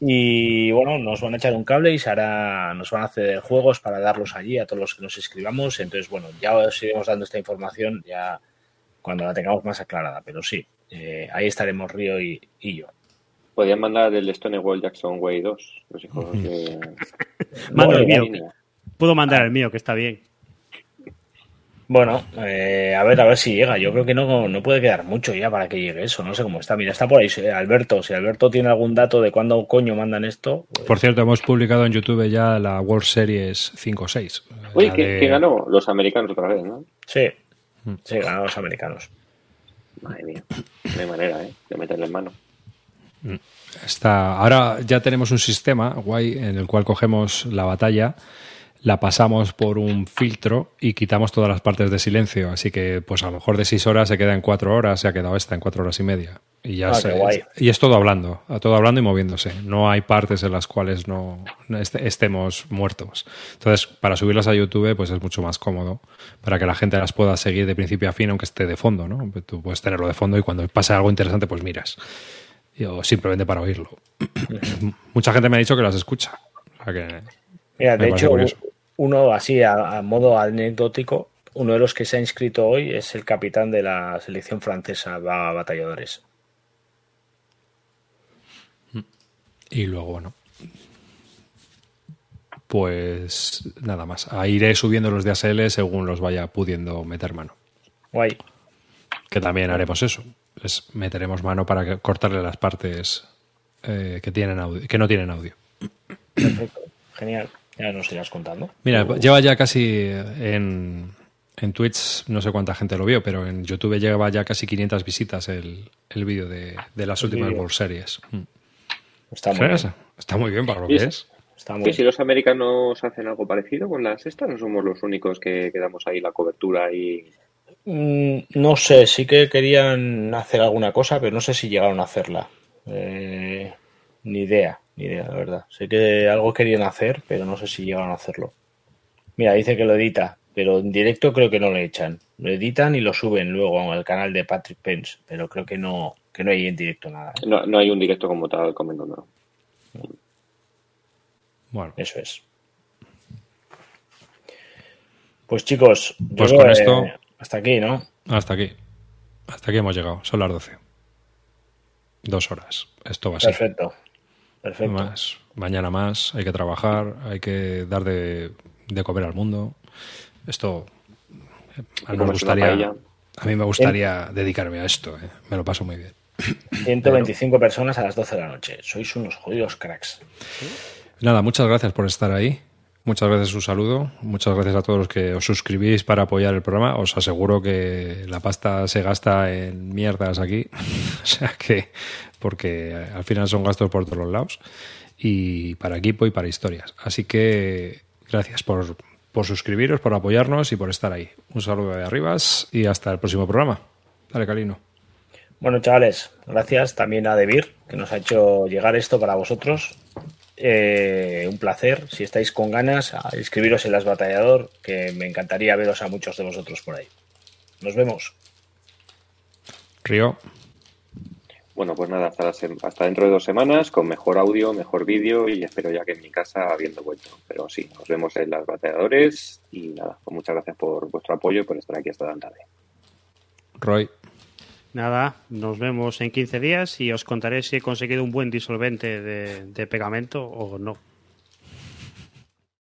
Y bueno, nos van a echar un cable y se hará, nos van a hacer juegos para darlos allí a todos los que nos escribamos. Entonces, bueno, ya os iremos dando esta información ya cuando la tengamos más aclarada. Pero sí, eh, ahí estaremos Río y, yo. Podrían mandar el Stonewall Jackson Way 2, los hijos de... Mando el mío. Puedo mandar el mío, que está bien. Bueno, eh, a ver, a ver si llega. Yo creo que no, no puede quedar mucho ya para que llegue eso. No sé cómo está. Mira, está por ahí Alberto. Si Alberto tiene algún dato de cuándo coño mandan esto. Pues por cierto, hemos publicado en YouTube ya la World Series 5-6. Uy, ¿qué, ganó? Los americanos otra vez, ¿no? Sí, mm. sí, ganaron los americanos. Madre mía, no hay manera, ¿eh? De meterle en mano. Mm. Está, ahora ya tenemos un sistema guay en el cual cogemos la batalla la pasamos por un filtro y quitamos todas las partes de silencio. Así que, pues a lo mejor de seis horas se queda en cuatro horas, se ha quedado esta en cuatro horas y media. Y ya ah, y es todo hablando, todo hablando y moviéndose. No hay partes en las cuales no estemos muertos. Entonces, para subirlas a YouTube, pues es mucho más cómodo para que la gente las pueda seguir de principio a fin, aunque esté de fondo, ¿no? Tú puedes tenerlo de fondo y cuando pase algo interesante, pues miras. O simplemente para oírlo. Mucha gente me ha dicho que las escucha. O sea que Mira, de hecho, uno así a, modo anecdótico, uno de los que se ha inscrito hoy es el capitán de la selección francesa a batalladores. Y luego, bueno, pues nada más. iré subiendo los de ASL según los vaya pudiendo meter mano. Guay. Que también haremos eso. Es meteremos mano para cortarle las partes eh, que, tienen audio, que no tienen audio. Perfecto. Genial. Ya nos irás contando. Mira, lleva ya casi en, en Twitch, no sé cuánta gente lo vio, pero en YouTube lleva ya casi 500 visitas el, el vídeo de, las últimas World Series. Mm. Está muy, bien. Está muy bien para lo que es. si los americanos hacen algo parecido con las estas, no somos los únicos que quedamos ahí la cobertura y... Mm, no sé, sí que querían hacer alguna cosa, pero no sé si llegaron a hacerla. Eh, ni idea. Ni idea, la verdad. Sé que algo querían hacer, pero no sé si llegaron a hacerlo. Mira, dice que lo edita, pero en directo creo que no lo echan. Lo editan y lo suben luego al canal de Patrick Pence, pero creo que no, que no hay en directo nada. No, no hay un directo como tal, comento, no. Bueno. Eso es. Pues chicos, pues con esto. Hasta aquí, ¿no? Hasta aquí. Hasta aquí hemos llegado. Son las 12. Dos horas. Esto va a ser. Perfecto. Perfecto. Más, mañana más, hay que trabajar, hay que dar de, comer al mundo. Esto gustaría, A mí me gustaría dedicarme a esto, ¿eh? me lo paso muy bien. 125 personas a las 12 de la noche. Sois unos jodidos cracks. Nada, muchas gracias por estar ahí. Muchas gracias, un saludo. Muchas gracias a todos los que os suscribís para apoyar el programa. Os aseguro que la pasta se gasta en mierdas aquí. o sea que, porque al final son gastos por todos los lados. Y para equipo y para historias. Así que gracias por, por suscribiros, por apoyarnos y por estar ahí. Un saludo de arribas y hasta el próximo programa. Dale, Calino. Bueno, chavales, gracias también a Debir, que nos ha hecho llegar esto para vosotros. Eh, un placer. Si estáis con ganas, a inscribiros en las Batallador, que me encantaría veros a muchos de vosotros por ahí. Nos vemos. Río. Bueno, pues nada, hasta, hasta dentro de dos semanas con mejor audio, mejor vídeo y espero ya que en mi casa habiendo vuelto. Pero sí, nos vemos en las bateadores y nada, pues muchas gracias por vuestro apoyo y por estar aquí hasta tan tarde. Roy. Nada, nos vemos en 15 días y os contaré si he conseguido un buen disolvente de, de pegamento o no.